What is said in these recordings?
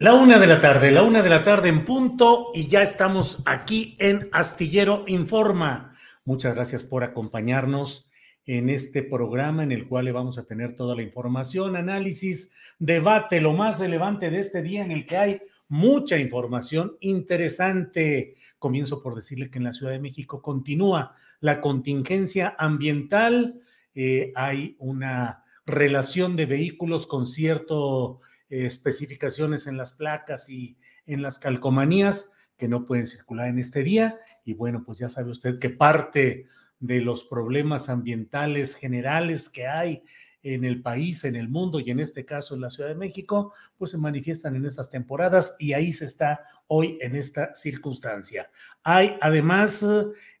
La una de la tarde, la una de la tarde en punto y ya estamos aquí en Astillero Informa. Muchas gracias por acompañarnos en este programa en el cual le vamos a tener toda la información, análisis, debate, lo más relevante de este día en el que hay mucha información interesante. Comienzo por decirle que en la Ciudad de México continúa la contingencia ambiental. Eh, hay una relación de vehículos con cierto especificaciones en las placas y en las calcomanías que no pueden circular en este día. Y bueno, pues ya sabe usted que parte de los problemas ambientales generales que hay en el país, en el mundo y en este caso en la Ciudad de México, pues se manifiestan en estas temporadas y ahí se está hoy en esta circunstancia. Hay además,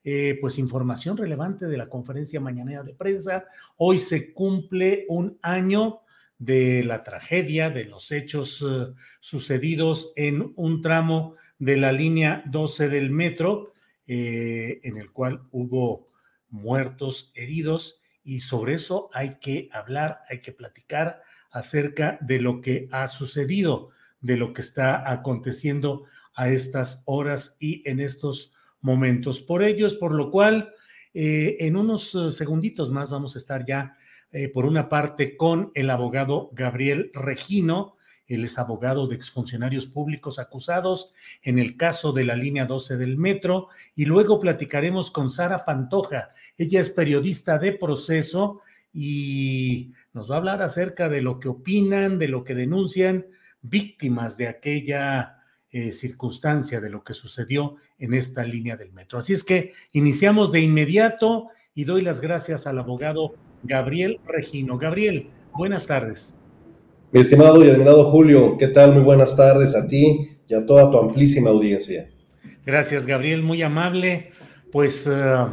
eh, pues información relevante de la conferencia mañanera de prensa. Hoy se cumple un año de la tragedia, de los hechos eh, sucedidos en un tramo de la línea 12 del metro, eh, en el cual hubo muertos, heridos, y sobre eso hay que hablar, hay que platicar acerca de lo que ha sucedido, de lo que está aconteciendo a estas horas y en estos momentos. Por ello es por lo cual, eh, en unos segunditos más vamos a estar ya eh, por una parte, con el abogado Gabriel Regino, él es abogado de exfuncionarios públicos acusados en el caso de la línea 12 del metro, y luego platicaremos con Sara Pantoja. Ella es periodista de proceso y nos va a hablar acerca de lo que opinan, de lo que denuncian víctimas de aquella eh, circunstancia, de lo que sucedió en esta línea del metro. Así es que iniciamos de inmediato y doy las gracias al abogado Gabriel Regino. Gabriel, buenas tardes. Mi estimado y admirado Julio, ¿qué tal? Muy buenas tardes a ti y a toda tu amplísima audiencia. Gracias, Gabriel, muy amable. Pues, eh,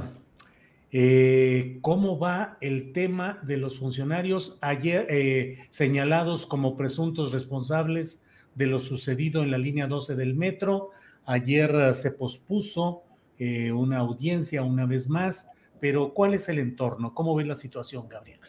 eh, ¿cómo va el tema de los funcionarios ayer eh, señalados como presuntos responsables de lo sucedido en la línea 12 del metro? Ayer se pospuso una audiencia una vez más pero ¿cuál es el entorno? ¿Cómo ves la situación, Gabriel?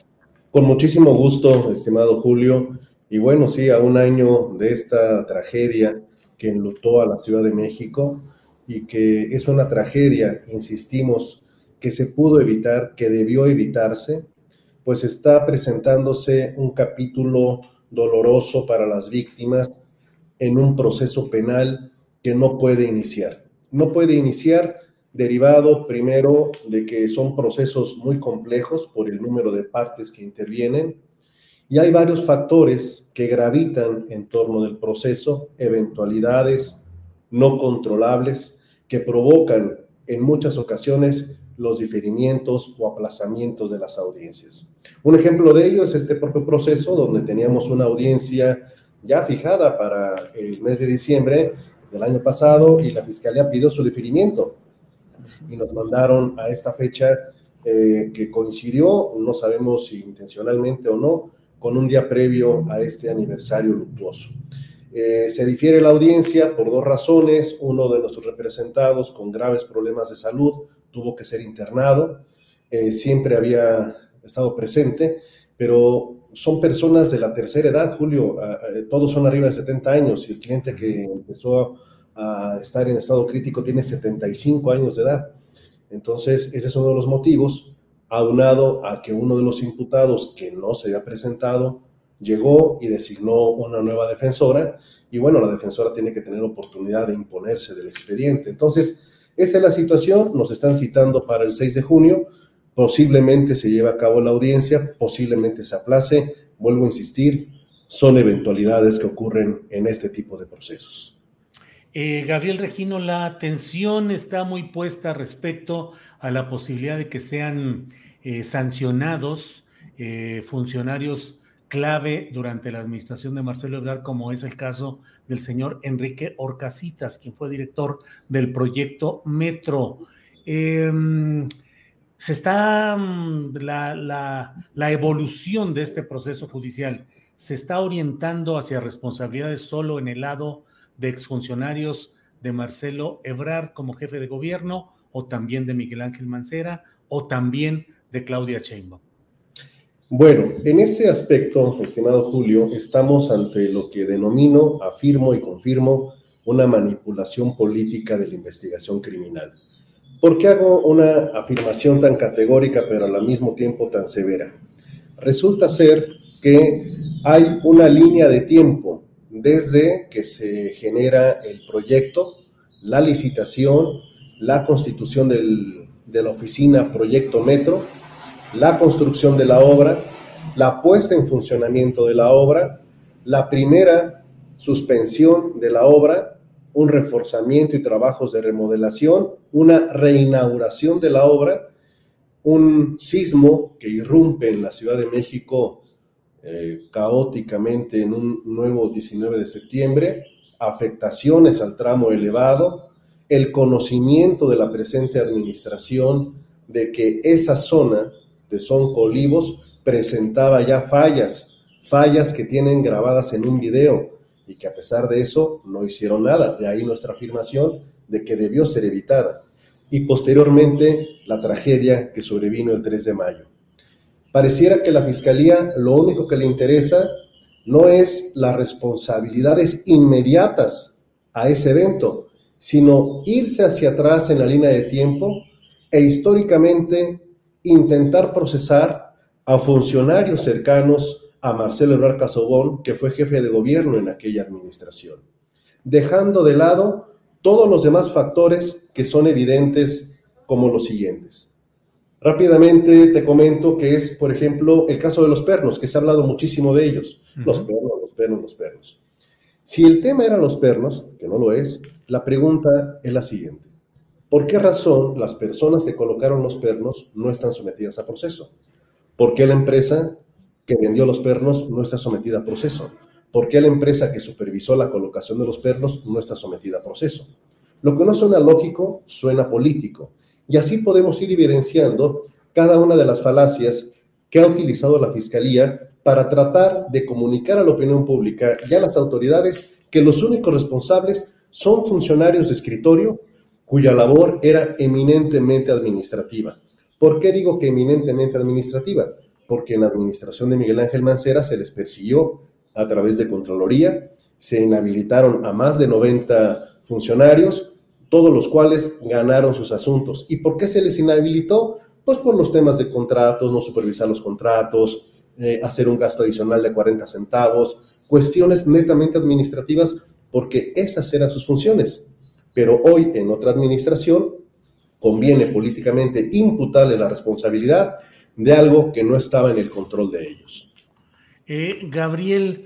Con muchísimo gusto, estimado Julio. Y bueno, sí, a un año de esta tragedia que enlutó a la Ciudad de México y que es una tragedia, insistimos, que se pudo evitar, que debió evitarse, pues está presentándose un capítulo doloroso para las víctimas en un proceso penal que no puede iniciar. No puede iniciar derivado primero de que son procesos muy complejos por el número de partes que intervienen y hay varios factores que gravitan en torno del proceso, eventualidades no controlables que provocan en muchas ocasiones los diferimientos o aplazamientos de las audiencias. Un ejemplo de ello es este propio proceso donde teníamos una audiencia ya fijada para el mes de diciembre del año pasado y la Fiscalía pidió su deferimiento y nos mandaron a esta fecha eh, que coincidió, no sabemos si intencionalmente o no, con un día previo a este aniversario luctuoso. Eh, se difiere la audiencia por dos razones. Uno de nuestros representados con graves problemas de salud tuvo que ser internado. Eh, siempre había estado presente, pero son personas de la tercera edad, Julio. todos son arriba de 70 años y el cliente que empezó a estar en estado crítico tiene 75 años de edad. Entonces, ese es uno de los motivos, aunado a que uno de los imputados que no se había presentado llegó y designó una nueva defensora y bueno, la defensora tiene que tener oportunidad de imponerse del expediente. Entonces, esa es la situación, nos están citando para el 6 de junio, posiblemente se lleve a cabo la audiencia, posiblemente se aplace, vuelvo a insistir, son eventualidades que ocurren en este tipo de procesos. Eh, Gabriel Regino, la atención está muy puesta respecto a la posibilidad de que sean eh, sancionados eh, funcionarios clave durante la administración de Marcelo Ebrard, como es el caso del señor Enrique Orcasitas, quien fue director del proyecto Metro. Em, se está mm, la, la, evolución de este proceso judicial, se está orientando hacia responsabilidades solo en el lado de exfuncionarios de Marcelo Ebrard como jefe de gobierno, o también de Miguel Ángel Mancera, o también de Claudia Sheinbaum. Bueno, en ese aspecto, estimado Julio, estamos ante lo que denomino, afirmo y confirmo una manipulación política de la investigación criminal. ¿Por qué hago una afirmación tan categórica pero al mismo tiempo tan severa? Resulta ser que hay una línea de tiempo desde que se genera el proyecto, la licitación, la constitución de la oficina Proyecto Metro, la construcción de la obra, la puesta en funcionamiento de la obra, la primera suspensión de la obra, un reforzamiento y trabajos de remodelación, una reinauguración de la obra, un sismo que irrumpe en la Ciudad de México eh, caóticamente en un nuevo 19 de septiembre, afectaciones al tramo elevado, el conocimiento de la presente administración de que esa zona de Sonco Olivos presentaba ya fallas, fallas que tienen grabadas en un video y que a pesar de eso no hicieron nada. De ahí nuestra afirmación de que debió ser evitada. Y posteriormente la tragedia que sobrevino el 3 de mayo. Pareciera que la Fiscalía lo único que le interesa no es las responsabilidades inmediatas a ese evento, sino irse hacia atrás en la línea de tiempo e históricamente intentar procesar a funcionarios cercanos a Marcelo Ebrard Casobón, que fue jefe de gobierno en aquella administración, dejando de lado todos los demás factores que son evidentes como los siguientes. Rápidamente te comento que es, por ejemplo, el caso de los pernos, que se ha hablado muchísimo de ellos. Los pernos, los pernos, los pernos. Si el tema era los pernos, que no lo es, la pregunta es la siguiente. ¿Por qué razón las personas que colocaron los pernos no están sometidas a proceso? ¿Por qué la empresa que vendió los pernos no está sometida a proceso? ¿Por qué la empresa que supervisó la colocación de los pernos no está sometida a proceso? Lo que no suena lógico, suena político. Y así podemos ir evidenciando cada una de las falacias que ha utilizado la Fiscalía para tratar de comunicar a la opinión pública y a las autoridades que los únicos responsables son funcionarios de escritorio cuya labor era eminentemente administrativa. ¿Por qué digo que eminentemente administrativa? Porque en la administración de Miguel Ángel Mancera se les persiguió a través de Contraloría, se inhabilitaron a más de 90 funcionarios, todos los cuales ganaron sus asuntos. ¿Y por qué se les inhabilitó? Pues por los temas de contratos, no supervisar los contratos, eh, hacer un gasto adicional de 40 centavos, cuestiones netamente administrativas, porque esas eran sus funciones pero hoy en otra administración conviene políticamente imputarle la responsabilidad de algo que no estaba en el control de ellos. Eh, Gabriel,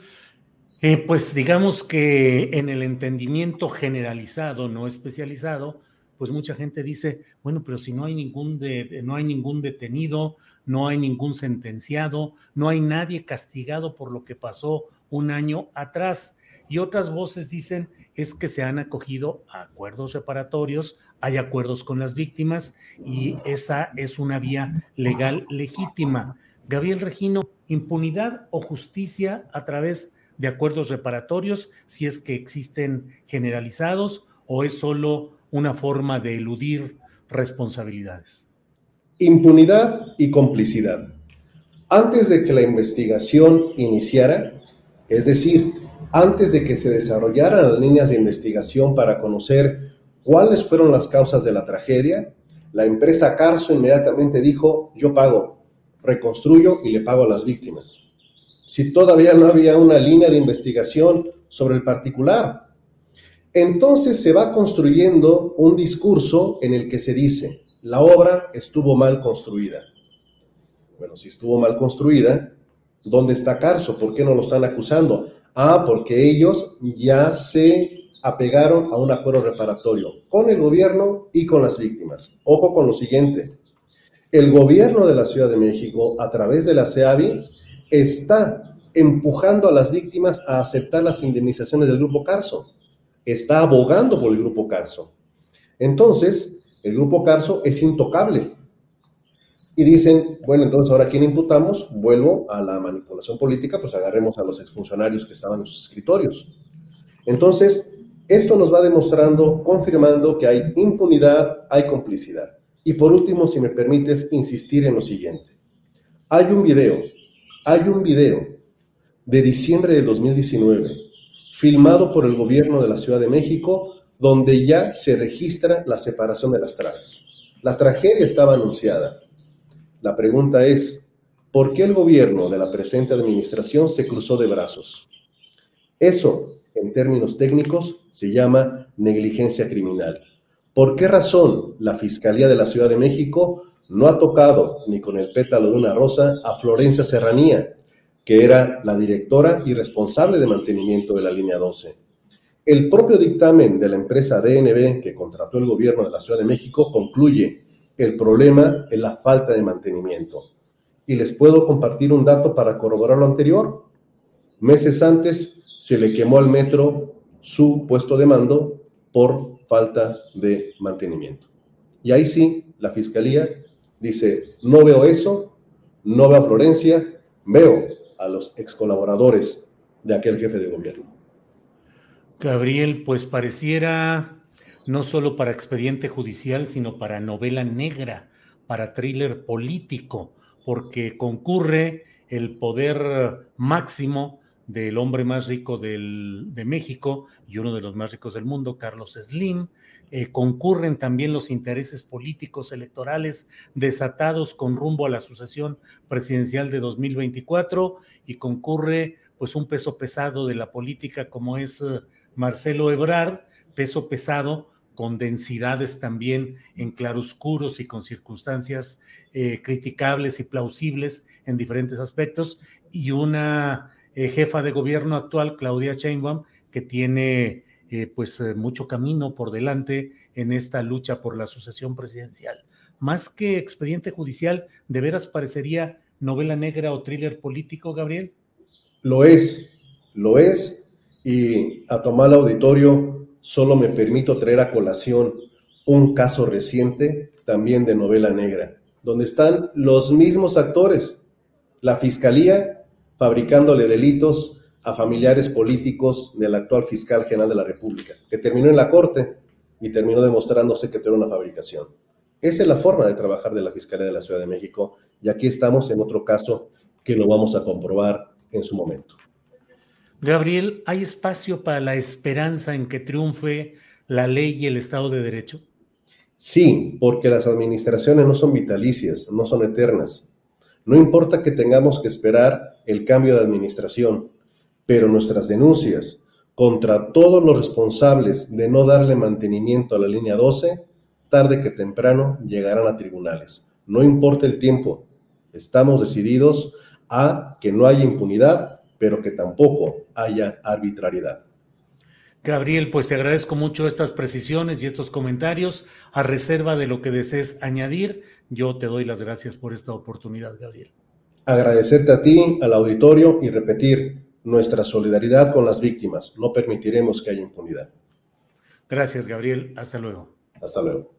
eh, pues digamos que en el entendimiento generalizado, no especializado, pues mucha gente dice, bueno, pero si no hay ningún de, no hay ningún detenido, no hay ningún sentenciado, no hay nadie castigado por lo que pasó un año atrás. y otras voces dicen es que se han acogido a acuerdos reparatorios, hay acuerdos con las víctimas y esa es una vía legal legítima. Gabriel Regino, impunidad o justicia a través de acuerdos reparatorios, si es que existen generalizados o es solo una forma de eludir responsabilidades. Impunidad y complicidad. Antes de que la investigación iniciara, es decir, antes de que se desarrollaran las líneas de investigación para conocer cuáles fueron las causas de la tragedia, la empresa Carso inmediatamente dijo, yo pago, reconstruyo y le pago a las víctimas. Si todavía no había una línea de investigación sobre el particular. Entonces se va construyendo un discurso en el que se dice, la obra estuvo mal construida. Bueno, si estuvo mal construida, ¿dónde está Carso? ¿Por qué no lo están acusando? Ah, porque ellos ya se apegaron a un acuerdo reparatorio con el gobierno y con las víctimas. Ojo con lo siguiente. El gobierno de la Ciudad de México, a través de la CEAVI, está empujando a las víctimas a aceptar las indemnizaciones del Grupo Carso. Está abogando por el Grupo Carso. Entonces, el Grupo Carso es intocable y dicen, bueno, entonces ahora quién imputamos, vuelvo a la manipulación política, pues agarremos a los exfuncionarios que estaban en sus escritorios. Entonces, esto nos va demostrando, confirmando que hay impunidad, hay complicidad. Y por último, si me permites insistir en lo siguiente. Hay un video, hay un video de diciembre de 2019, filmado por el gobierno de la Ciudad de México, donde ya se registra la separación de las traves. La tragedia estaba anunciada la pregunta es, ¿por qué el gobierno de la presente administración se cruzó de brazos? Eso, en términos técnicos, se llama negligencia criminal. ¿Por qué razón la Fiscalía de la Ciudad de México no ha tocado ni con el pétalo de una rosa a Florencia Serranía, que era la directora y responsable de mantenimiento de la línea 12? El propio dictamen de la empresa DNB que contrató el gobierno de la Ciudad de México concluye el problema es la falta de mantenimiento. Y les puedo compartir un dato para corroborar lo anterior. Meses antes se le quemó al metro su puesto de mando por falta de mantenimiento. Y ahí sí, la fiscalía dice, no veo eso, no veo a Florencia, veo a los ex colaboradores de aquel jefe de gobierno. Gabriel, pues pareciera no solo para expediente judicial, sino para novela negra, para thriller político, porque concurre el poder máximo del hombre más rico de México y uno de los más ricos del mundo, Carlos Slim. Eh, concurren también los intereses políticos electorales desatados con rumbo a la sucesión presidencial de 2024 y concurre pues un peso pesado de la política como es eh, Marcelo Ebrard, peso pesado con densidades también en claroscuros y con circunstancias eh, criticables y plausibles en diferentes aspectos, y una jefa de gobierno actual, Claudia Sheinbaum, que tiene eh, pues mucho camino por delante en esta lucha por la sucesión presidencial. Más que expediente judicial, ¿de veras parecería novela negra o thriller político, Gabriel? Lo es, lo es, y a tomar el auditorio solo me permito traer a colación un caso reciente también de novela negra, donde están los mismos actores, la fiscalía fabricándole delitos a familiares políticos del actual fiscal general de la República, que terminó en la corte y terminó demostrándose que era una fabricación. Esa es la forma de trabajar de la Fiscalía de la Ciudad de México y aquí estamos en otro caso que lo vamos a comprobar en su momento. Gabriel, ¿hay espacio para la esperanza en que triunfe la ley y el Estado de Derecho? Sí, porque las administraciones no son vitalicias, no son eternas. No importa que tengamos que esperar el cambio de administración, pero nuestras denuncias contra todos los responsables de no darle mantenimiento a la línea 12, tarde que temprano llegarán a tribunales. No importa el tiempo, estamos decididos a que no haya impunidad pero que tampoco haya arbitrariedad. Gabriel, pues te agradezco mucho estas precisiones y estos comentarios. A reserva de lo que desees añadir, yo te doy las gracias por esta oportunidad, Gabriel. Agradecerte a ti, al auditorio y repetir, nuestra solidaridad con las víctimas. No permitiremos que haya impunidad. Gracias, Gabriel. Hasta luego. Hasta luego.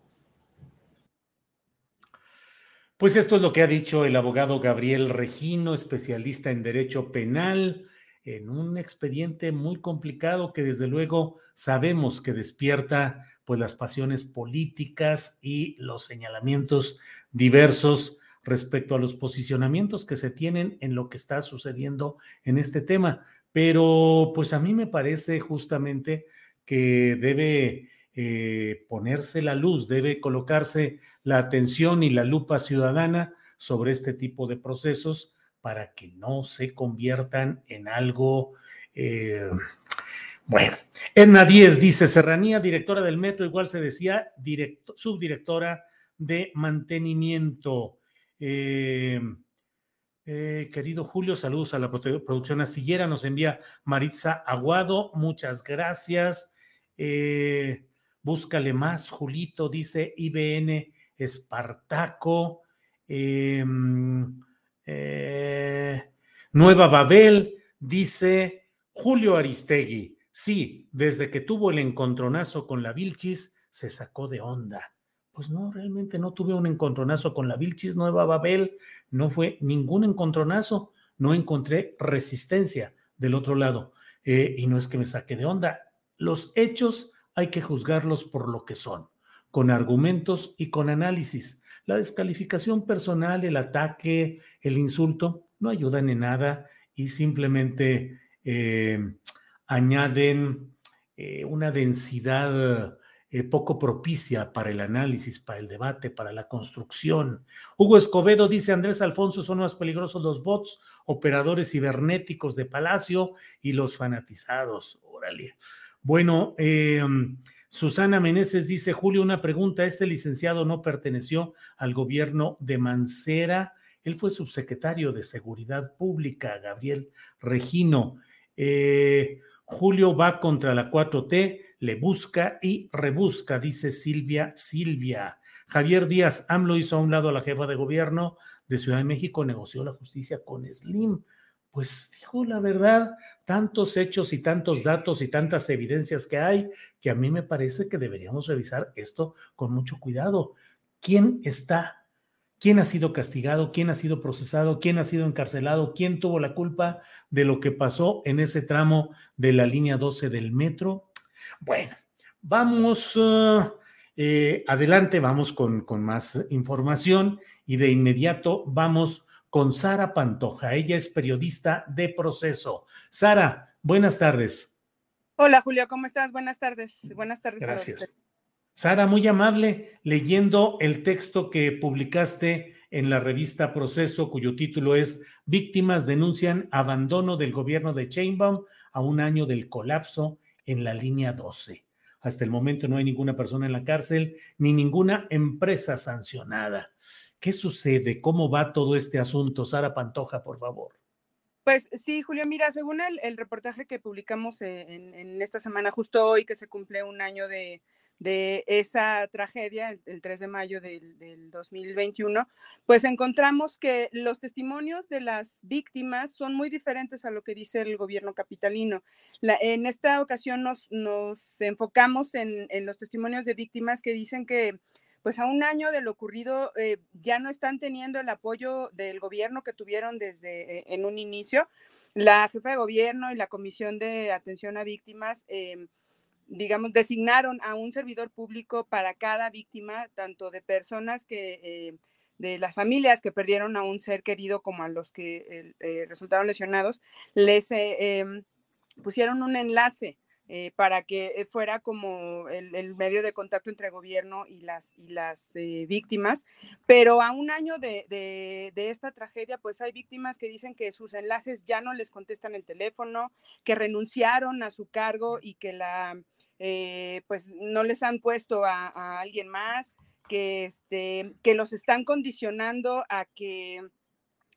Pues esto es lo que ha dicho el abogado Gabriel Regino, especialista en derecho penal, en un expediente muy complicado que desde luego sabemos que despierta pues las pasiones políticas y los señalamientos diversos respecto a los posicionamientos que se tienen en lo que está sucediendo en este tema. Pero pues a mí me parece justamente que debe eh, ponerse la luz, debe colocarse la atención y la lupa ciudadana sobre este tipo de procesos para que no se conviertan en algo... Eh, bueno, Edna Díez dice, Serranía, directora del metro, igual se decía, subdirectora de mantenimiento. Eh, querido Julio, saludos a la producción astillera, nos envía Maritza Aguado, muchas gracias. Búscale más, Julito, dice IBN Espartaco. Eh, Nueva Babel, dice Julio Aristegui. Sí, desde que tuvo el encontronazo con la Vilchis, se sacó de onda. Pues no, realmente no tuve un encontronazo con la Vilchis Nueva Babel, no fue ningún encontronazo, no encontré resistencia del otro lado. Eh, y no es que me saque de onda, los hechos hay que juzgarlos por lo que son, con argumentos y con análisis. La descalificación personal, el ataque, el insulto, no ayudan en nada y simplemente eh, añaden eh, una densidad eh, poco propicia para el análisis, para el debate, para la construcción. Hugo Escobedo dice, Andrés Alfonso, son más peligrosos los bots, operadores cibernéticos de Palacio y los fanatizados. Órale. Bueno, em, Susana Meneses dice, Julio, una pregunta, ¿este licenciado no perteneció al gobierno de Mancera? Él fue subsecretario de Seguridad Pública, Gabriel Regino. Eh, Julio va contra la 4T, le busca y rebusca, dice Silvia Silvia. Javier Díaz, AMLO hizo a un lado a la jefa de gobierno de Ciudad de México, negoció la justicia con Slim pues dijo la verdad, tantos hechos y tantos datos y tantas evidencias que hay, que a mí me parece que deberíamos revisar esto con mucho cuidado. ¿Quién está? ¿Quién ha sido castigado? ¿Quién ha sido procesado? ¿Quién ha sido encarcelado? ¿Quién tuvo la culpa de lo que pasó en ese tramo de la línea 12 del metro? Bueno, vamos uh, eh, adelante, vamos con, con más información y de inmediato vamos con Sara Pantoja. Ella es periodista de proceso. Sara, buenas tardes. Hola Julio, ¿cómo estás? Buenas tardes. Buenas tardes. Gracias. Sara, muy amable, leyendo el texto que publicaste en la revista Proceso, cuyo título es Víctimas denuncian abandono del gobierno de Chainbaum a un año del colapso en la línea 12. Hasta el momento no hay ninguna persona en la cárcel ni ninguna empresa sancionada. ¿Qué sucede? ¿Cómo va todo este asunto? Sara Pantoja, por favor. Pues sí, Julio, mira, según el, reportaje que publicamos en, esta semana, justo hoy que se cumple un año de, esa tragedia, el, 3 de mayo del, 2021, pues encontramos que los testimonios de las víctimas son muy diferentes a lo que dice el gobierno capitalino. en esta ocasión nos, enfocamos en, en los testimonios de víctimas que dicen que pues a un año de lo ocurrido eh, ya no están teniendo el apoyo del gobierno que tuvieron desde eh, en un inicio. La jefa de gobierno y la Comisión de Atención a Víctimas, em, digamos, designaron a un servidor público para cada víctima, tanto de personas que, eh, de las familias que perdieron a un ser querido como a los que resultaron lesionados, les em, pusieron un enlace eh, para que eh, fuera como el, medio de contacto entre gobierno y las, y las eh, víctimas. Pero a un año de, de, esta tragedia, pues hay víctimas que dicen que sus enlaces ya no les contestan el teléfono, que renunciaron a su cargo y que la, pues no les han puesto a, alguien más, que, este, que los están condicionando a que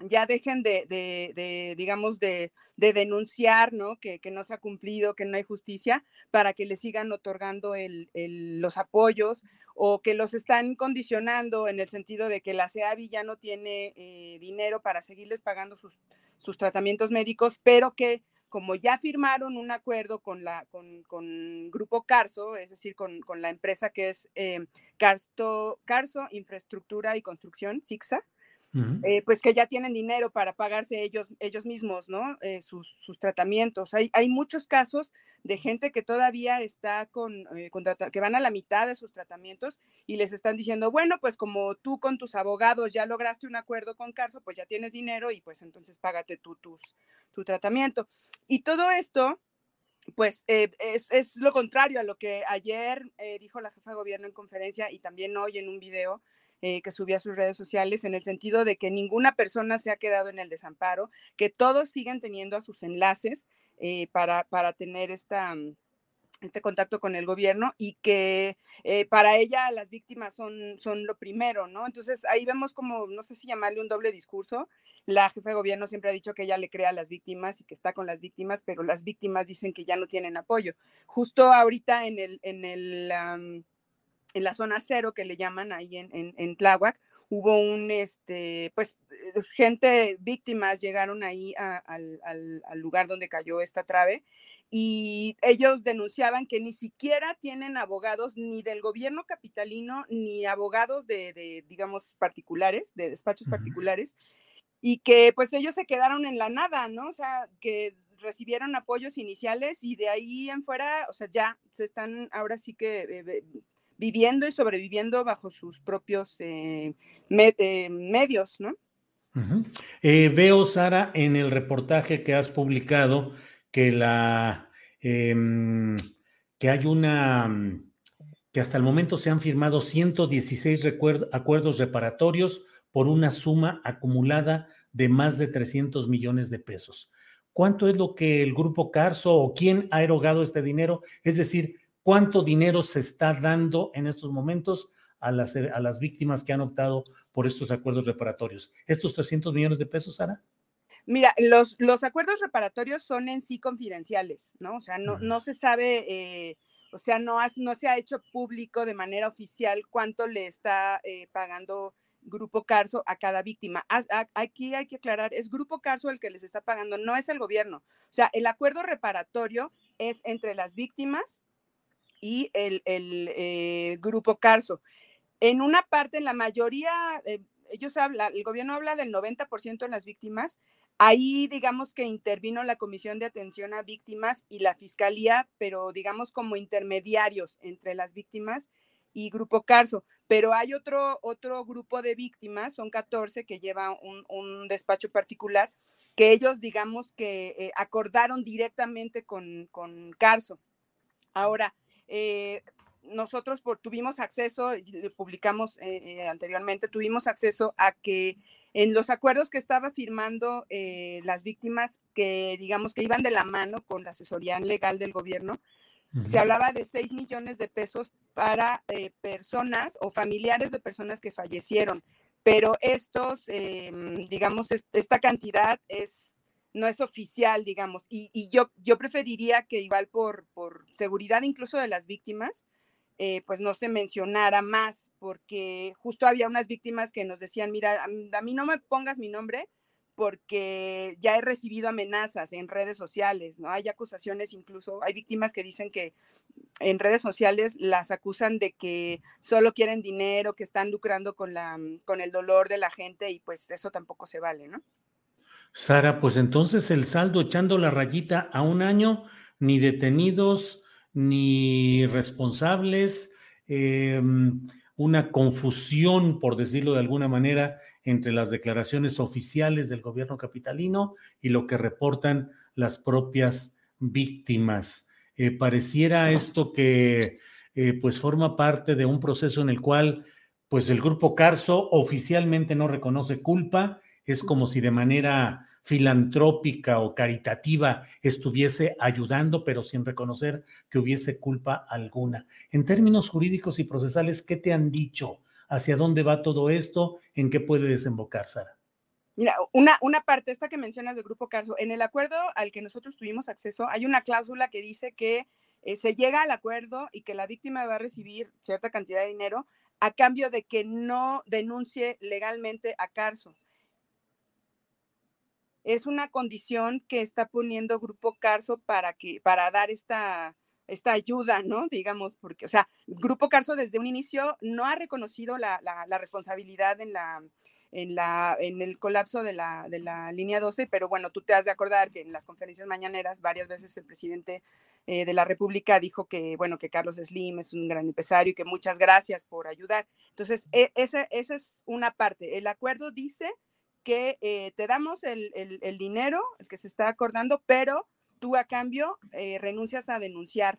ya dejen de, digamos, de, denunciar, ¿no? Que, no se ha cumplido, que no hay justicia, para que le sigan otorgando los apoyos o que los están condicionando en el sentido de que la CEAVI ya no tiene eh, dinero para seguirles pagando sus tratamientos médicos, pero que como ya firmaron un acuerdo con, la, con, Grupo Carso, es decir, con, la empresa que es eh, Carso, Infraestructura y Construcción, Eh, pues que ya tienen dinero para pagarse ellos, ellos mismos, ¿no? Eh, sus, tratamientos. Hay, hay, muchos casos de gente que todavía está con, eh, que van a la mitad de sus tratamientos y les están diciendo, bueno, pues como tú con tus abogados ya lograste un acuerdo con Carso, pues ya tienes dinero y pues entonces págate tú tus, tu tratamiento. Y todo esto, pues es, es, lo contrario a lo que ayer dijo la jefa de gobierno en conferencia y también hoy en un video eh, que subía a sus redes sociales, en el sentido de que ninguna persona se ha quedado en el desamparo, que todos siguen teniendo a sus enlaces eh, para, para tener esta, mm, este contacto con el gobierno y que eh, para ella las víctimas son, son lo primero, ¿no? Entonces ahí vemos como, no sé si llamarle un doble discurso, la jefa de gobierno siempre ha dicho que ella le crea a las víctimas y que está con las víctimas, pero las víctimas dicen que ya no tienen apoyo. Justo ahorita en el, en el en la zona cero que le llaman ahí en, en, Tláhuac, hubo un, este, pues, eh, gente, víctimas llegaron ahí al, lugar donde cayó esta trave y ellos denunciaban que ni siquiera tienen abogados ni del gobierno capitalino ni abogados de, digamos, particulares, de despachos particulares, y que pues ellos se quedaron en la nada, ¿no? O sea, que recibieron apoyos iniciales y de ahí en fuera, o sea, ya se están ahora sí que eh, viviendo y sobreviviendo bajo sus propios eh, eh, medios, ¿no? Eh, veo, Sara, en el reportaje que has publicado que la em, que hay una que hasta el momento se han firmado 116 acuerdos reparatorios por una suma acumulada de más de 300 millones de pesos. ¿Cuánto es lo que el grupo Carso o quién ha erogado este dinero? Es decir, cuánto dinero se está dando en estos momentos a las, a las víctimas que han optado por estos acuerdos reparatorios. ¿Estos 300 millones de pesos, Sara? Mira, los, los acuerdos reparatorios son en sí confidenciales, ¿no? O sea, no, no se sabe, eh, o sea, no, no se ha hecho público de manera oficial cuánto le está eh, pagando Grupo Carso a cada víctima. Aquí hay que aclarar, es Grupo Carso el que les está pagando, no es el gobierno. O sea, el acuerdo reparatorio es entre las víctimas y el, eh, grupo Carso. En una parte, en la mayoría, eh, ellos hablan, el gobierno habla del 90% en las víctimas. Ahí, digamos que intervino la Comisión de Atención a Víctimas y la Fiscalía, pero digamos como intermediarios entre las víctimas y Grupo Carso. Pero hay otro, otro grupo de víctimas, son 14, que lleva un, despacho particular, que ellos, digamos que eh, acordaron directamente con, con Carso. Ahora, eh, nosotros por, tuvimos acceso, publicamos eh, eh, anteriormente, tuvimos acceso a que en los acuerdos que estaba firmando las víctimas que digamos que iban de la mano con la asesoría legal del gobierno, se hablaba de 6 millones de pesos para personas o familiares de personas que fallecieron, pero estos, digamos, esta cantidad es no es oficial, digamos, y, yo, yo preferiría que igual por, por seguridad incluso de las víctimas, eh, pues no se mencionara más, porque justo había unas víctimas que nos decían, mira, a, mí no me pongas mi nombre porque ya he recibido amenazas en redes sociales, ¿no? Hay acusaciones incluso, hay víctimas que dicen que en redes sociales las acusan de que solo quieren dinero, que están lucrando con, la, con el dolor de la gente y pues eso tampoco se vale, ¿no? Sara, pues entonces el saldo echando la rayita a un año, ni detenidos, ni responsables, em, una confusión, por decirlo de alguna manera, entre las declaraciones oficiales del gobierno capitalino y lo que reportan las propias víctimas. Eh, pareciera esto que eh, pues forma parte de un proceso en el cual pues el grupo Carso oficialmente no reconoce culpa es como si de manera filantrópica o caritativa estuviese ayudando, pero sin reconocer que hubiese culpa alguna. En términos jurídicos y procesales, ¿qué te han dicho? ¿Hacia dónde va todo esto? ¿En qué puede desembocar, Sara? Mira, una, una parte, esta que mencionas del Grupo Carso, en el acuerdo al que nosotros tuvimos acceso, hay una cláusula que dice que eh, se llega al acuerdo y que la víctima va a recibir cierta cantidad de dinero a cambio de que no denuncie legalmente a Carso. Es una condición que está poniendo Grupo Carso para que para dar esta esta ayuda, ¿no? Digamos, porque, o sea, Grupo Carso desde un inicio no ha reconocido la, la, responsabilidad en la, en, la, en el colapso de la, de la línea 12, pero bueno, tú te has de acordar que en las conferencias mañaneras varias veces el presidente eh, de la República dijo que, bueno, que Carlos Slim es un gran empresario y que muchas gracias por ayudar. Entonces, e, esa, esa es una parte. El acuerdo dice que eh, te damos el, el, dinero, el que se está acordando, pero tú a cambio eh, renuncias a denunciar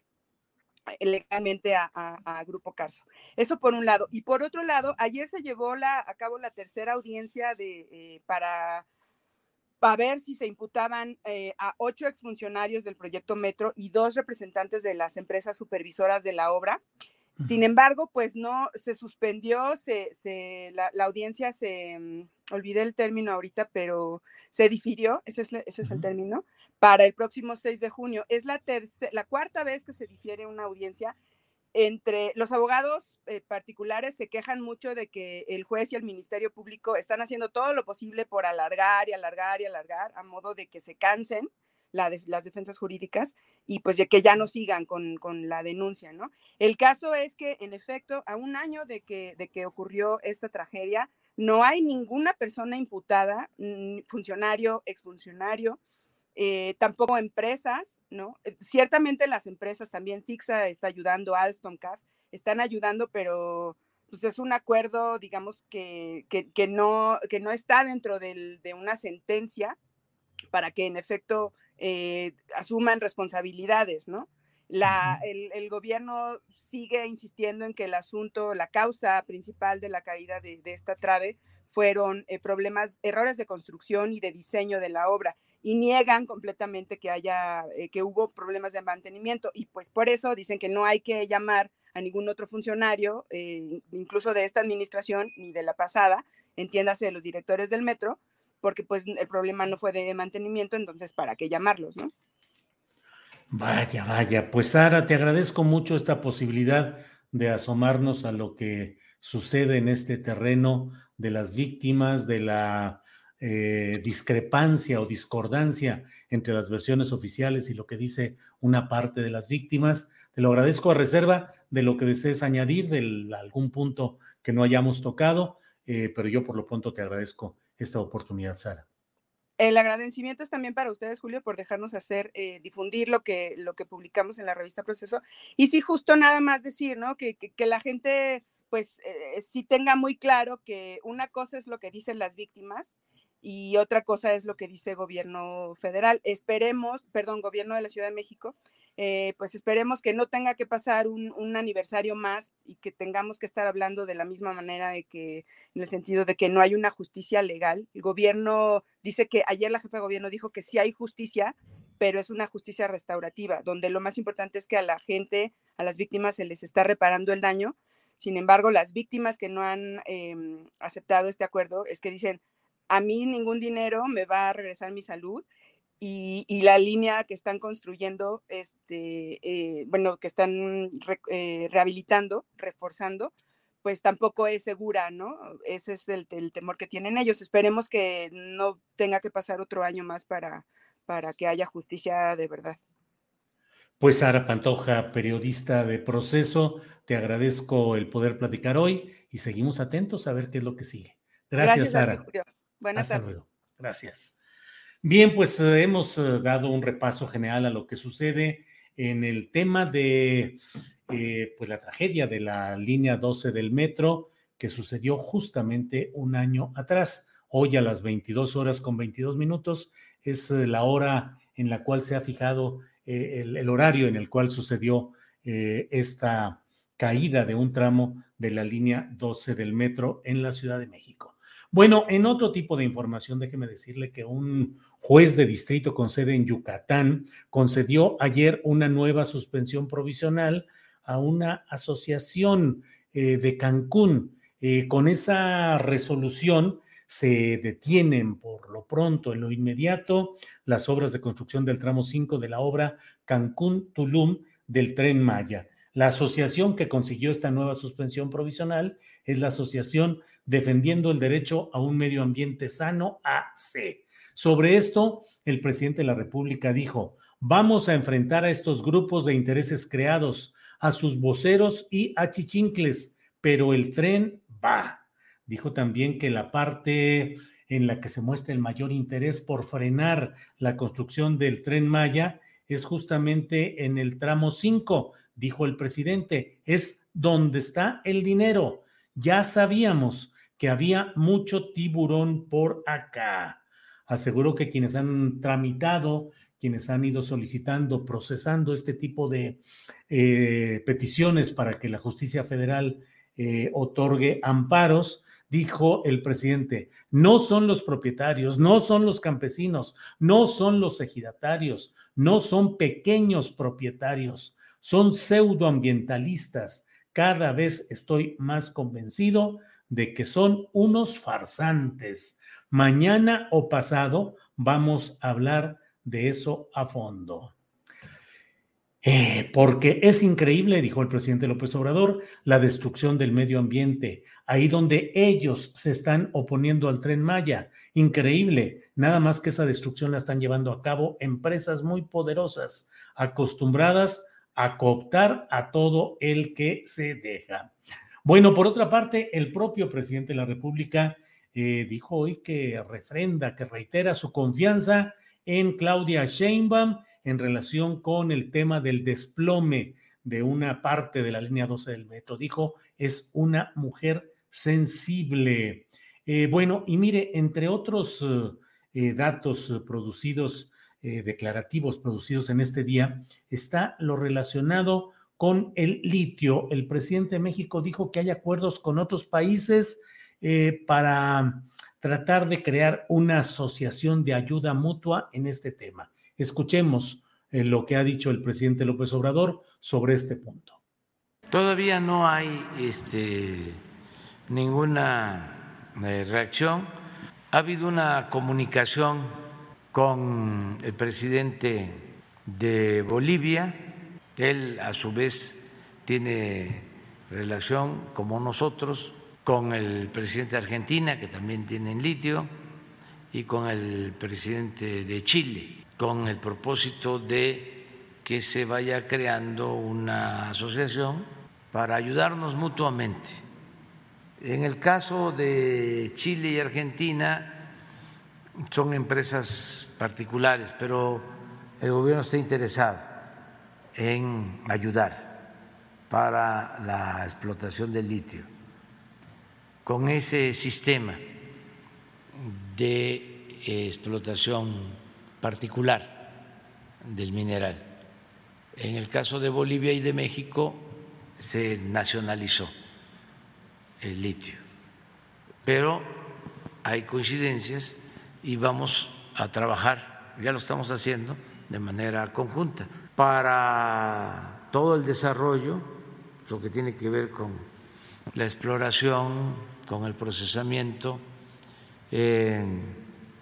legalmente a, Grupo Carso. Eso por un lado. Y por otro lado, ayer se llevó la, a cabo la tercera audiencia de, eh, para, para, ver si se imputaban a ocho exfuncionarios del proyecto Metro y dos representantes de las empresas supervisoras de la obra. Sin embargo, pues no, se suspendió, se, se, la, la, audiencia se, mm, olvidé el término ahorita, pero se difirió, ese es, ese es el término, para el próximo 6 de junio. Es la, la cuarta vez que se difiere una audiencia. Entre los abogados eh, particulares se quejan mucho de que el juez y el Ministerio Público están haciendo todo lo posible por alargar y alargar y alargar a modo de que se cansen las defensas jurídicas y pues de que ya no sigan con, la denuncia, ¿no? El caso es que, en efecto, a un año de que, de que ocurrió esta tragedia, no hay ninguna persona imputada, funcionario, exfuncionario, eh, tampoco empresas, ¿no? Eh, ciertamente las empresas también, SIGSA está ayudando, Alstom, CAF, están ayudando, pero pues es un acuerdo, digamos, que, que, no, que no está dentro de una sentencia para que en efecto eh, asuman responsabilidades, ¿no? La, el, gobierno sigue insistiendo en que el asunto, la causa principal de la caída de, esta trave fueron eh, problemas, errores de construcción y de diseño de la obra y niegan completamente que haya, eh, que hubo problemas de mantenimiento y pues por eso dicen que no hay que llamar a ningún otro funcionario, incluso de esta administración ni de la pasada, entiéndase de los directores del metro, porque pues el problema no fue de mantenimiento, entonces ¿para qué llamarlos, no? Vaya, vaya, pues Sara, te agradezco mucho esta posibilidad de asomarnos a lo que sucede en este terreno de las víctimas, de la eh, discrepancia o discordancia entre las versiones oficiales y lo que dice una parte de las víctimas. Te lo agradezco a reserva de lo que desees añadir, de algún punto que no hayamos tocado, eh, pero yo por lo pronto te agradezco esta oportunidad, Sara. El agradecimiento es también para ustedes, Julio, por dejarnos hacer, eh, difundir lo que, lo que publicamos en la revista Proceso. Y sí, justo nada más decir, ¿no? Que, que, la gente, pues, eh, sí tenga muy claro que una cosa es lo que dicen las víctimas y otra cosa es lo que dice gobierno federal. Esperemos, perdón, gobierno de la Ciudad de México, eh, pues esperemos que no tenga que pasar un, aniversario más y que tengamos que estar hablando de la misma manera de que, en el sentido de que no hay una justicia legal. El gobierno dice que ayer la jefa de gobierno dijo que sí hay justicia, pero es una justicia restaurativa, donde lo más importante es que a la gente, a las víctimas se les está reparando el daño. Sin embargo, las víctimas que no han em, aceptado este acuerdo es que dicen, a mí ningún dinero me va a regresar mi salud y, la línea que están construyendo, este, eh, bueno, que están eh, rehabilitando, reforzando, pues tampoco es segura, ¿no? Ese es el, temor que tienen ellos. Esperemos que no tenga que pasar otro año más para, para que haya justicia de verdad. Pues Sara Pantoja, periodista de proceso, te agradezco el poder platicar hoy y seguimos atentos a ver qué es lo que sigue. Gracias, Sara. Buenas tardes. Gracias. Bien, pues eh, hemos eh, dado un repaso general a lo que sucede en el tema de eh, pues la tragedia de la línea 12 del metro que sucedió justamente un año atrás. Hoy a las 22 horas con 22 minutos es la hora en la cual se ha fijado el, horario en el cual sucedió esta caída de un tramo de la línea 12 del metro en la Ciudad de México. Bueno, en otro tipo de información, déjeme decirle que un juez de distrito con sede en Yucatán concedió ayer una nueva suspensión provisional a una asociación eh, de Cancún. Eh, con esa resolución se detienen por lo pronto, en lo inmediato, las obras de construcción del tramo 5 de la obra Cancún-Tulum del tren Maya. La asociación que consiguió esta nueva suspensión provisional es la Asociación Defendiendo el Derecho a un Medio Ambiente Sano, AC. Sobre esto, el presidente de la República dijo, vamos a enfrentar a estos grupos de intereses creados, a sus voceros y a chichincles, pero el tren va. Dijo también que la parte en la que se muestra el mayor interés por frenar la construcción del tren Maya es justamente en el tramo 5, dijo el presidente, es donde está el dinero. Ya sabíamos que había mucho tiburón por acá. Aseguró que quienes han tramitado, quienes han ido solicitando, procesando este tipo de eh, peticiones para que la justicia federal eh, otorgue amparos, dijo el presidente, no son los propietarios, no son los campesinos, no son los ejidatarios, no son pequeños propietarios, son pseudoambientalistas. Cada vez estoy más convencido de que son unos farsantes. Mañana o pasado vamos a hablar de eso a fondo. Eh, porque es increíble, dijo el presidente López Obrador, la destrucción del medio ambiente, ahí donde ellos se están oponiendo al tren Maya. Increíble, nada más que esa destrucción la están llevando a cabo empresas muy poderosas, acostumbradas a cooptar a todo el que se deja. Bueno, por otra parte, el propio presidente de la República eh, dijo hoy que refrenda, que reitera su confianza en Claudia Sheinbaum en relación con el tema del desplome de una parte de la línea 12 del metro. Dijo, es una mujer sensible. Eh, bueno, y mire, entre otros eh, datos producidos, declarativos producidos en este día, está lo relacionado con el litio. El presidente de México dijo que hay acuerdos con otros países eh, para tratar de crear una asociación de ayuda mutua en este tema. Escuchemos eh, lo que ha dicho el presidente López Obrador sobre este punto. Todavía no hay este, ninguna eh, reacción. Ha habido una comunicación con el presidente de Bolivia, él, a su vez, tiene relación, como nosotros, con el presidente de Argentina, que también tiene en litio, y con el presidente de Chile, con el propósito de que se vaya creando una asociación para ayudarnos mutuamente. En el caso de Chile y Argentina son empresas particulares, pero el gobierno está interesado en ayudar para la explotación del litio. Con ese sistema de explotación particular del mineral. En el caso de Bolivia y de México se nacionalizó el litio, pero hay coincidencias y vamos a trabajar, ya lo estamos haciendo de manera conjunta para todo el desarrollo, lo que tiene que ver con la exploración, con el procesamiento,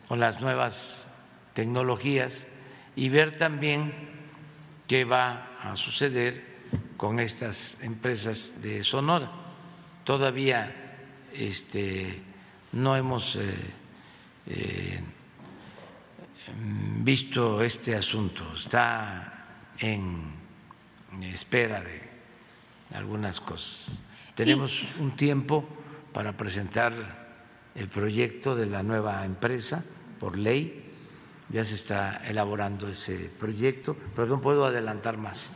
con las nuevas tecnologías y ver también qué va a suceder con estas empresas de Sonora. Todavía este, no hemos eh, eh, visto este asunto, está en espera de algunas cosas. Tenemos un tiempo para presentar el proyecto de la nueva empresa por ley. Ya se está elaborando ese proyecto, pero no puedo adelantar más.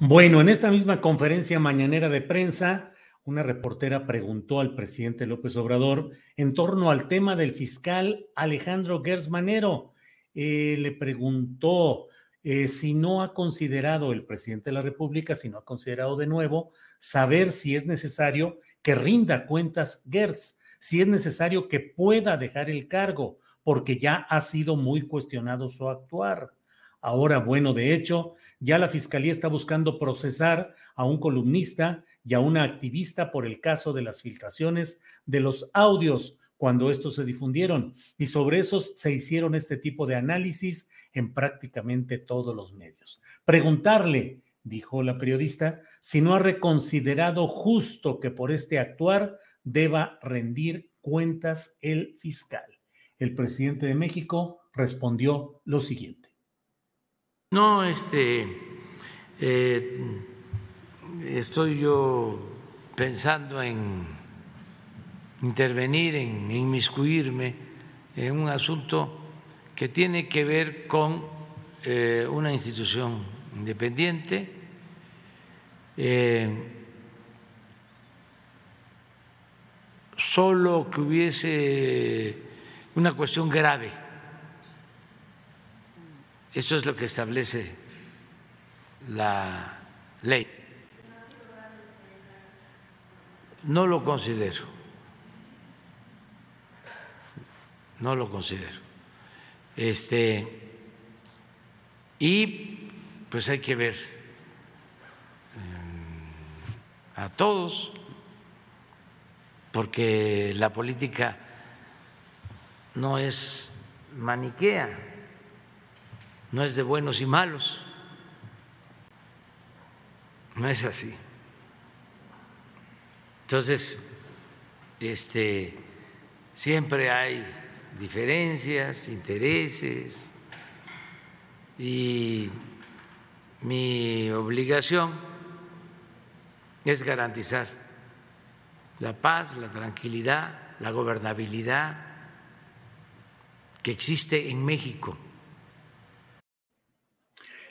Bueno, en esta misma conferencia mañanera de prensa, una reportera preguntó al presidente López Obrador en torno al tema del fiscal Alejandro Gersmanero. Eh, le preguntó eh, si no ha considerado el presidente de la República, si no ha considerado de nuevo, saber si es necesario que rinda cuentas Gertz, si es necesario que pueda dejar el cargo, porque ya ha sido muy cuestionado su actuar. Ahora, bueno, de hecho, ya la Fiscalía está buscando procesar a un columnista y a una activista por el caso de las filtraciones de los audios cuando estos se difundieron y sobre esos se hicieron este tipo de análisis en prácticamente todos los medios. Preguntarle, dijo la periodista, si no ha reconsiderado justo que por este actuar deba rendir cuentas el fiscal. el presidente de México respondió lo siguiente. No, este, eh, estoy yo pensando en intervenir, en inmiscuirme en un asunto que tiene que ver con eh, una institución independiente. Eh, solo que hubiese una cuestión grave. Eso es lo que establece la ley. No lo considero. No lo considero. Este y pues hay que ver eh, a todos porque la política no es maniquea, no es de buenos y malos, no es así. Entonces, este, siempre hay diferencias, intereses, y mi obligación es garantizar la paz, la tranquilidad, la gobernabilidad que existe en México.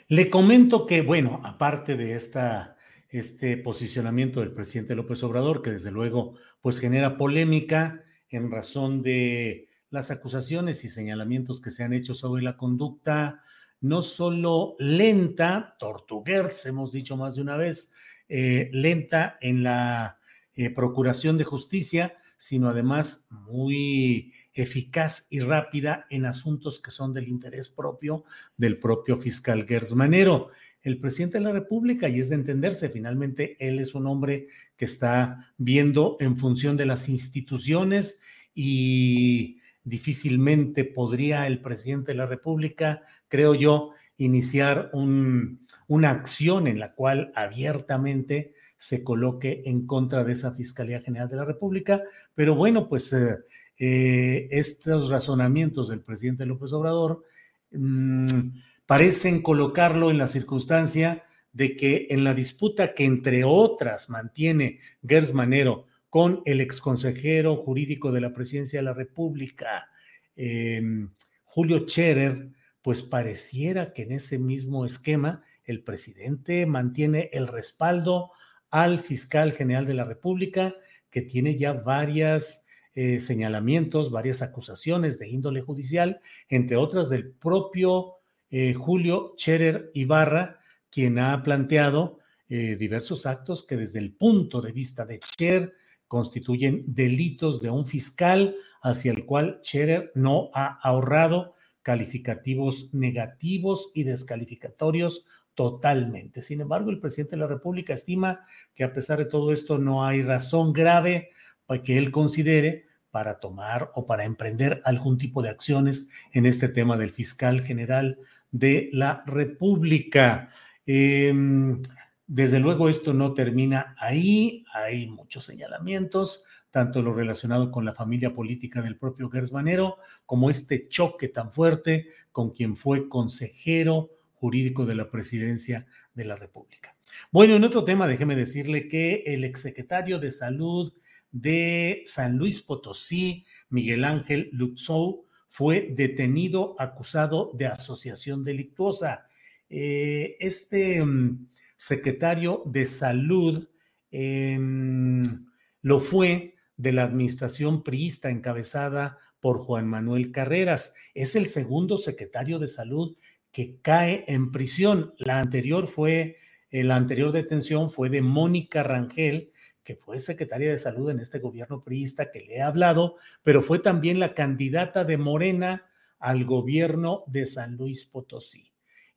Le comento que, bueno, aparte de esta, este posicionamiento del presidente López Obrador, que desde luego pues genera polémica en razón de las acusaciones y señalamientos que se han hecho sobre la conducta no solo lenta, tortuguers, hemos dicho más de una vez, eh, lenta en la eh, procuración de justicia, sino además muy eficaz y rápida en asuntos que son del interés propio del propio fiscal Gersmanero. El presidente de la República, y es de entenderse, finalmente él es un hombre que está viendo en función de las instituciones y difícilmente podría el presidente de la República, creo yo, iniciar una acción en la cual abiertamente se coloque en contra de esa Fiscalía General de la República. Pero bueno, pues eh, eh, estos razonamientos del presidente López Obrador mm, parecen colocarlo en la circunstancia de que en la disputa que entre otras mantiene Gers Manero con el exconsejero jurídico de la presidencia de la República, em, Julio Scherer, pues pareciera que en ese mismo esquema el presidente mantiene el respaldo al fiscal general de la República, que tiene ya varias eh, señalamientos, varias acusaciones de índole judicial, entre otras del propio eh, Julio Scherer Ibarra, quien ha planteado eh, diversos actos que desde el punto de vista de Scherer constituyen delitos de un fiscal hacia el cual Scherer no ha ahorrado calificativos negativos y descalificatorios totalmente. Sin embargo, el presidente de la República estima que a pesar de todo esto no hay razón grave para que él considere para tomar o para emprender algún tipo de acciones en este tema del fiscal general de la República. Em, desde luego esto no termina ahí, hay muchos señalamientos, tanto lo relacionado con la familia política del propio Gersmanero, como este choque tan fuerte con quien fue consejero jurídico de la presidencia de la República. Bueno, en otro tema, déjeme decirle que el exsecretario de Salud de San Luis Potosí, Miguel Ángel Lutzou, fue detenido acusado de asociación delictuosa. Eh, este mm, secretario de Salud lo fue de la administración priista encabezada por Juan Manuel Carreras. Es el segundo secretario de Salud que cae en prisión. La anterior fue, eh, la anterior detención fue de Mónica Rangel, que fue secretaria de salud en este gobierno priista que le he hablado, pero fue también la candidata de Morena al gobierno de San Luis Potosí.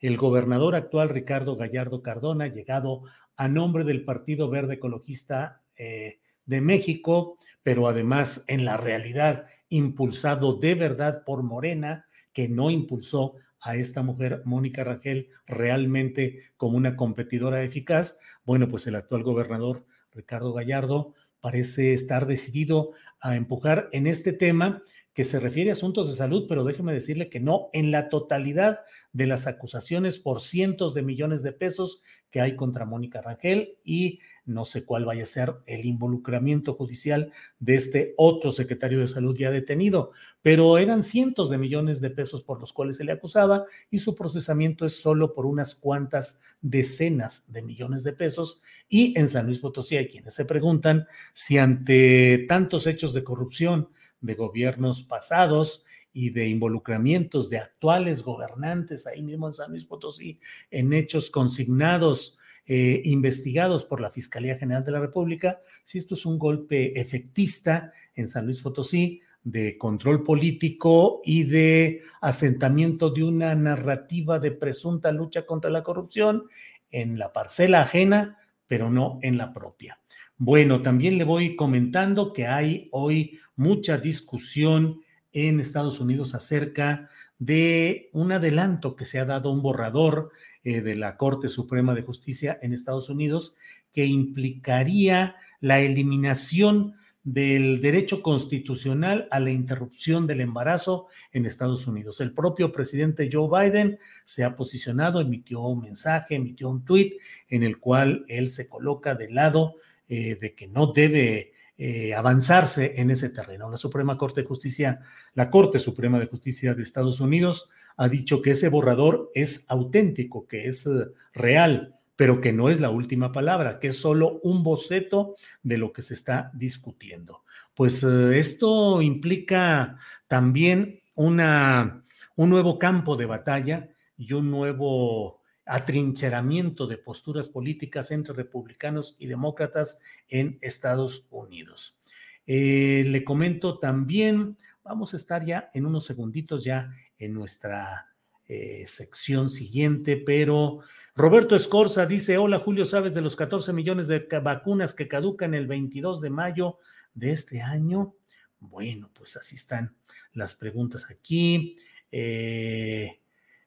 El gobernador actual, Ricardo Gallardo Cardona, llegado a nombre del Partido Verde Ecologista eh, de México, pero además en la realidad impulsado de verdad por Morena, que no impulsó a esta mujer, Mónica Rangel, realmente como una competidora eficaz, bueno, pues el actual gobernador Ricardo Gallardo parece estar decidido a empujar en este tema que se refiere a asuntos de salud, pero déjeme decirle que no en la totalidad de las acusaciones por cientos de millones de pesos que hay contra Mónica Rangel y no sé cuál vaya a ser el involucramiento judicial de este otro secretario de salud ya detenido, pero eran cientos de millones de pesos por los cuales se le acusaba y su procesamiento es solo por unas cuantas decenas de millones de pesos y en San Luis Potosí hay quienes se preguntan si ante tantos hechos de corrupción de gobiernos pasados y de involucramientos de actuales gobernantes ahí mismo en San Luis Potosí en hechos consignados, eh, investigados por la Fiscalía General de la República, si esto es un golpe efectista en San Luis Potosí de control político y de asentamiento de una narrativa de presunta lucha contra la corrupción en la parcela ajena, pero no en la propia. Bueno, también le voy comentando que hay hoy mucha discusión en Estados Unidos acerca de un adelanto que se ha dado un borrador eh, de la Corte Suprema de Justicia en Estados Unidos que implicaría la eliminación del derecho constitucional a la interrupción del embarazo en Estados Unidos. El propio presidente Joe Biden se ha posicionado, emitió un mensaje, emitió un tuit en el cual él se coloca del lado eh, de que no debe eh, avanzarse en ese terreno. La Suprema Corte de Justicia, la Corte Suprema de Justicia de Estados Unidos ha dicho que ese borrador es auténtico, que es eh, real, pero que no es la última palabra, que es solo un boceto de lo que se está discutiendo. Pues esto implica también una, un nuevo campo de batalla y un nuevo atrincheramiento de posturas políticas entre republicanos y demócratas en Estados Unidos. Eh, le comento también, vamos a estar ya en unos segunditos ya en nuestra eh, sección siguiente, pero Roberto Escorza dice, hola Julio, ¿sabes de los 14 millones de vacunas que caducan el 22 de mayo de este año? Bueno, pues así están las preguntas aquí. Eh,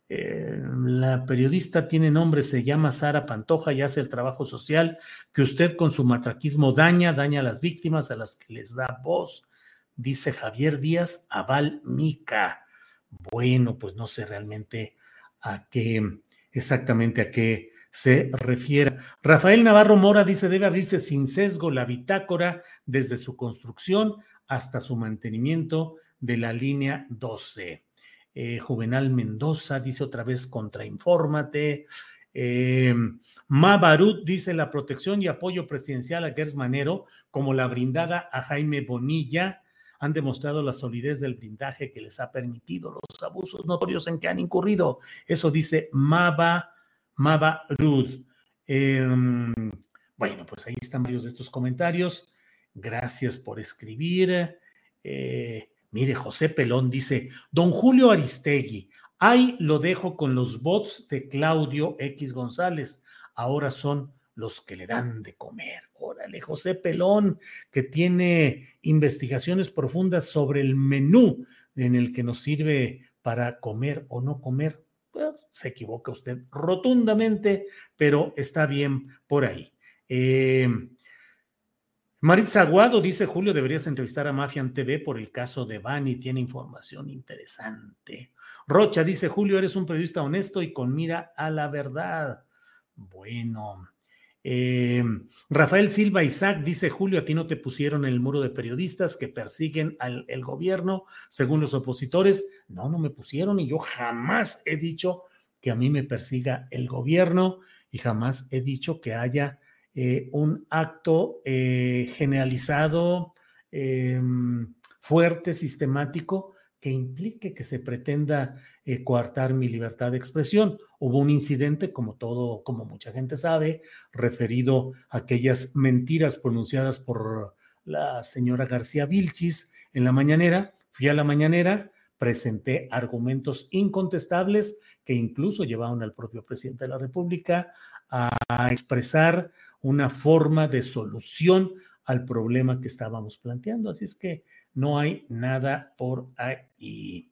eh, la periodista tiene nombre, se llama Sara Pantoja y hace el trabajo social que usted con su matraquismo daña, daña a las víctimas a las que les da voz, dice Javier Díaz Aval Mica. Bueno, pues no sé realmente a qué, exactamente a qué se refiere. Rafael Navarro Mora dice, debe abrirse sin sesgo la bitácora desde su construcción hasta su mantenimiento de la línea 12. Eh, Juvenal Mendoza dice otra vez contrainfórmate. Eh, Mabarut dice la protección y apoyo presidencial a Gers Manero, como la brindada a Jaime Bonilla, han demostrado la solidez del blindaje que les ha permitido los abusos notorios en que han incurrido. Eso dice Maba, Mabarut. Em, bueno, pues ahí están varios de estos comentarios. Gracias por escribir. Eh, Mire, José Pelón dice, don Julio Aristegui, ahí lo dejo con los bots de Claudio X González. Ahora son los que le dan de comer. Órale, José Pelón, que tiene investigaciones profundas sobre el menú en el que nos sirve para comer o no comer. se equivoca usted rotundamente, pero está bien por ahí. Eh, Maritza Aguado dice, Julio, deberías entrevistar a Mafian TV por el caso de Bani, tiene información interesante. Rocha dice, Julio, eres un periodista honesto y con mira a la verdad. Bueno. Eh, Rafael Silva Isaac dice, Julio, a ti no te pusieron el muro de periodistas que persiguen al gobierno según los opositores. No, no me pusieron y yo jamás he dicho que a mí me persiga el gobierno y jamás he dicho que haya eh, un acto eh, generalizado, em, fuerte, sistemático, que implique que se pretenda eh, coartar mi libertad de expresión. Hubo un incidente, como todo, como mucha gente sabe, referido a aquellas mentiras pronunciadas por la señora García Vilchis en la mañanera. Fui a la mañanera, presenté argumentos incontestables que incluso llevaron al propio presidente de la República a expresar una forma de solución al problema que estábamos planteando. Así es que no hay nada por ahí.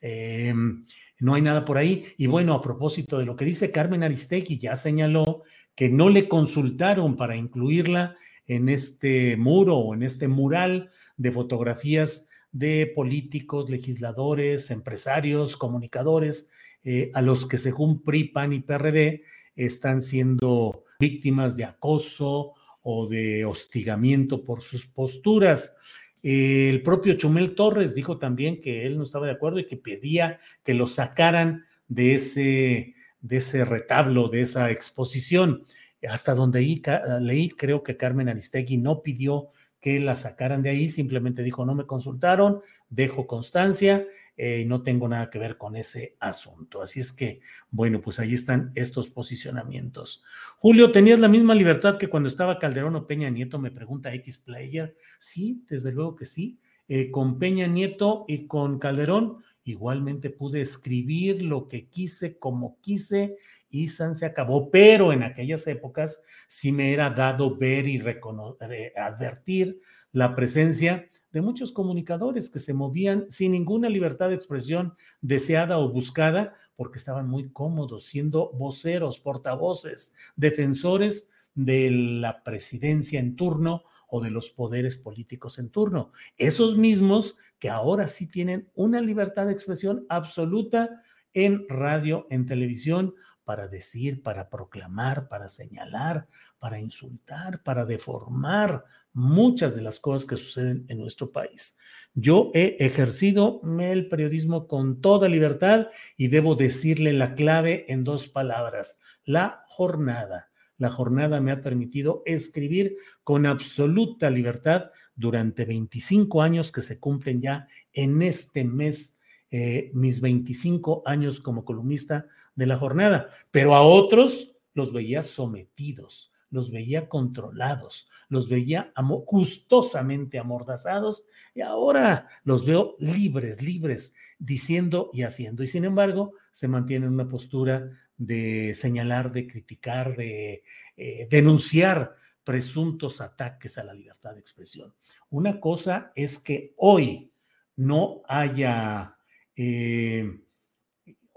Em, no hay nada por ahí. Y bueno, a propósito de lo que dice Carmen Aristegui, ya señaló que no le consultaron para incluirla en este muro o en este mural de fotografías de políticos, legisladores, empresarios, comunicadores, eh, a los que según PRI, PAN y PRD están siendo víctimas de acoso o de hostigamiento por sus posturas. El propio Chumel Torres dijo también que él no estaba de acuerdo y que pedía que lo sacaran de ese, de ese retablo, de esa exposición. Hasta donde leí, creo que Carmen Aristegui no pidió que la sacaran de ahí, simplemente dijo, no me consultaron, dejo constancia eh, y no tengo nada que ver con ese asunto. Así es que, bueno, pues ahí están estos posicionamientos. Julio, ¿tenías la misma libertad que cuando estaba Calderón o Peña Nieto? Me pregunta X Player. Sí, desde luego que sí. Eh, con Peña Nieto y con Calderón igualmente pude escribir lo que quise, como quise, y San se acabó, pero en aquellas épocas sí me era dado ver y eh, advertir la presencia de muchos comunicadores que se movían sin ninguna libertad de expresión deseada o buscada, porque estaban muy cómodos siendo voceros, portavoces, defensores de la presidencia en turno o de los poderes políticos en turno. Esos mismos que ahora sí tienen una libertad de expresión absoluta en radio, en televisión, para decir, para proclamar, para señalar, para insultar, para deformar muchas de las cosas que suceden en nuestro país. Yo he ejercido el periodismo con toda libertad y debo decirle la clave en dos palabras, la jornada. La jornada me ha permitido escribir con absoluta libertad durante 25 años que se cumplen ya en este mes eh, mis 25 años como columnista de la jornada, pero a otros los veía sometidos, los veía controlados, los veía gustosamente amordazados y ahora los veo libres, libres, diciendo y haciendo. Y sin embargo, se mantiene en una postura de señalar, de criticar, de eh, denunciar presuntos ataques a la libertad de expresión. Una cosa es que hoy no haya eh,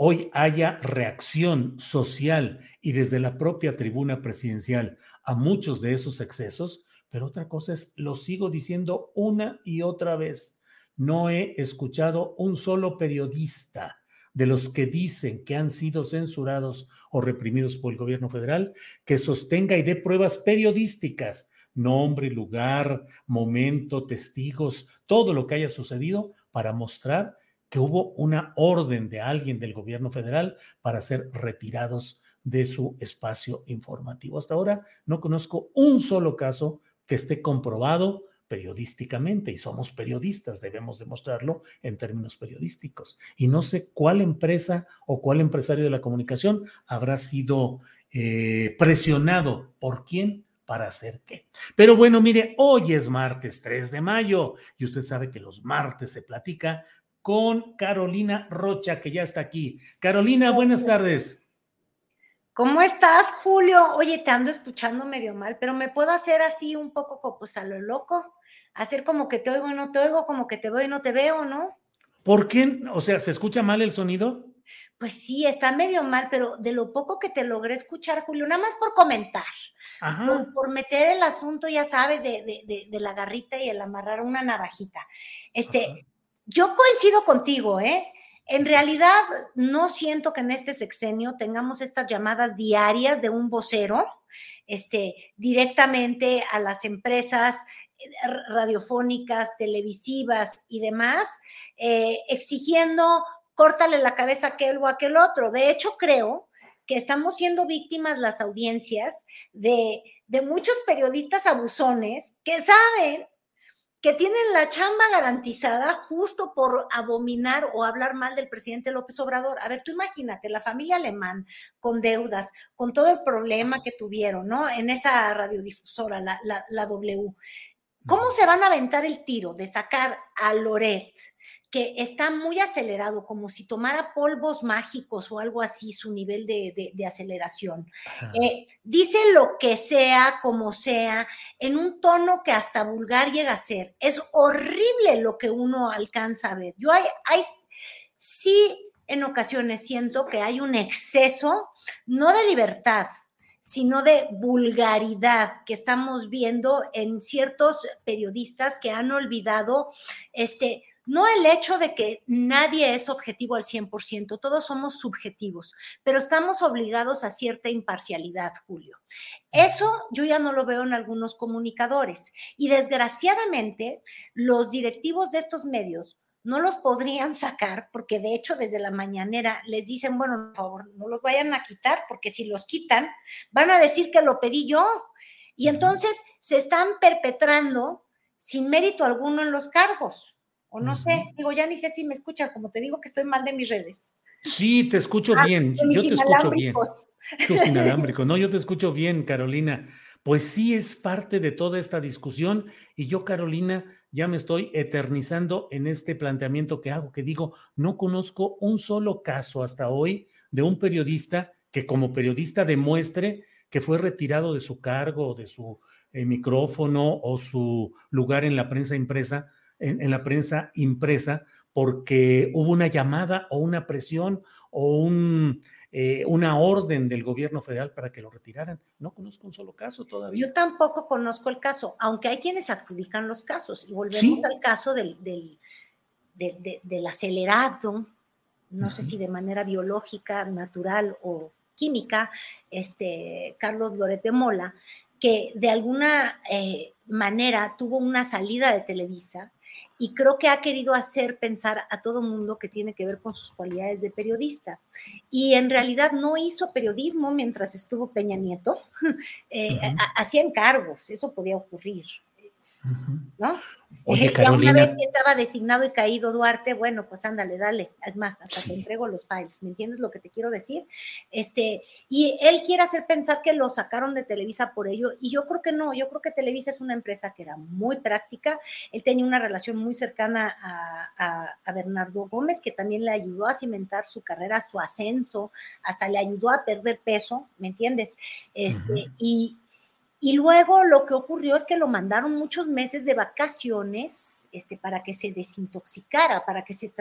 hoy haya reacción social y desde la propia tribuna presidencial a muchos de esos excesos, pero otra cosa es, lo sigo diciendo una y otra vez, no he escuchado un solo periodista de los que dicen que han sido censurados o reprimidos por el gobierno federal que sostenga y dé pruebas periodísticas, nombre, lugar, momento, testigos, todo lo que haya sucedido para mostrar que hubo una orden de alguien del gobierno federal para ser retirados de su espacio informativo. Hasta ahora no conozco un solo caso que esté comprobado periodísticamente y somos periodistas, debemos demostrarlo en términos periodísticos. Y no sé cuál empresa o cuál empresario de la comunicación habrá sido eh, presionado por quién para hacer qué. Pero bueno, mire, hoy es martes 3 de mayo y usted sabe que los martes se platica con Carolina Rocha, que ya está aquí. Carolina, buenas tardes. ¿Cómo estás, Julio? Oye, te ando escuchando medio mal, pero me puedo hacer así un poco pues a lo loco, hacer como que te oigo y no te oigo, como que te veo y no te veo, ¿no? ¿Por qué? O sea, ¿se escucha mal el sonido? Pues sí, está medio mal, pero de lo poco que te logré escuchar, Julio, nada más por comentar, Por, meter el asunto, ya sabes, de, de, la garrita y el amarrar una navajita. Este, yo coincido contigo, ¿eh? En realidad, no siento que en este sexenio tengamos estas llamadas diarias de un vocero este, directamente a las empresas eh, radiofónicas, televisivas y demás, eh, exigiendo córtale la cabeza a aquel o a aquel otro. De hecho, creo que estamos siendo víctimas las audiencias de, de muchos periodistas abusones que saben que tienen la chamba garantizada justo por abominar o hablar mal del presidente López Obrador. A ver, tú imagínate, la familia alemán con deudas, con todo el problema que tuvieron, ¿no? En esa radiodifusora, la, la, la W. ¿Cómo se van a aventar el tiro de sacar a Loret? Que está muy acelerado, como si tomara polvos mágicos o algo así, su nivel de, aceleración. Eh, dice lo que sea, como sea, en un tono que hasta vulgar llega a ser. Es horrible lo que uno alcanza a ver. Yo hay, hay sí en ocasiones siento que hay un exceso, no de libertad, sino de vulgaridad que estamos viendo en ciertos periodistas que han olvidado este no el hecho de que nadie es objetivo al 100%, todos somos subjetivos, pero estamos obligados a cierta imparcialidad, Julio. Eso yo ya no lo veo en algunos comunicadores y desgraciadamente los directivos de estos medios no los podrían sacar porque de hecho desde la mañanera les dicen, bueno, por favor, no los vayan a quitar porque si los quitan van a decir que lo pedí yo. Y entonces se están perpetrando sin mérito alguno en los cargos. O no sé, digo, ya ni sé si me escuchas, como te digo que estoy mal de mis redes. Sí, te escucho ah, bien, yo te escucho bien. Tus inalámbricos, no, yo te escucho bien, Carolina. Pues sí es parte de toda esta discusión y yo, Carolina, ya me estoy eternizando en este planteamiento que hago, que digo, no conozco un solo caso hasta hoy de un periodista que como periodista demuestre que fue retirado de su cargo, de su eh, micrófono o su lugar en la prensa impresa, en, la prensa impresa, porque hubo una llamada o una presión o un, eh, una orden del gobierno federal para que lo retiraran. No conozco un solo caso todavía. Yo tampoco conozco el caso, aunque hay quienes adjudican los casos. Y volvemos al caso del, del, acelerado, no sé si de manera biológica, natural o química, este, Carlos Lorete Mola, que de alguna eh, manera tuvo una salida de Televisa y creo que ha querido hacer pensar a todo mundo que tiene que ver con sus cualidades de periodista. Y en realidad no hizo periodismo mientras estuvo Peña Nieto, eh, hacía encargos, eso podía ocurrir. ¿No? Oye, Carolina. Una vez que estaba designado y caído Duarte, bueno, pues ándale, dale. Es más, hasta te entrego los files. ¿Me entiendes lo que te quiero decir? Este, y él quiere hacer pensar que lo sacaron de Televisa por ello, y yo creo que no. Yo creo que Televisa es una empresa que era muy práctica. Él tenía una relación muy cercana a, a, Bernardo Gómez, que también le ayudó a cimentar su carrera, su ascenso, hasta le ayudó a perder peso, ¿me entiendes? Este, y y luego lo que ocurrió es que lo mandaron muchos meses de vacaciones este, para que se desintoxicara, para que se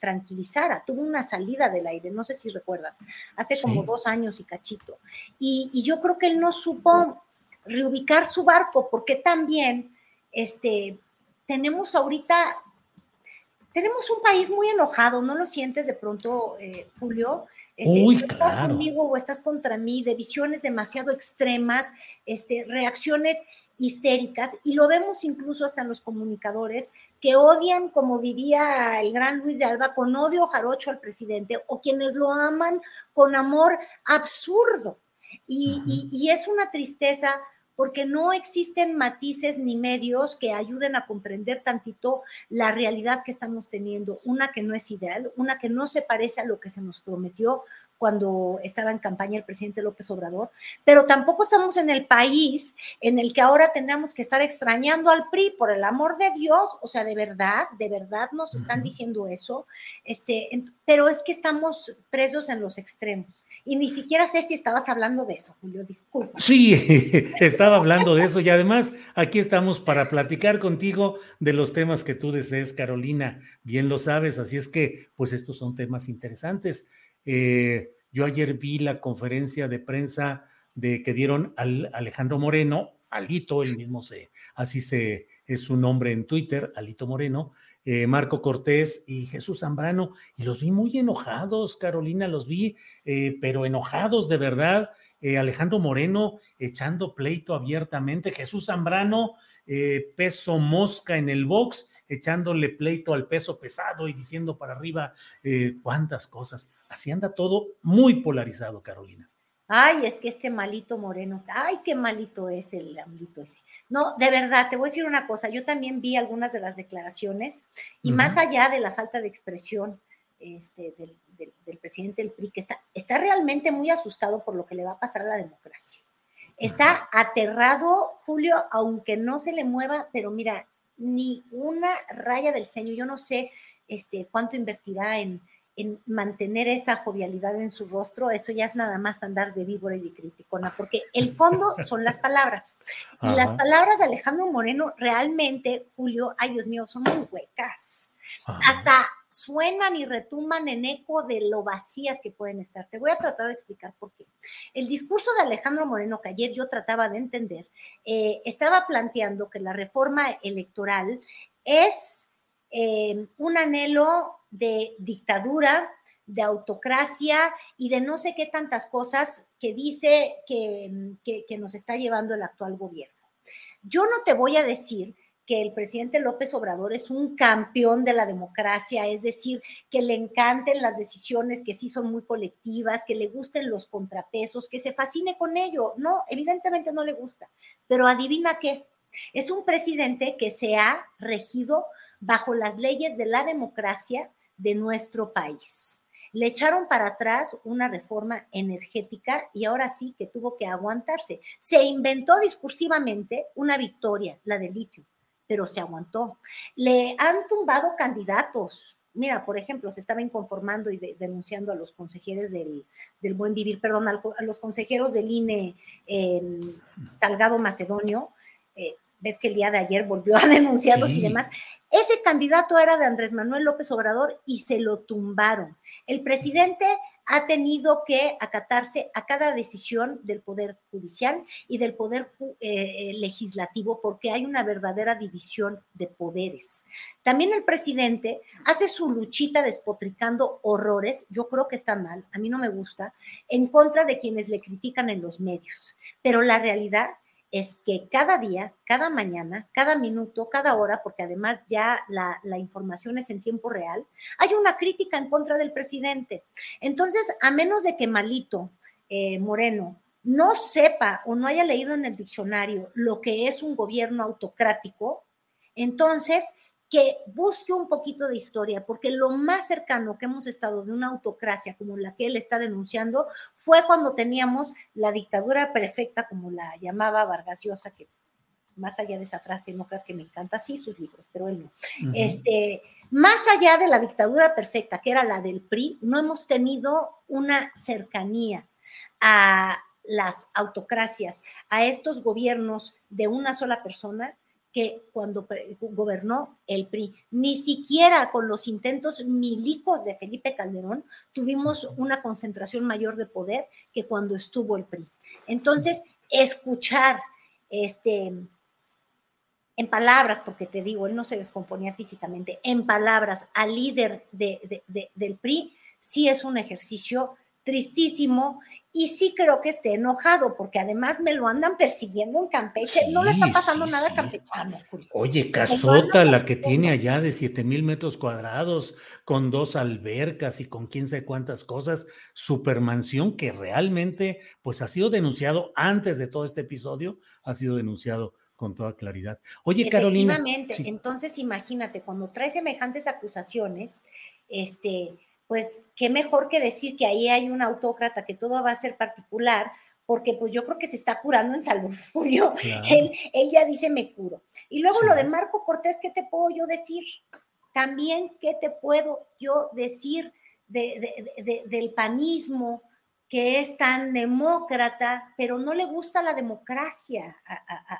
tranquilizara. Tuvo una salida del aire, no sé si recuerdas, hace como dos años y cachito. Y, yo creo que él no supo reubicar su barco porque también este, tenemos ahorita, tenemos un país muy enojado, ¿no lo sientes de pronto, eh, Julio? Este, estás conmigo o estás contra mí, de visiones demasiado extremas, este, reacciones histéricas, y lo vemos incluso hasta en los comunicadores que odian, como diría el gran Luis de Alba, con odio jarocho al presidente, o quienes lo aman con amor absurdo. y es una tristeza porque no existen matices ni medios que ayuden a comprender tantito la realidad que estamos teniendo, una que no es ideal, una que no se parece a lo que se nos prometió cuando estaba en campaña el presidente López Obrador, pero tampoco estamos en el país en el que ahora tendríamos que estar extrañando al PRI, por el amor de Dios, o sea, de verdad, de verdad nos están diciendo eso, este, pero es que estamos presos en los extremos. Y ni siquiera sé si estabas hablando de eso, Julio, disculpa. Sí, estaba hablando de eso y además aquí estamos para platicar contigo de los temas que tú desees, Carolina, bien lo sabes, así es que pues estos son temas interesantes. Eh, yo ayer vi la conferencia de prensa de que dieron al Alejandro Moreno, Alito, él mismo se, así se es su nombre en Twitter, Alito Moreno, eh, Marco Cortés y Jesús Zambrano, y los vi muy enojados, Carolina, los vi, eh, pero enojados de verdad. Alejandro Moreno echando pleito abiertamente, Jesús Zambrano, peso mosca en el box, echándole pleito al peso pesado y diciendo para arriba cuántas cosas. Así anda todo muy polarizado, Carolina. Ay, es que este malito moreno, ay, qué malito es el malito ese. No, de verdad, te voy a decir una cosa, yo también vi algunas de las declaraciones y más allá de la falta de expresión este, del, presidente del PRI, que está, está realmente muy asustado por lo que le va a pasar a la democracia. Está aterrado, Julio, aunque no se le mueva, pero mira, ni una raya del ceño, yo no sé este, cuánto invertirá en, en mantener esa jovialidad en su rostro, eso ya es nada más andar de víbora y de criticona, porque el fondo son las palabras. Y las palabras de Alejandro Moreno realmente, Julio, ay Dios mío, son muy huecas. Hasta suenan y retumban en eco de lo vacías que pueden estar. Te voy a tratar de explicar por qué. El discurso de Alejandro Moreno, que ayer yo trataba de entender, eh, estaba planteando que la reforma electoral es eh, un anhelo de dictadura, de autocracia y de no sé qué tantas cosas que dice que, que, nos está llevando el actual gobierno. Yo no te voy a decir que el presidente López Obrador es un campeón de la democracia, es decir, que le encanten las decisiones que sí son muy colectivas, que le gusten los contrapesos, que se fascine con ello. No, evidentemente no le gusta, pero adivina qué, es un presidente que se ha regido bajo las leyes de la democracia de nuestro país. Le echaron para atrás una reforma energética y ahora sí que tuvo que aguantarse. Se inventó discursivamente una victoria, la del litio, pero se aguantó. Le han tumbado candidatos. Mira, por ejemplo, se estaba inconformando y denunciando a los consejeros del, Buen Vivir, perdón, a los consejeros del INE em, Salgado Macedonio. Eh, ves que el día de ayer volvió a denunciarlos y demás. Ese candidato era de Andrés Manuel López Obrador y se lo tumbaron. El presidente ha tenido que acatarse a cada decisión del Poder Judicial y del Poder eh, Legislativo porque hay una verdadera división de poderes. También el presidente hace su luchita despotricando horrores, yo creo que está mal, a mí no me gusta, en contra de quienes le critican en los medios. Pero la realidad es que cada día, cada mañana, cada minuto, cada hora, porque además ya la, información es en tiempo real, hay una crítica en contra del presidente. Entonces, a menos de que Malito eh, Moreno no sepa o no haya leído en el diccionario lo que es un gobierno autocrático, entonces que busque un poquito de historia, porque lo más cercano que hemos estado de una autocracia como la que él está denunciando fue cuando teníamos la dictadura perfecta, como la llamaba Vargas Llosa, que más allá de esa frase, no creas que me encanta, sí, sus libros, pero él no. Este, más allá de la dictadura perfecta, que era la del PRI, no hemos tenido una cercanía a las autocracias, a estos gobiernos de una sola persona que cuando gobernó el PRI. Ni siquiera con los intentos milicos de Felipe Calderón tuvimos una concentración mayor de poder que cuando estuvo el PRI. Entonces, escuchar este en palabras, porque te digo, él no se descomponía físicamente, en palabras al líder del PRI, sí es un ejercicio tristísimo y sí creo que esté enojado, porque además me lo andan persiguiendo en Campeche. no le está pasando nada a Campechano, Oye, casota, la que tiene allá de 7 mil metros cuadrados, con dos albercas y con quién sabe cuántas cosas, supermansión que realmente, pues ha sido denunciado antes de todo este episodio, ha sido denunciado con toda claridad. Oye, Carolina. Efectivamente, entonces imagínate, cuando trae semejantes acusaciones, este pues qué mejor que decir que ahí hay un autócrata, que todo va a ser particular, porque pues yo creo que se está curando en salud, Julio. Él, ya dice me curo. Y luego lo de Marco Cortés, ¿qué te puedo yo decir? También, ¿qué te puedo yo decir del panismo, que es tan demócrata, pero no le gusta la democracia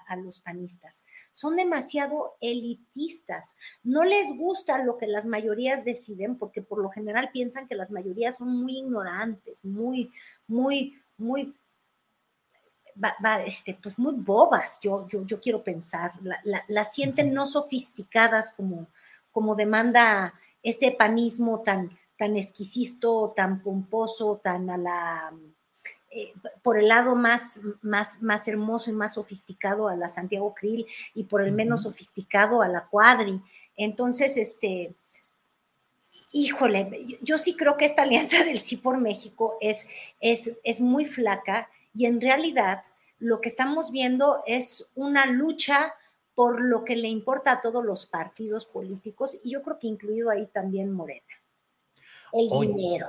a, los panistas. Son demasiado elitistas. No les gusta lo que las mayorías deciden, porque por lo general piensan que las mayorías son muy ignorantes, muy, muy, muy, este, pues muy bobas, yo, yo, yo quiero pensar. Las sienten no sofisticadas como, como demanda este panismo tan tan exquisito, tan pomposo, tan a la, eh, por el lado más, más, más hermoso y más sofisticado a la Santiago Krill y por el menos sofisticado a la Cuadri. Entonces, este, híjole, yo sí creo que esta alianza del sí por México es, es, es muy flaca y en realidad lo que estamos viendo es una lucha por lo que le importa a todos los partidos políticos y yo creo que incluido ahí también Morena el dinero,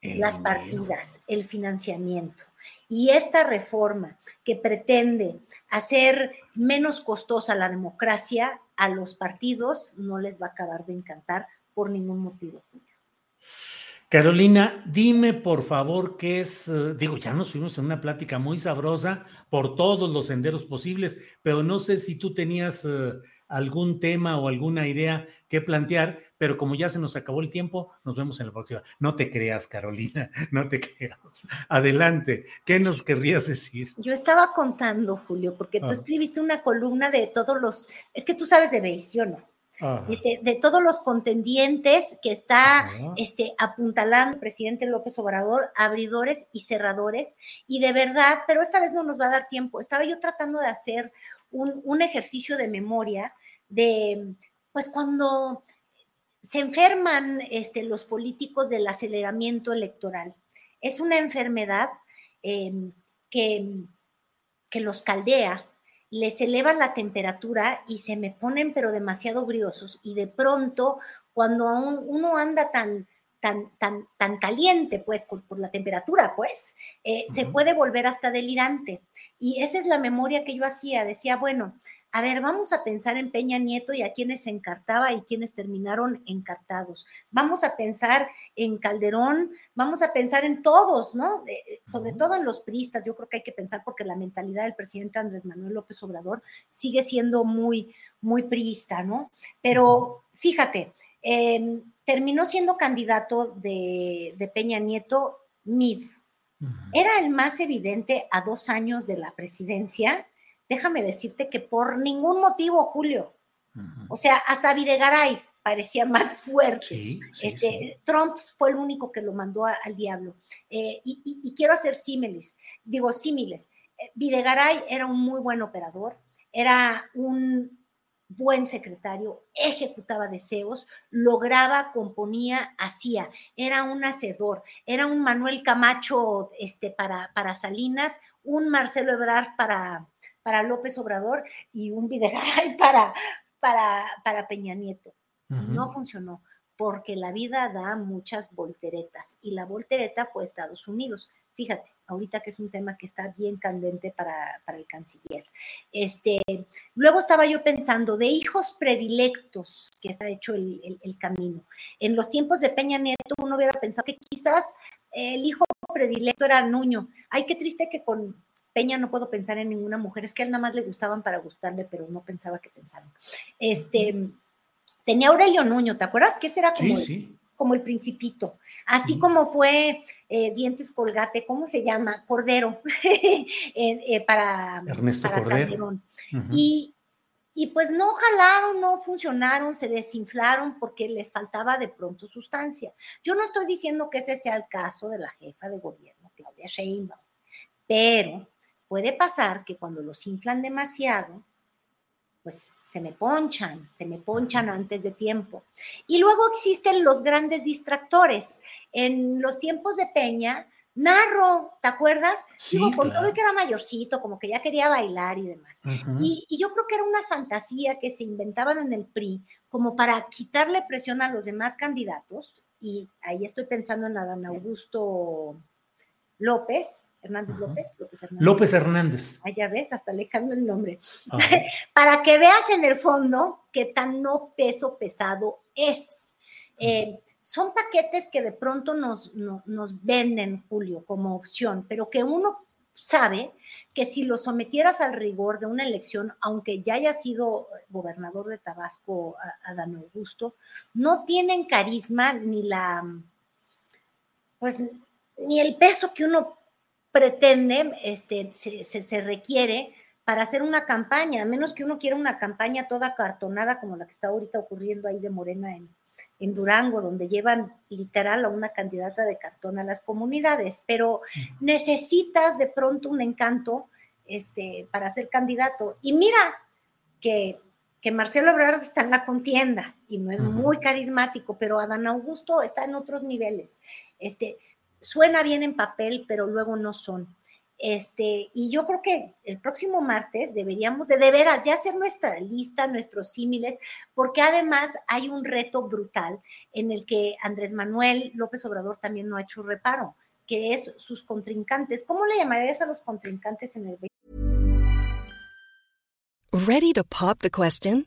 las partidas, el financiamiento. Y esta reforma que pretende hacer menos costosa la democracia a los partidos no les va a acabar de encantar por ningún motivo. Carolina, dime por favor qué es, eh, digo, ya nos fuimos en una plática muy sabrosa por todos los senderos posibles, pero no sé si tú tenías eh, algún tema o alguna idea que plantear, pero como ya se nos acabó el tiempo, nos vemos en la próxima. No te creas, Carolina, no te creas. Adelante, ¿qué nos querrías decir? Yo estaba contando, Julio, porque tú ah. escribiste una columna de todos los, es que tú sabes de BASE, yo no. este, de todos los contendientes que está este, apuntalando el presidente López Obrador, abridores y cerradores, y de verdad, pero esta vez no nos va a dar tiempo. Estaba yo tratando de hacer un, un ejercicio de memoria de, pues cuando se enferman este, los políticos del aceleramiento electoral. Es una enfermedad em, que, que los caldea, les elevan la temperatura y se me ponen pero demasiado briosos y de pronto cuando uno anda tan, tan, tan, tan caliente, pues, por, la temperatura, pues, eh, se puede volver hasta delirante. Y esa es la memoria que yo hacía. Decía, bueno, a ver, vamos a pensar en Peña Nieto y a quienes se encartaba y quienes terminaron encartados. Vamos a pensar en Calderón, vamos a pensar en todos, ¿no? Eh, sobre todo en los priistas, yo creo que hay que pensar porque la mentalidad del presidente Andrés Manuel López Obrador sigue siendo muy, muy priista, ¿no? Pero fíjate, em, terminó siendo candidato de, Peña Nieto Mid. Era el más evidente a dos años de la presidencia déjame decirte que por ningún motivo, Julio, o sea, hasta Videgaray parecía más fuerte. este, Trump fue el único que lo mandó al diablo. Eh, y, quiero hacer símiles, digo símiles. Eh, Videgaray era un muy buen operador, era un buen secretario, ejecutaba deseos, lograba, componía, hacía, era un hacedor, era un Manuel Camacho este, para, para Salinas, un Marcelo Ebrard para, para López Obrador y un Videgaray para, para, para Peña Nieto. No funcionó porque la vida da muchas volteretas y la voltereta fue Estados Unidos. Fíjate, ahorita que es un tema que está bien candente para, el canciller. Este, luego estaba yo pensando de hijos predilectos que está hecho el, el, camino. En los tiempos de Peña Nieto uno hubiera pensado que quizás el hijo predilecto era Nuño. Ay, qué triste que con Peña no puedo pensar en ninguna mujer, es que a él nada más le gustaban para gustarle, pero no pensaba que pensaban. Este, tenía Aurelio Nuño, ¿te acuerdas? Que ese era como, El, como el principito, así como fue eh, Dientes Colgate, ¿cómo se llama? Cordero, eh, para, Ernesto Cordero. y, y pues no jalaron, no funcionaron, se desinflaron porque les faltaba de pronto sustancia. Yo no estoy diciendo que ese sea el caso de la jefa de gobierno, Claudia Sheinbaum, pero puede pasar que cuando los inflan demasiado, pues se me ponchan, se me ponchan antes de tiempo. Y luego existen los grandes distractores. En los tiempos de Peña, Narro, ¿te acuerdas? Sí, con todo que era mayorcito, como que ya quería bailar y demás. y, y, yo creo que era una fantasía que se inventaban en el PRI como para quitarle presión a los demás candidatos. Y ahí estoy pensando en Adán Augusto López, Hernández López, López Hernández. López Hernández. Ah, ya ves, hasta le cambio el nombre. Para que veas en el fondo qué tan no peso pesado es. Eh, son paquetes que de pronto nos, nos venden, Julio, como opción, pero que uno sabe que si lo sometieras al rigor de una elección, aunque ya haya sido gobernador de Tabasco Adán Augusto, no tienen carisma ni la, pues, ni el peso que uno pretende, este, se, se, requiere para hacer una campaña, a menos que uno quiera una campaña toda cartonada como la que está ahorita ocurriendo ahí de Morena en, en Durango, donde llevan literal a una candidata de cartón a las comunidades, pero necesitas de pronto un encanto este, para ser candidato. Y mira que, que Marcelo Ebrard está en la contienda y no es muy carismático, pero Adán Augusto está en otros niveles. Este, suena bien en papel, pero luego no son. Este, y yo creo que el próximo martes deberíamos de, de veras ya hacer nuestra lista, nuestros símiles, porque además hay un reto brutal en el que Andrés Manuel López Obrador también no ha hecho reparo, que es sus contrincantes. ¿Cómo le llamarías a los contrincantes en el Ready to pop the question?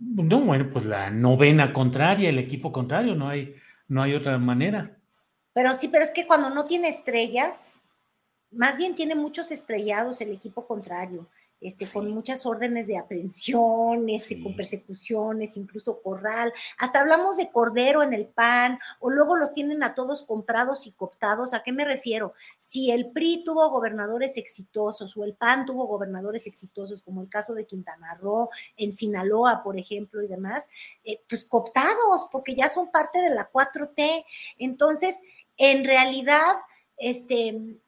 No, bueno, pues la novena contraria, el equipo contrario, no hay, no hay otra manera. Pero sí, pero es que cuando no tiene estrellas, más bien tiene muchos estrellados el equipo contrario. Este, con muchas órdenes de aprehensión, este, con persecuciones, incluso corral. Hasta hablamos de cordero en el pan, o luego los tienen a todos comprados y cooptados. ¿A qué me refiero? Si el PRI tuvo gobernadores exitosos o el PAN tuvo gobernadores exitosos, como el caso de Quintana Roo, en Sinaloa, por ejemplo, y demás, eh, pues cooptados, porque ya son parte de la 4T. Entonces, en realidad, este,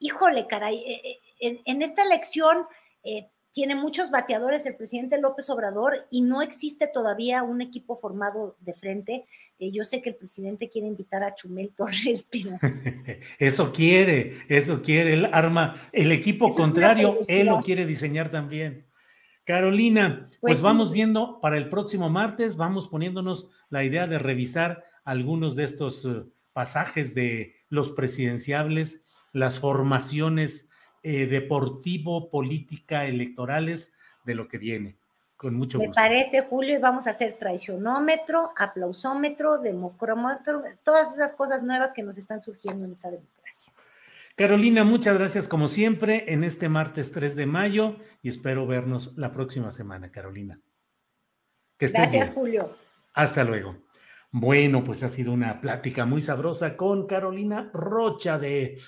híjole, caray, eh, eh, en esta elección eh, tiene muchos bateadores el presidente López Obrador y no existe todavía un equipo formado de frente. Eh, yo sé que el presidente quiere invitar a Chumel Torres, pero... eso quiere, eso quiere, el arma, el equipo contrario, él lo quiere diseñar también. Carolina, pues, pues vamos viendo para el próximo martes, vamos poniéndonos la idea de revisar algunos de estos eh, pasajes de los presidenciables, las formaciones eh, deportivo, política, electorales de lo que viene. Con mucho Me gusto. Me parece, Julio, y vamos a hacer traicionómetro, aplausómetro, democrómetro, todas esas cosas nuevas que nos están surgiendo en esta democracia. Carolina, muchas gracias como siempre en este martes 3 de mayo y espero vernos la próxima semana, Carolina. Que gracias, Julio. Hasta luego. Bueno, pues ha sido una plática muy sabrosa con Carolina Rocha de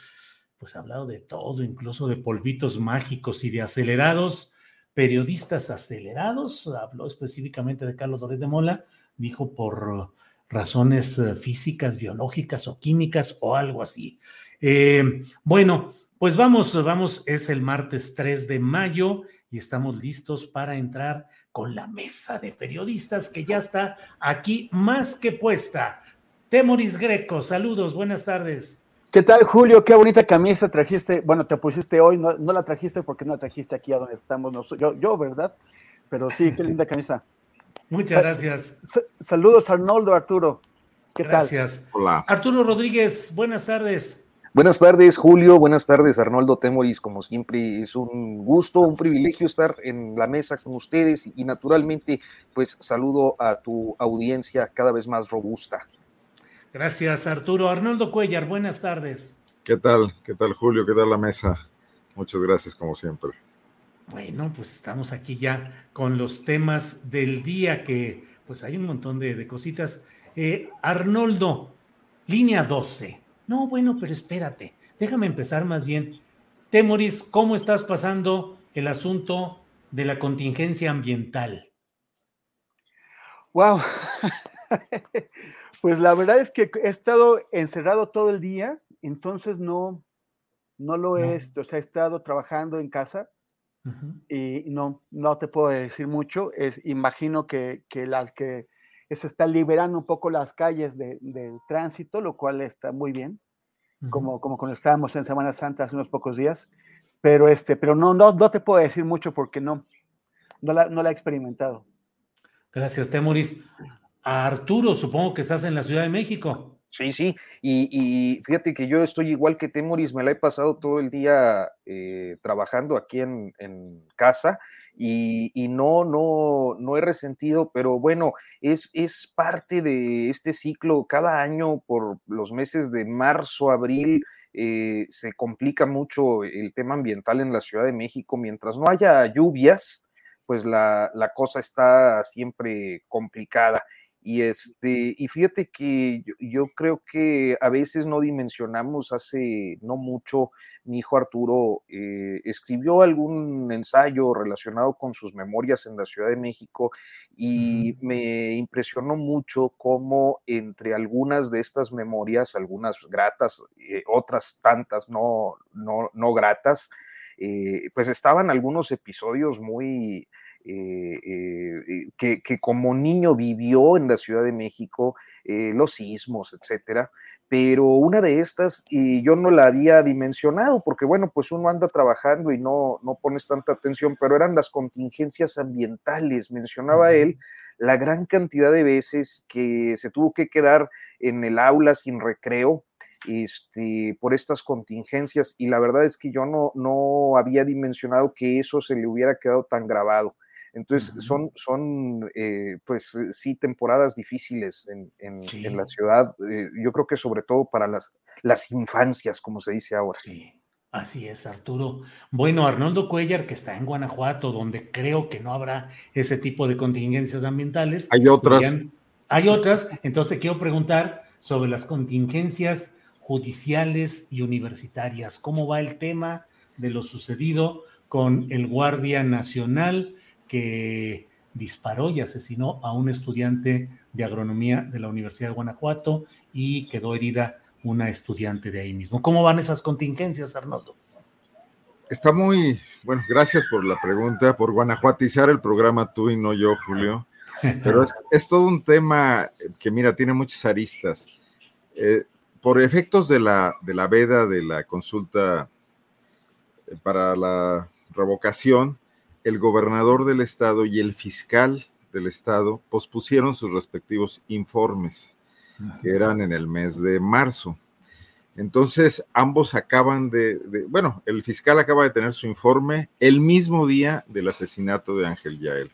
pues ha hablado de todo, incluso de polvitos mágicos y de acelerados, periodistas acelerados, habló específicamente de Carlos Dorés de Mola, dijo por razones eh, físicas, biológicas o químicas o algo así. Eh, bueno, pues vamos, vamos, es el martes 3 de mayo y estamos listos para entrar con la mesa de periodistas que ya está aquí más que puesta. Temoris Greco, saludos, buenas tardes. ¿Qué tal, Julio? Qué bonita camisa trajiste. Bueno, te pusiste hoy, no, no la trajiste porque no la trajiste aquí a donde estamos. yo, yo, ¿verdad? Pero sí, qué linda camisa. Muchas gracias. saludos, Arnoldo, Arturo. ¿Qué gracias. tal? Hola. Arturo Rodríguez, buenas tardes. Buenas tardes, Julio. Buenas tardes, Arnoldo Temoris. Como siempre, es un gusto, un privilegio estar en la mesa con ustedes y, naturalmente, pues saludo a tu audiencia cada vez más robusta. Gracias, Arturo. Arnoldo Cuellar, buenas tardes. ¿Qué tal? ¿Qué tal, Julio? ¿Qué tal la mesa? Muchas gracias, como siempre. Bueno, pues estamos aquí ya con los temas del día, que pues hay un montón de, cositas. Eh, Arnoldo, línea 12. No, bueno, pero espérate, déjame empezar más bien. Temoris, ¿cómo estás pasando el asunto de la contingencia ambiental? Wow. Pues la verdad es que he estado encerrado todo el día, entonces no, no lo he, o sea, he estado trabajando en casa y no, no te puedo decir mucho. Es, imagino que, que, la, que se está liberando un poco las calles de, tránsito, lo cual está muy bien, como, como cuando estábamos en Semana Santa hace unos pocos días. Pero, este, pero no, no, no te puedo decir mucho porque no, no la, no la he experimentado. Gracias, Temoris. Arturo, supongo que estás en la Ciudad de México. Sí, sí, y, fíjate que yo estoy igual que Temoris, me la he pasado todo el día eh, trabajando aquí en, casa y, no, no, no he resentido, pero bueno, es, es parte de este ciclo. Cada año por los meses de marzo, abril, eh, se complica mucho el tema ambiental en la Ciudad de México. Mientras no haya lluvias, pues la, la cosa está siempre complicada. Y, este, y fíjate que yo, creo que a veces no dimensionamos, hace no mucho, mi hijo Arturo eh, escribió algún ensayo relacionado con sus memorias en la Ciudad de México y me impresionó mucho cómo entre algunas de estas memorias, algunas gratas, eh, otras tantas no, no, no gratas, eh, pues estaban algunos episodios muy... Eh, que, que, como niño vivió en la Ciudad de México, los sismos, etcétera, pero una de estas, y yo no la había dimensionado, porque bueno, pues uno anda trabajando y no, no pones tanta atención, pero eran las contingencias ambientales, mencionaba él, la gran cantidad de veces que se tuvo que quedar en el aula sin recreo este, por estas contingencias y la verdad es que yo no, no había dimensionado que eso se le hubiera quedado tan grabado. Entonces, son, son eh, pues eh, sí, temporadas difíciles en, en, la ciudad, eh, yo creo que sobre todo para las, las infancias, como se dice ahora. Sí. Así es, Arturo. Bueno, Arnoldo Cuellar, que está en Guanajuato, donde creo que no habrá ese tipo de contingencias ambientales. Hay otras. hay otras. Entonces te quiero preguntar sobre las contingencias judiciales y universitarias. ¿Cómo va el tema de lo sucedido con el Guardia Nacional que disparó y asesinó a un estudiante de agronomía de la Universidad de Guanajuato y quedó herida una estudiante de ahí mismo. ¿Cómo van esas contingencias, Arnoldo? Está muy, bueno, gracias por la pregunta, por guanajuatizar el programa tú y no yo, Julio. Pero es, todo un tema que, mira, tiene muchas aristas. Eh, por efectos de la, de la veda de la consulta eh, para la revocación, el gobernador del estado y el fiscal del estado pospusieron sus respectivos informes que eran en el mes de marzo. Entonces, ambos acaban de, bueno, el fiscal acaba de tener su informe el mismo día del asesinato de Ángel Yael.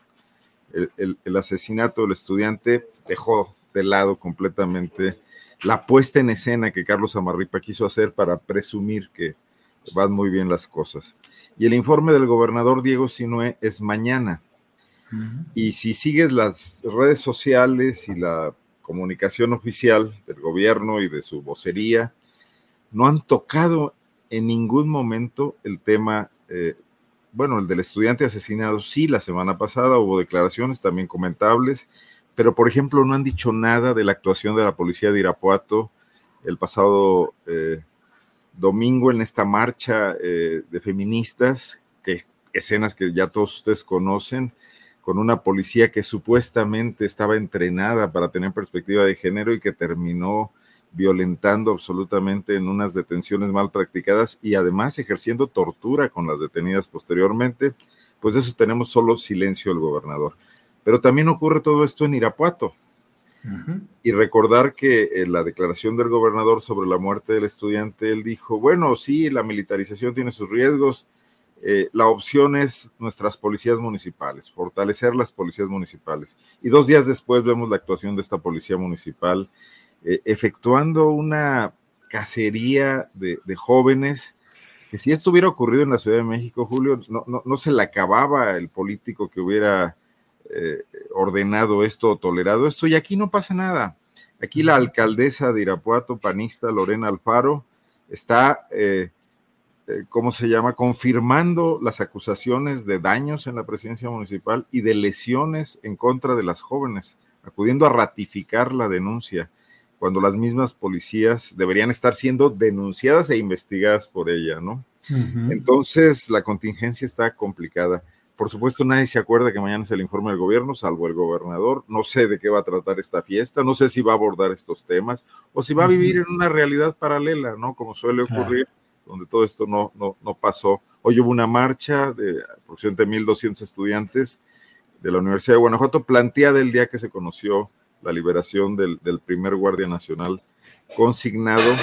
El, asesinato del estudiante dejó de lado completamente la puesta en escena que Carlos Amarripa quiso hacer para presumir que van muy bien las cosas. Y el informe del gobernador Diego Sinue es mañana. Y si sigues las redes sociales y la comunicación oficial del gobierno y de su vocería no han tocado en ningún momento el tema, eh, bueno, el del estudiante asesinado, sí, la semana pasada hubo declaraciones también comentables, pero por ejemplo no han dicho nada de la actuación de la policía de Irapuato el pasado eh, domingo en esta marcha eh, de feministas, que escenas que ya todos ustedes conocen, con una policía que supuestamente estaba entrenada para tener perspectiva de género y que terminó violentando absolutamente en unas detenciones mal practicadas y además ejerciendo tortura con las detenidas posteriormente, pues de eso tenemos solo silencio del gobernador. Pero también ocurre todo esto en Irapuato. Y recordar que en la declaración del gobernador sobre la muerte del estudiante, él dijo, bueno, sí, la militarización tiene sus riesgos, eh, la opción es nuestras policías municipales, fortalecer las policías municipales. Y dos días después vemos la actuación de esta policía municipal eh, efectuando una cacería de, jóvenes que si esto hubiera ocurrido en la Ciudad de México, Julio, no, se le acababa el político que hubiera eh, ordenado esto o tolerado esto, y aquí no pasa nada. Aquí la alcaldesa de Irapuato, panista Lorena Alfaro, está eh, ¿cómo se llama? Confirmando las acusaciones de daños en la presidencia municipal y de lesiones en contra de las jóvenes, acudiendo a ratificar la denuncia, cuando las mismas policías deberían estar siendo denunciadas e investigadas por ella, ¿no? Entonces, la contingencia está complicada. Por supuesto, nadie se acuerda que mañana es el informe del gobierno, salvo el gobernador. No sé de qué va a tratar esta fiesta, no sé si va a abordar estos temas o si va a vivir en una realidad paralela, ¿no? Como suele ocurrir donde todo esto no, no, pasó. Hoy hubo una marcha de aproximadamente 1.200 estudiantes de la Universidad de Guanajuato, planteada el día que se conoció la liberación del, primer Guardia Nacional consignado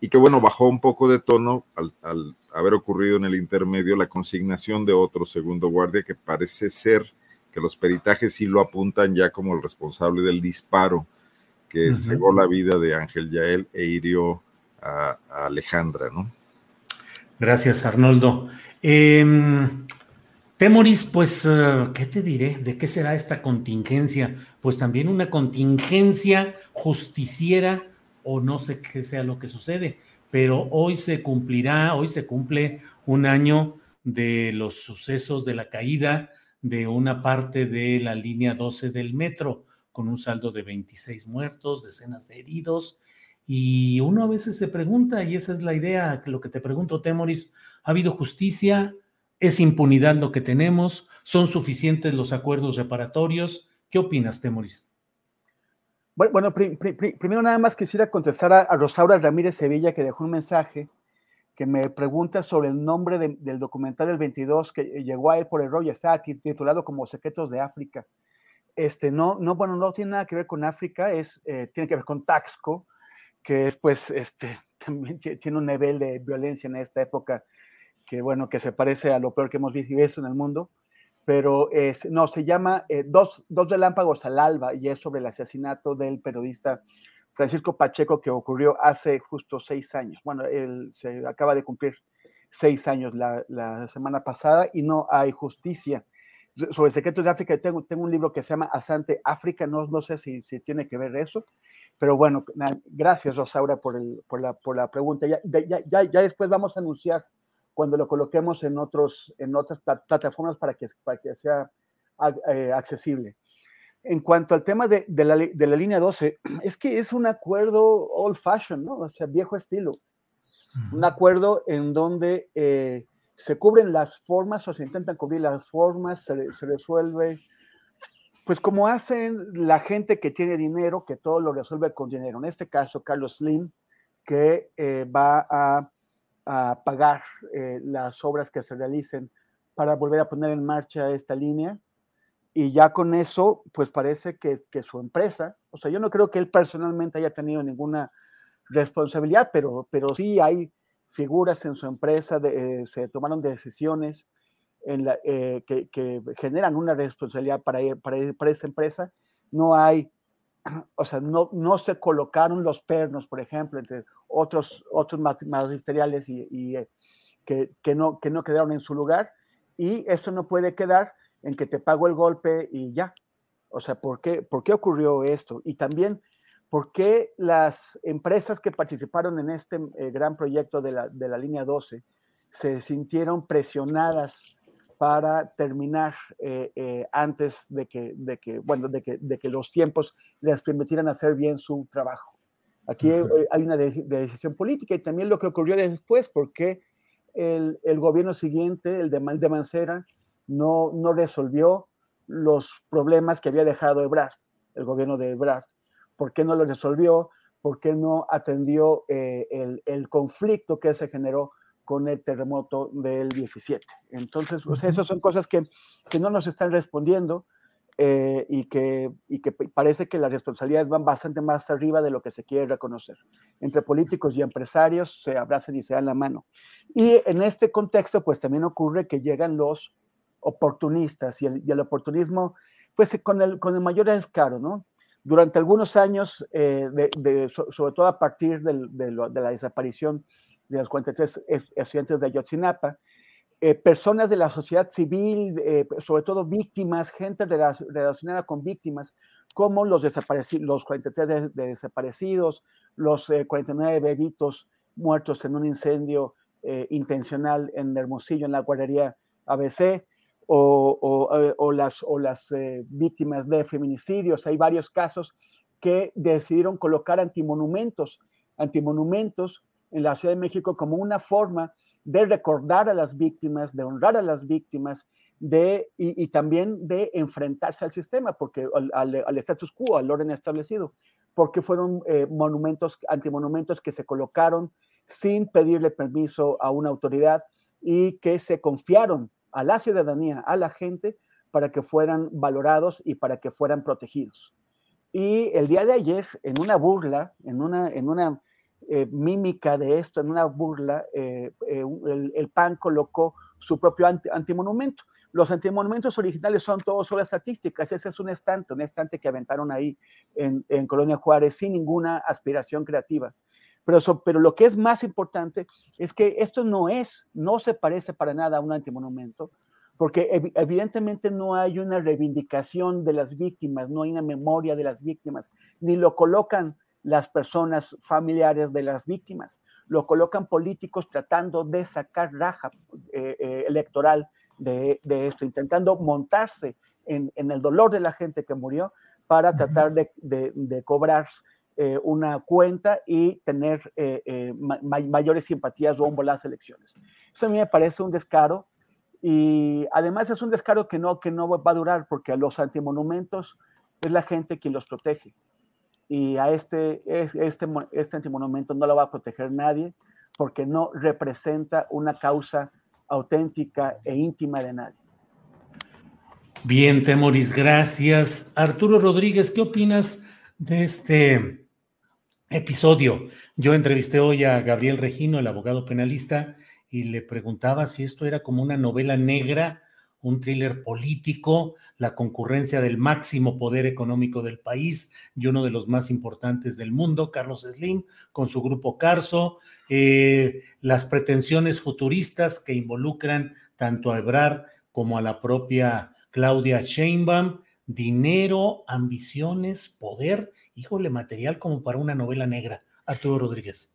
y que bueno, bajó un poco de tono al, haber ocurrido en el intermedio la consignación de otro segundo guardia que parece ser que los peritajes sí lo apuntan ya como el responsable del disparo que cegó la vida de Ángel Yael e hirió a Alejandra, ¿no? Gracias, Arnoldo. Em, Temoris, pues, eh, ¿qué te diré? ¿De qué será esta contingencia? Pues también una contingencia justiciera o no sé qué sea lo que sucede, pero hoy se cumplirá, hoy se cumple un año de los sucesos de la caída de una parte de la línea 12 del metro, con un saldo de 26 muertos, decenas de heridos y uno a veces se pregunta, y esa es la idea, lo que te pregunto, Temoris, ¿Ha habido justicia? ¿Es impunidad lo que tenemos? ¿Son suficientes los acuerdos reparatorios? ¿Qué opinas, Temoris? Bueno, primero nada más quisiera contestar a, Rosaura Ramírez Sevilla que dejó un mensaje que me pregunta sobre el nombre del documental del 22 que llegó a él por error y está titulado como Secretos de África. Este, no, no, bueno, no tiene nada que ver con África, es, eh, tiene que ver con Taxco, que es, pues, este, también tiene un nivel de violencia en esta época que, bueno, que se parece a lo peor que hemos visto en el mundo, pero es, no, se llama eh, dos, dos relámpagos al alba y es sobre el asesinato del periodista Francisco Pacheco que ocurrió hace justo seis años. Bueno, él se acaba de cumplir seis años la, la semana pasada y no hay justicia sobre secretos de África, tengo, tengo un libro que se llama Asante África, no, no sé si, si tiene que ver eso, pero bueno, gracias Rosaura por, el, por, la, por la pregunta. Ya, ya, ya, después vamos a anunciar cuando lo coloquemos en, otros, en otras plataformas para que, para que sea eh, accesible. En cuanto al tema de, de, la, de, la, línea 12, es que es un acuerdo old fashion, ¿no? O sea, viejo estilo. Un acuerdo en donde eh, se cubren las formas o se intentan cubrir las formas, se, se, resuelve, pues como hacen la gente que tiene dinero, que todo lo resuelve con dinero. En este caso, Carlos Slim, que eh, va a, a pagar eh, las obras que se realicen para volver a poner en marcha esta línea. Y ya con eso, pues parece que, que su empresa, o sea, yo no creo que él personalmente haya tenido ninguna responsabilidad, pero, pero sí hay figuras en su empresa, eh, se tomaron decisiones en la, eh, que, generan una responsabilidad para, para, para, esa empresa. No hay, o sea, no, no se colocaron los pernos, por ejemplo, entre otros, otros materiales y, eh, que, que, no, que no quedaron en su lugar. Y eso no puede quedar en que te pago el golpe y ya. O sea, ¿por qué, ¿por qué ocurrió esto? Y también ¿Por qué las empresas que participaron en este eh, gran proyecto de la, de la, línea 12 se sintieron presionadas para terminar eh, eh, antes de que, de que, bueno, de que, de que los tiempos les permitieran hacer bien su trabajo? Aquí hay una de, decisión política y también lo que ocurrió después, porque el, el gobierno siguiente, el de, de Mancera, no, no resolvió los problemas que había dejado Ebrard, el gobierno de Ebrard. Por qué no lo resolvió, por qué no atendió eh, el, el, conflicto que se generó con el terremoto del 17. Entonces, pues, esas son cosas que, que, no nos están respondiendo eh, y, que, y que parece que las responsabilidades van bastante más arriba de lo que se quiere reconocer. Entre políticos y empresarios se abrazan y se dan la mano. Y en este contexto, pues también ocurre que llegan los oportunistas y el, y el oportunismo, pues con el, con el mayor descaro, ¿no? Durante algunos años, eh, de, de, sobre todo a partir de, de, la desaparición de los 43 estudiantes de Ayotzinapa, eh, personas de la sociedad civil, eh, sobre todo víctimas, gente relacionada con víctimas, como los, los 43 de, de desaparecidos, los 49 bebitos muertos en un incendio intencional en Hermosillo, en la guardería ABC, o, o, o las, o las eh, víctimas de feminicidios. Hay varios casos que decidieron colocar antimonumentos, antimonumentos en la Ciudad de México como una forma de recordar a las víctimas, de honrar a las víctimas, de, y, también de enfrentarse al sistema, porque al, al, al, status quo, al orden establecido, porque fueron eh, monumentos, antimonumentos que se colocaron sin pedirle permiso a una autoridad y que se confiaron a la ciudadanía, a la gente, para que fueran valorados y para que fueran protegidos. Y el día de ayer, en una burla, en una, en una eh, mímica de esto, en una burla, eh, eh, el, PAN colocó su propio anti, antimonumento. Los antimonumentos originales son todos obras artísticas, ese es un estante, un estante que aventaron ahí en, Colonia Juárez sin ninguna aspiración creativa. Pero, pero lo que es más importante es que esto no es, no se parece para nada a un antimonumento, porque ev evidentemente no hay una reivindicación de las víctimas, no hay una memoria de las víctimas, ni lo colocan las personas familiares de las víctimas, lo colocan políticos tratando de sacar raja eh, eh, electoral de, de, esto, intentando montarse en, en, el dolor de la gente que murió para tratar de, de, de cobrar eh, una cuenta y tener eh, ma mayores simpatías rumbo a las elecciones. Eso a mí me parece un descaro y además es un descaro que no, que no va a durar porque a los antimonumentos es la gente quien los protege. Y a este, este, este antimonumento no lo va a proteger nadie porque no representa una causa auténtica e íntima de nadie. Bien, Temoris, gracias. Arturo Rodríguez, ¿qué opinas de este episodio? Yo entrevisté hoy a Gabriel Regino, el abogado penalista, y le preguntaba si esto era como una novela negra, un thriller político, la concurrencia del máximo poder económico del país y uno de los más importantes del mundo, Carlos Slim, con su grupo Carso, eh, las pretensiones futuristas que involucran tanto a Ebrard como a la propia Claudia Sheinbaum, dinero, ambiciones, poder, híjole, material como para una novela negra. Arturo Rodríguez.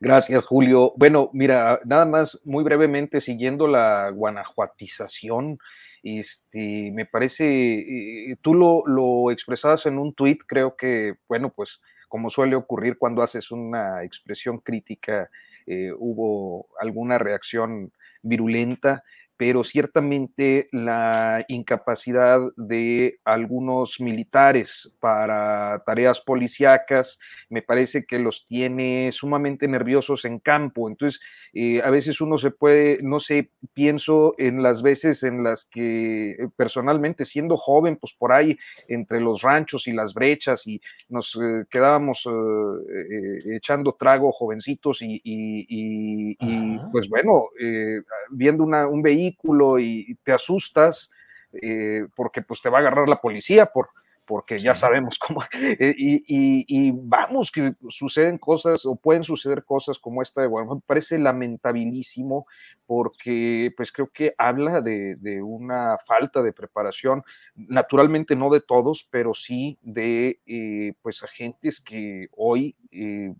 Gracias, Julio. Bueno, mira, nada más muy brevemente, siguiendo la guanajuatización, este, me parece, eh, tú lo, lo, expresabas en un tuit, creo que, bueno, pues como suele ocurrir cuando haces una expresión crítica, eh, hubo alguna reacción virulenta pero ciertamente la incapacidad de algunos militares para tareas policíacas me parece que los tiene sumamente nerviosos en campo. Entonces, eh, a veces uno se puede, no sé, pienso en las veces en las que eh, personalmente, siendo joven, pues por ahí entre los ranchos y las brechas y nos eh, quedábamos echando trago jovencitos y, y pues bueno, viendo una, un vehículo y te asustas eh, porque pues te va a agarrar la policía por, porque ya sabemos cómo, eh, y, vamos, que suceden cosas o pueden suceder cosas como esta de bueno, me parece lamentabilísimo porque pues creo que habla de, una falta de preparación, naturalmente no de todos, pero sí de eh, pues agentes que hoy eh,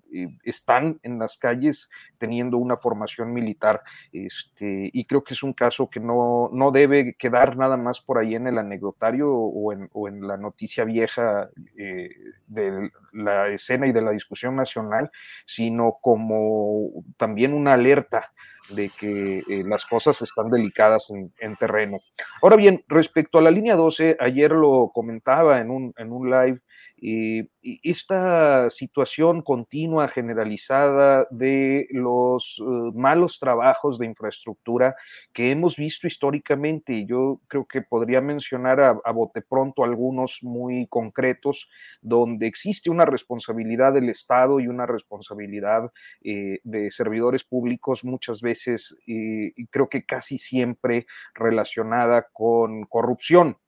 están en las calles teniendo una formación militar, este, y creo que es un caso que no, no debe quedar nada más por ahí en el anecdotario o en, o en la noticia vieja eh, de la escena y de la discusión nacional, sino como también una alerta de que eh, las cosas están delicadas en, terreno. Ahora bien, respecto a la línea 12, ayer lo comentaba en un, en un live, y esta situación continua, generalizada de los uh, malos trabajos de infraestructura que hemos visto históricamente, yo creo que podría mencionar a, bote pronto algunos muy concretos, donde existe una responsabilidad del Estado y una responsabilidad eh, de servidores públicos, muchas veces, eh, creo que casi siempre relacionada con corrupción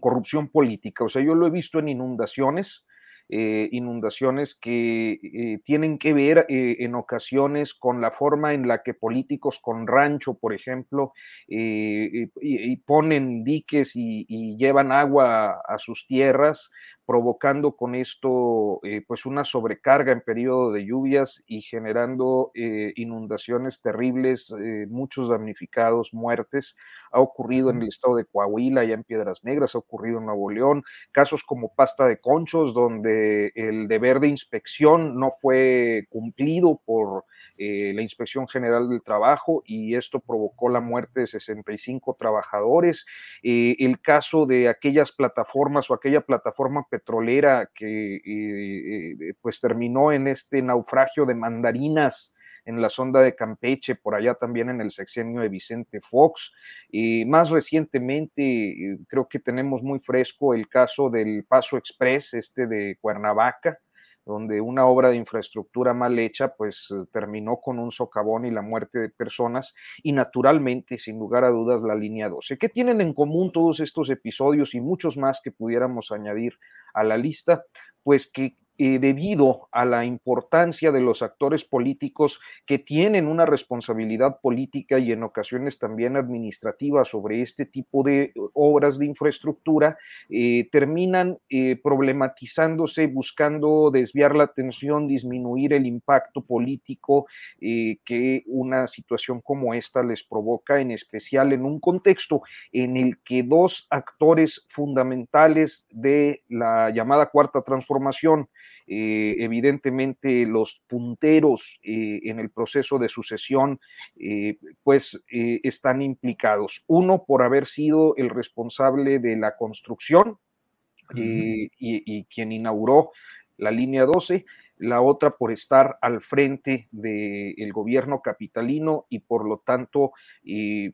corrupción política. O sea, yo lo he visto en inundaciones, eh, inundaciones que eh, tienen que ver eh, en ocasiones con la forma en la que políticos con rancho, por ejemplo, y, ponen diques y, llevan agua a sus tierras, provocando con esto pues una sobrecarga en periodo de lluvias y generando inundaciones terribles, muchos damnificados, muertes. Ha ocurrido en el estado de Coahuila, ya en Piedras Negras, ha ocurrido en Nuevo León, casos como pasta de conchos, donde el deber de inspección no fue cumplido por eh, la Inspección General del Trabajo y esto provocó la muerte de 65 trabajadores. Eh, el caso de aquellas plataformas o aquella plataforma petrolera que eh, pues terminó en este naufragio de mandarinas en la sonda de Campeche, por allá también en el sexenio de Vicente Fox. Y más recientemente, eh, creo que tenemos muy fresco el caso del Paso Express, este de Cuernavaca, donde una obra de infraestructura mal hecha, pues eh, terminó con un socavón y la muerte de personas, y naturalmente, sin lugar a dudas, la línea 12. ¿Qué tienen en común todos estos episodios y muchos más que pudiéramos añadir a la lista? Pues que eh, debido a la importancia de los actores políticos que tienen una responsabilidad política y en ocasiones también administrativa sobre este tipo de obras de infraestructura, eh, terminan eh, problematizándose, buscando desviar la atención, disminuir el impacto político que una situación como esta les provoca, en especial en un contexto en el que dos actores fundamentales de la llamada cuarta transformación, eh, evidentemente los punteros eh, en el proceso de sucesión, eh, pues están implicados. Uno por haber sido el responsable de la construcción y, y, quien inauguró la línea 12 la otra por estar al frente del gobierno capitalino y por lo tanto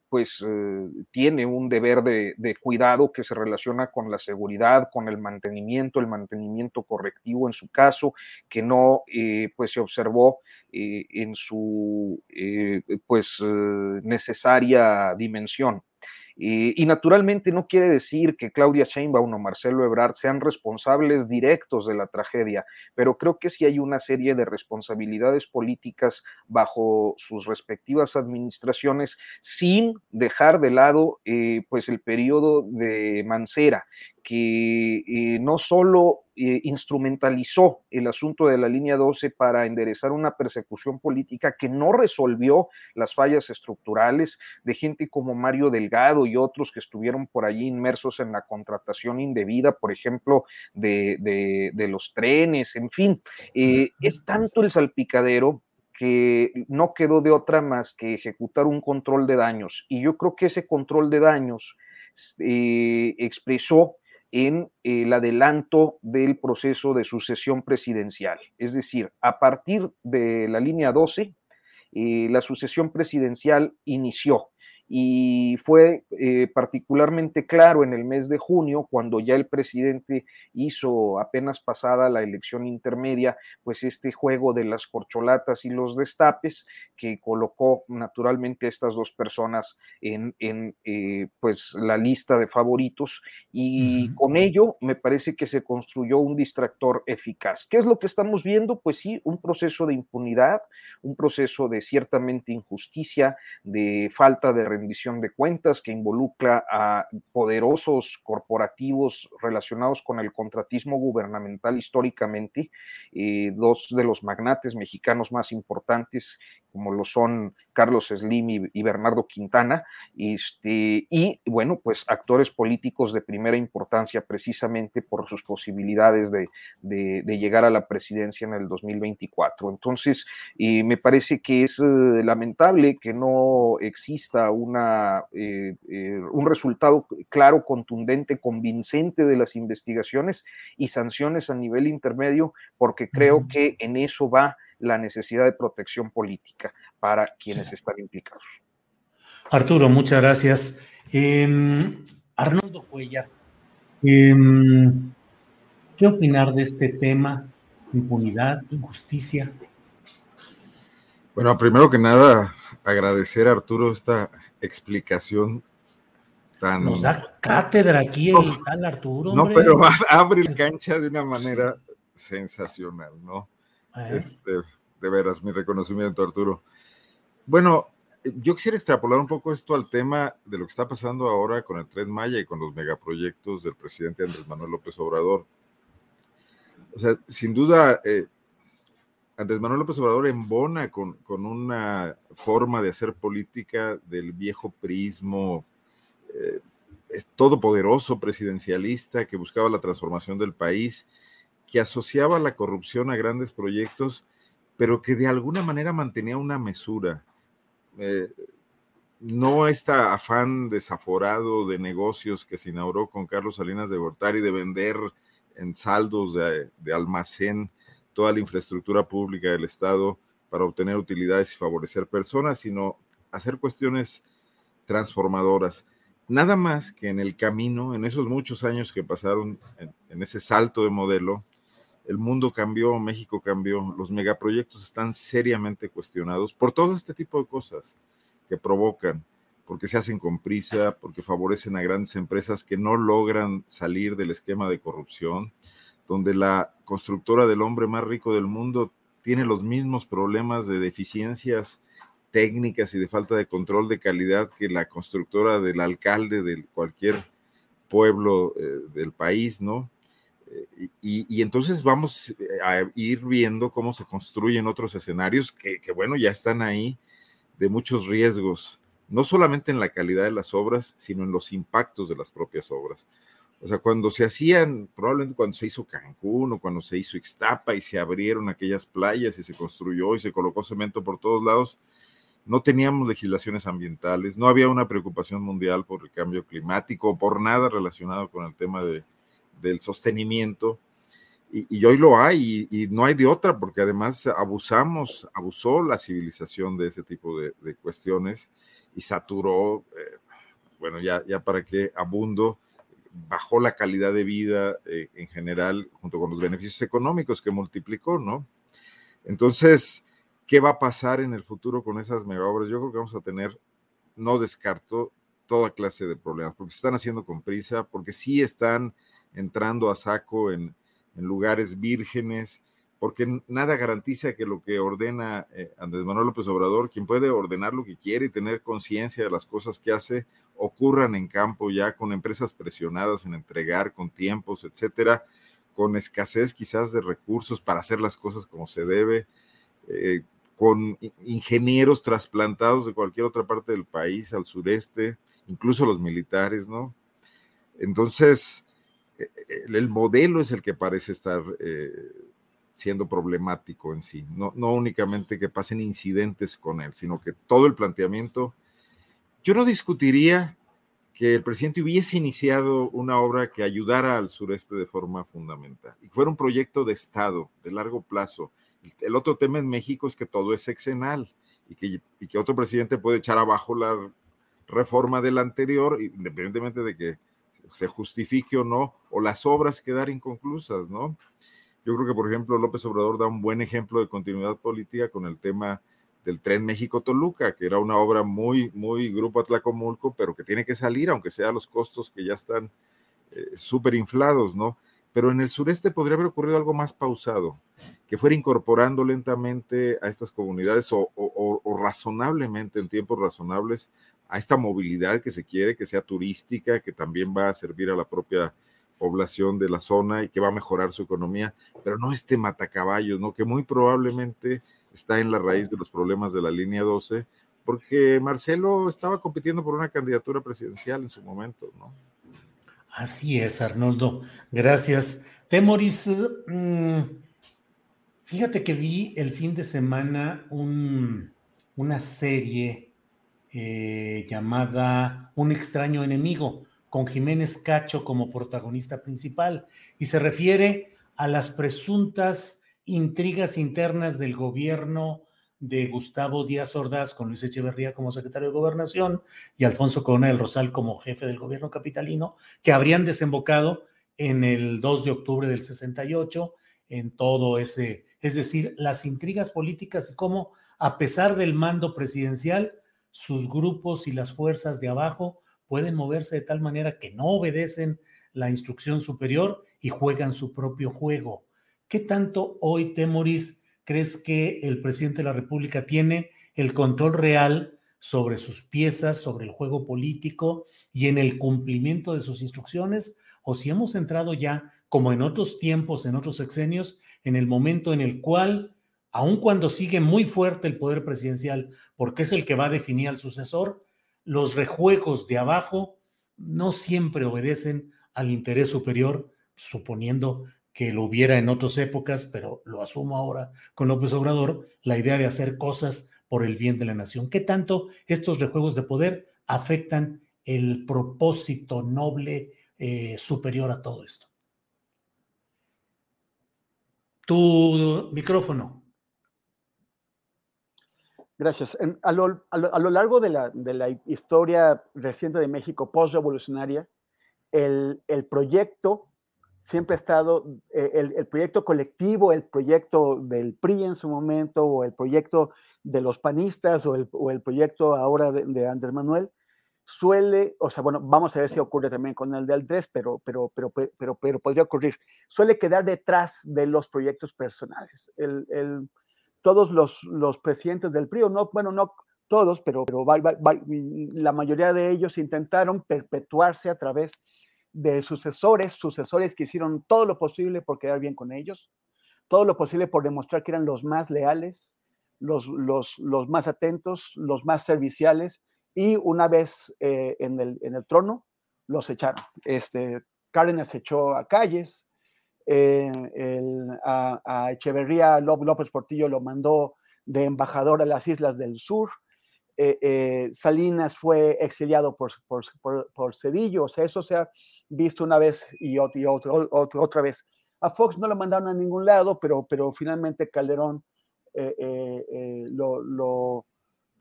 pues eh, tiene un deber de, cuidado que se relaciona con la seguridad, con el mantenimiento, el mantenimiento correctivo en su caso, que no eh, pues se observó eh, en su pues necesaria dimensión. Y, naturalmente no quiere decir que Claudia Sheinbaum o Marcelo Ebrard sean responsables directos de la tragedia, pero creo que sí hay una serie de responsabilidades políticas bajo sus respectivas administraciones sin dejar de lado eh, pues el periodo de Mancera, que eh, no solo eh, instrumentalizó el asunto de la línea 12 para enderezar una persecución política que no resolvió las fallas estructurales de gente como Mario Delgado y otros que estuvieron por allí inmersos en la contratación indebida, por ejemplo, de, los trenes, en fin, eh, es tanto el salpicadero que no quedó de otra más que ejecutar un control de daños. Y yo creo que ese control de daños expresó en el adelanto del proceso de sucesión presidencial. Es decir, a partir de la línea 12, eh, la sucesión presidencial inició y fue eh, particularmente claro en el mes de junio, cuando ya el presidente hizo apenas pasada la elección intermedia, pues este juego de las corcholatas y los destapes, que colocó naturalmente a estas dos personas en, eh, pues la lista de favoritos, y con ello me parece que se construyó un distractor eficaz. ¿Qué es lo que estamos viendo? Pues sí, un proceso de impunidad, un proceso de ciertamente injusticia, de falta de rendición de cuentas que involucra a poderosos corporativos relacionados con el contratismo gubernamental históricamente, eh, dos de los magnates mexicanos más importantes, como lo son Carlos Slim y, Bernardo Quintana, este, y bueno, pues actores políticos de primera importancia precisamente por sus posibilidades de, llegar a la presidencia en el 2024. Entonces, eh, me parece que es eh, lamentable que no exista una, eh, un resultado claro, contundente, convincente de las investigaciones y sanciones a nivel intermedio, porque creo que en eso va la necesidad de protección política para quienes están implicados. Arturo, muchas gracias. Em, Arnoldo Cuellar, em, ¿qué opinar de este tema? Impunidad, injusticia. Bueno, primero que nada, agradecer a Arturo esta explicación tan... Nos da cátedra aquí el tal Arturo. No, pero abre el cancha de una manera sensacional, ¿no? Este, de veras, mi reconocimiento, Arturo. Bueno, yo quisiera extrapolar un poco esto al tema de lo que está pasando ahora con el Tren Maya y con los megaproyectos del presidente Andrés Manuel López Obrador. O sea, sin duda, eh, Andrés Manuel López Obrador embona con, con, una forma de hacer política del viejo prismo eh, todopoderoso, presidencialista, que buscaba la transformación del país que asociaba la corrupción a grandes proyectos, pero que de alguna manera mantenía una mesura. Eh, no este afán desaforado de negocios que se inauguró con Carlos Salinas de Gortari de vender en saldos de, de almacén toda la infraestructura pública del Estado para obtener utilidades y favorecer personas, sino hacer cuestiones transformadoras. Nada más que en el camino, en esos muchos años que pasaron en ese salto de modelo, el mundo cambió, México cambió, los megaproyectos están seriamente cuestionados por todo este tipo de cosas que provocan, porque se hacen con prisa, porque favorecen a grandes empresas que no logran salir del esquema de corrupción, donde la constructora del hombre más rico del mundo tiene los mismos problemas de deficiencias técnicas y de falta de control de calidad que la constructora del alcalde de cualquier pueblo eh, del país, ¿no? Y, entonces vamos eh, a ir viendo cómo se construyen otros escenarios que, bueno, ya están ahí de muchos riesgos, no solamente en la calidad de las obras, sino en los impactos de las propias obras. O sea, cuando se hacían, probablemente cuando se hizo Cancún o cuando se hizo Ixtapa y se abrieron aquellas playas y se construyó y se colocó cemento por todos lados, no teníamos legislaciones ambientales, no había una preocupación mundial por el cambio climático o por nada relacionado con el tema de, del sostenimiento. Y, hoy lo hay y, no hay de otra, porque además abusamos, abusó la civilización de ese tipo de, cuestiones y saturó, eh, bueno, ya, ya para qué abundo, bajó la calidad de vida eh, en general junto con los beneficios económicos que multiplicó, ¿no? Entonces, ¿qué va a pasar en el futuro con esas mega? Yo creo que vamos a tener, no descarto, toda clase de problemas, porque se están haciendo con prisa, porque sí están entrando a saco en, lugares vírgenes, porque nada garantiza que lo que ordena eh, Andrés Manuel López Obrador, quien puede ordenar lo que quiere y tener conciencia de las cosas que hace, ocurran en campo ya con empresas presionadas en entregar, con tiempos, etcétera, con escasez quizás de recursos para hacer las cosas como se debe, eh, con ingenieros trasplantados de cualquier otra parte del país al sureste, incluso los militares, ¿no? Entonces, el modelo es el que parece estar siendo problemático en sí. No, no únicamente que pasen incidentes con él, sino que todo el planteamiento. Yo no discutiría que el presidente hubiese iniciado una obra que ayudara al sureste de forma fundamental y fuera un proyecto de Estado de largo plazo. El otro tema en México es que todo es sexenal y que, y que otro presidente puede echar abajo la reforma del anterior, independientemente de que se justifique o no, o las obras quedar inconclusas, ¿no? Yo creo que, por ejemplo, López Obrador da un buen ejemplo de continuidad política con el tema del tren México-Toluca, que era una obra muy, muy grupo Atlacomulco, pero que tiene que salir, aunque sea a los costos que ya están eh, súper inflados, ¿no? Pero en el sureste podría haber ocurrido algo más pausado, que fuera incorporando lentamente a estas comunidades o, o razonablemente, en tiempos razonables, a esta movilidad que se quiere, que sea turística, que también va a servir a la propia población de la zona y que va a mejorar su economía, pero no este matacaballos, ¿no? Que muy probablemente está en la raíz de los problemas de la línea 12, porque Marcelo estaba compitiendo por una candidatura presidencial en su momento, ¿no? Así es, Arnoldo. Gracias. Temoris, mm, fíjate que vi el fin de semana una serie eh, llamada Un extraño enemigo con Jiménez Cacho como protagonista principal y se refiere a las presuntas intrigas internas del gobierno de Gustavo Díaz Ordaz con Luis Echeverría como secretario de Gobernación y Alfonso Corona del Rosal como jefe del gobierno capitalino, que habrían desembocado en el 2 de octubre del 68 en todo ese, es decir, las intrigas políticas y cómo, a pesar del mando presidencial, sus grupos y las fuerzas de abajo pueden moverse de tal manera que no obedecen la instrucción superior y juegan su propio juego. ¿Qué tanto hoy, Temoris, crees que el presidente de la República tiene el control real sobre sus piezas, sobre el juego político y en el cumplimiento de sus instrucciones? ¿O si hemos entrado ya, como en otros tiempos, en otros sexenios, en el momento en el cual, aun cuando sigue muy fuerte el poder presidencial, porque es el que va a definir al sucesor, los rejuegos de abajo no siempre obedecen al interés superior, suponiendo que lo hubiera en otras épocas, pero lo asumo ahora con López Obrador, la idea de hacer cosas por el bien de la nación. ¿Qué tanto estos rejuegos de poder afectan el propósito noble eh, superior a todo esto? Tu micrófono. Gracias. a, lo, largo de la, historia reciente de México post-revolucionaria, el, proyecto siempre ha estado, eh, el, proyecto colectivo, el proyecto del PRI en su momento, o el proyecto de los panistas, o el, proyecto ahora de, Andrés Manuel, suele, o sea, bueno, vamos a ver si ocurre también con el de Andrés, pero, pero, pero, pero, pero, podría ocurrir, suele quedar detrás de los proyectos personales. el, todos los, los presidentes del PRI, no, bueno, no todos, pero, pero la mayoría de ellos intentaron perpetuarse a través de sucesores, sucesores que hicieron todo lo posible por quedar bien con ellos, todo lo posible por demostrar que eran los más leales, los, los, los más atentos, los más serviciales, y una vez eh, en, el, en, el, trono, los echaron. Este, Cárdenas echó a calles, el, a, Echeverría López Portillo lo mandó de embajador a las islas del sur, Salinas fue exiliado por, por, Cedillo, o sea, eso se ha visto una vez y, otra vez. A Fox no lo mandaron a ningún lado, pero, pero finalmente Calderón lo, lo,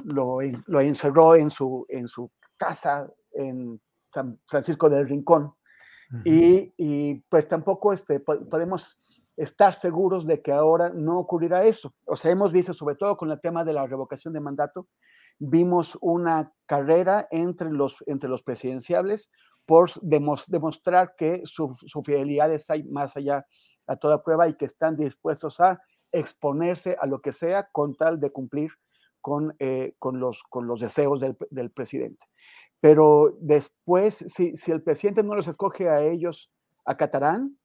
lo, encerró en su, en su casa en San Francisco del Rincón. Y, pues tampoco este, podemos estar seguros de que ahora no ocurrirá eso. O sea, hemos visto, sobre todo con el tema de la revocación de mandato, vimos una carrera entre los, entre los presidenciables por demostrar que su, fidelidad está más allá a toda prueba y que están dispuestos a exponerse a lo que sea con tal de cumplir con, eh, con, los, con los deseos del presidente. Pero después, si, si, el presidente no los escoge a ellos, a Catarán,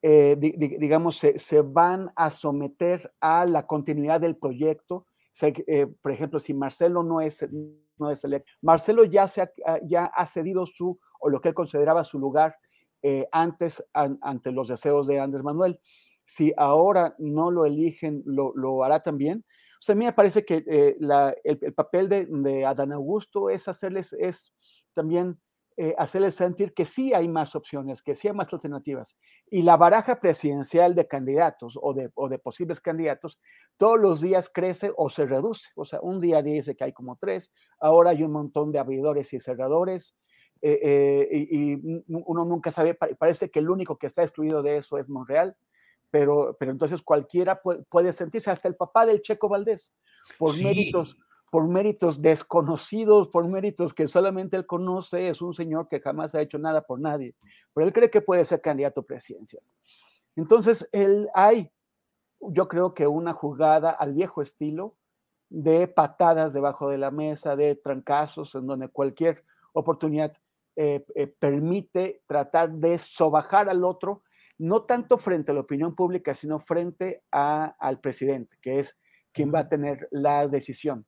eh, digamos, se, se, van a someter a la continuidad del proyecto. Eh, por ejemplo, si Marcelo no es, no es electo, Marcelo ya, se ha, ya ha cedido su, o lo que él consideraba su lugar antes ante los deseos de Andrés Manuel. Si ahora no lo eligen, lo, lo hará también a mí me parece que eh, el, papel de, Adán Augusto es hacerles, es también eh, hacerles sentir que sí hay más opciones, que sí hay más alternativas. Y la baraja presidencial de candidatos o de, posibles candidatos todos los días crece o se reduce. O sea, un día dice que hay como tres, ahora hay un montón de abridores y cerradores. Eh, y, y, uno nunca sabe, parece que el único que está excluido de eso es Monreal pero, pero entonces cualquiera puede, sentirse, hasta el papá del Checo Valdés, por méritos por méritos desconocidos, por méritos que solamente él conoce, es un señor que jamás ha hecho nada por nadie, pero él cree que puede ser candidato presidencial. Entonces, él hay, yo creo que una jugada al viejo estilo de patadas debajo de la mesa, de trancazos, en donde cualquier oportunidad eh, eh, permite tratar de sobajar al otro no tanto frente a la opinión pública, sino frente al presidente, que es quien va a tener la decisión.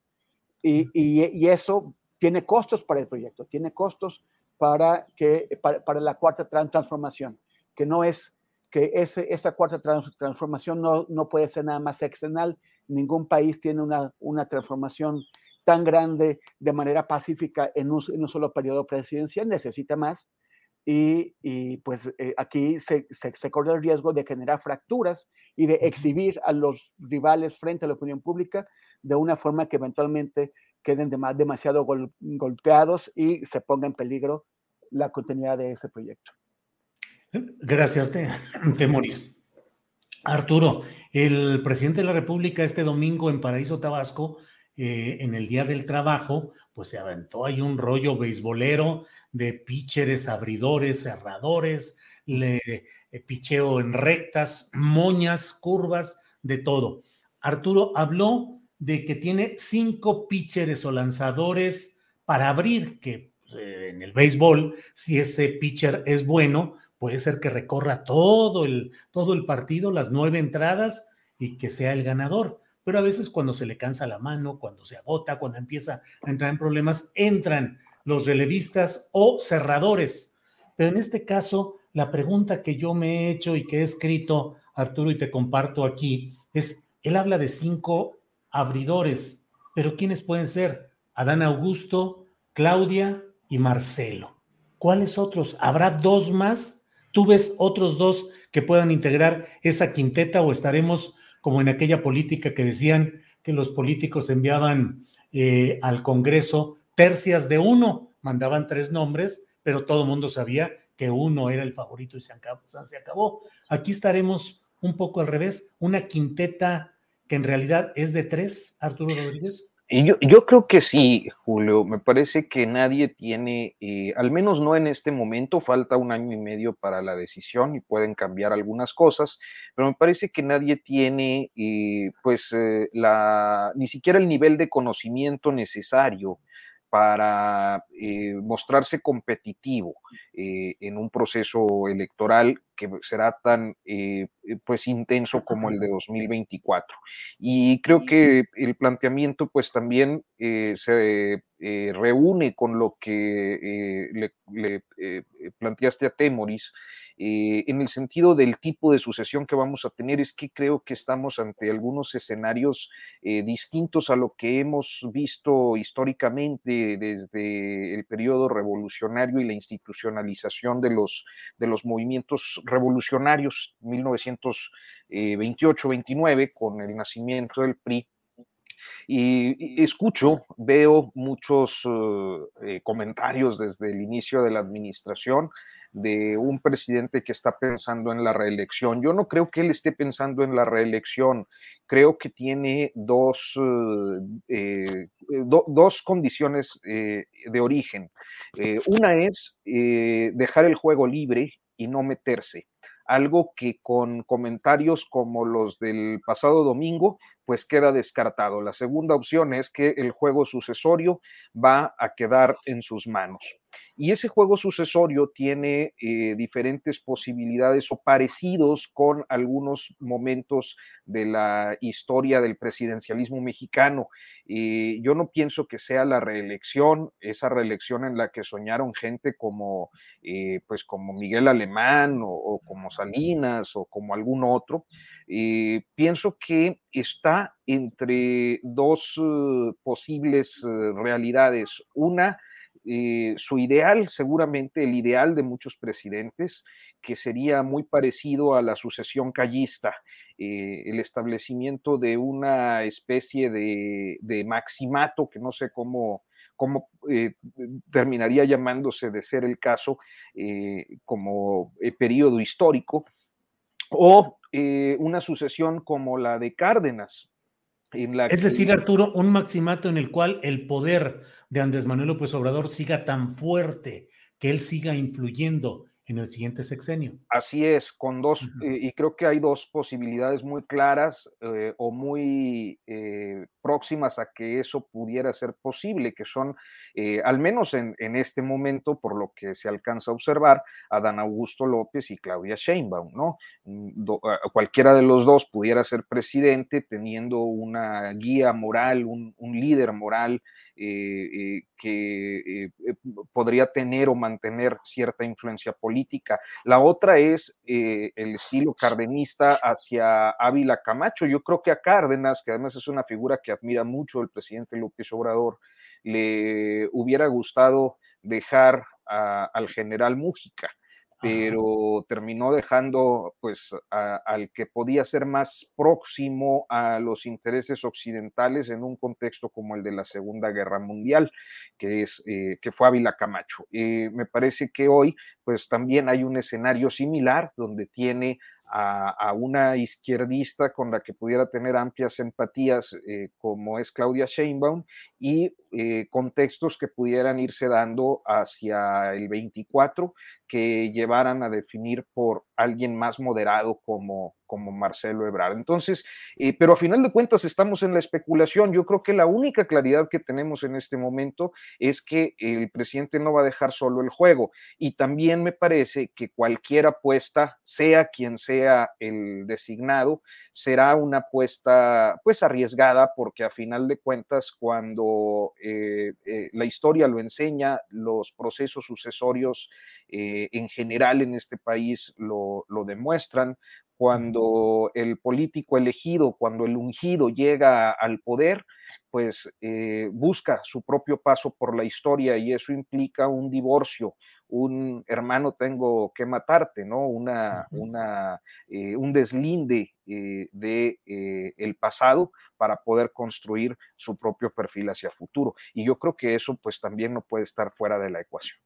Y, eso tiene costos para el proyecto, tiene costos para, que, para, la cuarta transformación, que no es que ese, esa cuarta transformación no, no, puede ser nada más external. Ningún país tiene una, una transformación tan grande de manera pacífica en un, en un solo periodo presidencial, necesita más y, pues eh, aquí se, se, corre el riesgo de generar fracturas y de exhibir a los rivales frente a la opinión pública de una forma que eventualmente queden demasiado golpeados y se ponga en peligro la continuidad de ese proyecto. Gracias, Temoris. Arturo, el presidente de la República este domingo en Paraíso Tabasco eh, en el Día del Trabajo, pues se aventó ahí un rollo beisbolero de pitchers, abridores, cerradores, le, eh, picheo en rectas, moñas, curvas, de todo. Arturo habló de que tiene cinco pitchers o lanzadores para abrir, que eh, en el béisbol, si ese pitcher es bueno, puede ser que recorra todo el, todo el partido, las nueve entradas y que sea el ganador pero a veces cuando se le cansa la mano, cuando se agota, cuando empieza a entrar en problemas, entran los relevistas o cerradores. Pero en este caso, la pregunta que yo me he hecho y que he escrito, Arturo, y te comparto aquí, es, él habla de cinco abridores, pero ¿quiénes pueden ser? Adán Augusto, Claudia y Marcelo. ¿Cuáles otros? ¿Habrá dos más? ¿Tú ves otros dos que puedan integrar esa quinteta o estaremos como en aquella política que decían que los políticos enviaban eh, al Congreso tercias de uno, mandaban tres nombres, pero todo el mundo sabía que uno era el favorito y se acabó, se acabó. Aquí estaremos un poco al revés, una quinteta que en realidad es de tres, Arturo Rodríguez. Yo, creo que sí, Julio. Me parece que nadie tiene, eh, al menos no en este momento, falta un año y medio para la decisión y pueden cambiar algunas cosas, pero me parece que nadie tiene, eh, pues, eh, la, ni siquiera el nivel de conocimiento necesario para mostrarse competitivo en un proceso electoral que será tan eh, pues intenso como el de 2024. Y creo que el planteamiento pues también se reúne con lo que le, le planteaste a Temoris eh, en el sentido del tipo de sucesión que vamos a tener, es que creo que estamos ante algunos escenarios eh, distintos a lo que hemos visto históricamente desde el periodo revolucionario y la institucionalización de los, de los movimientos revolucionarios 1928-29 con el nacimiento del PRI y, escucho, veo muchos eh, comentarios desde el inicio de la administración de un presidente que está pensando en la reelección. Yo no creo que él esté pensando en la reelección. Creo que tiene dos, eh, dos condiciones eh, de origen. una es dejar el juego libre y no meterse. Algo que con comentarios como los del pasado domingo, pues queda descartado. La segunda opción es que el juego sucesorio va a quedar en sus manos. Y ese juego sucesorio tiene eh, diferentes posibilidades o parecidos con algunos momentos de la historia del presidencialismo mexicano. Eh, yo no pienso que sea la reelección, esa reelección en la que soñaron gente como, eh, pues como Miguel Alemán o, como Salinas o como algún otro. pienso que está entre dos posibles realidades. Una, eh, su ideal, seguramente el ideal de muchos presidentes, que sería muy parecido a la sucesión callista, eh, el establecimiento de una especie de, maximato, que no sé cómo, eh, terminaría llamándose de ser el caso como periodo histórico, o una sucesión como la de Cárdenas, es decir, Arturo, un maximato en el cual el poder de Andrés Manuel López Obrador siga tan fuerte, que él siga influyendo en el siguiente sexenio. Así es, con dos, eh, y creo que hay dos posibilidades muy claras eh, o muy eh, próximas a que eso pudiera ser posible, que son, al menos en, este momento, por lo que se alcanza a observar, Adán Augusto López y Claudia Sheinbaum, ¿no? Mm, cualquiera de los dos pudiera ser presidente teniendo una guía moral, un, un líder moral que podría tener o mantener cierta influencia política. La otra es eh, el estilo cardenista hacia Ávila Camacho. Yo creo que a Cárdenas, que además es una figura que admira mucho el presidente López Obrador, le hubiera gustado dejar al general Mújica pero terminó dejando pues al que podía ser más próximo a los intereses occidentales en un contexto como el de la Segunda Guerra Mundial, que, es, eh, que fue Ávila Camacho. Eh, me parece que hoy pues también hay un escenario similar donde tiene a, una izquierdista con la que pudiera tener amplias empatías eh, como es Claudia Sheinbaum y eh, contextos que pudieran irse dando hacia el 24 que llevaran a definir por alguien más moderado como, como Marcelo Ebrard. Entonces, eh, pero a final de cuentas estamos en la especulación. Yo creo que la única claridad que tenemos en este momento es que el presidente no va a dejar solo el juego. Y también me parece que cualquier apuesta, sea quien sea el designado, será una apuesta pues arriesgada porque a final de cuentas cuando eh, eh, la historia lo enseña, los procesos sucesorios en general en este país lo, demuestran. Cuando el político elegido, cuando el ungido llega al poder, pues busca su propio paso por la historia y eso implica un divorcio, un hermano tengo que matarte, ¿no? Una, una un deslinde de el pasado para poder construir su propio perfil hacia futuro. Y yo creo que eso pues también no puede estar fuera de la ecuación.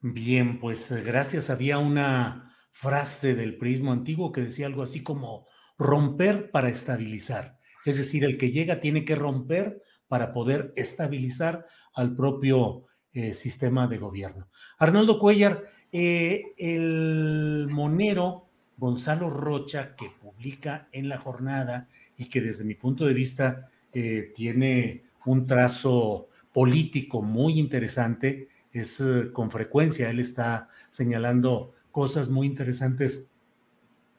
Bien, pues eh, gracias. Había una frase del prismo antiguo que decía algo así como romper para estabilizar. Es decir, el que llega tiene que romper para poder estabilizar al propio eh, sistema de gobierno. Arnoldo Cuellar, eh, el monero Gonzalo Rocha, que publica en la jornada y que desde mi punto de vista eh, tiene un trazo político muy interesante, es con frecuencia, él está señalando cosas muy interesantes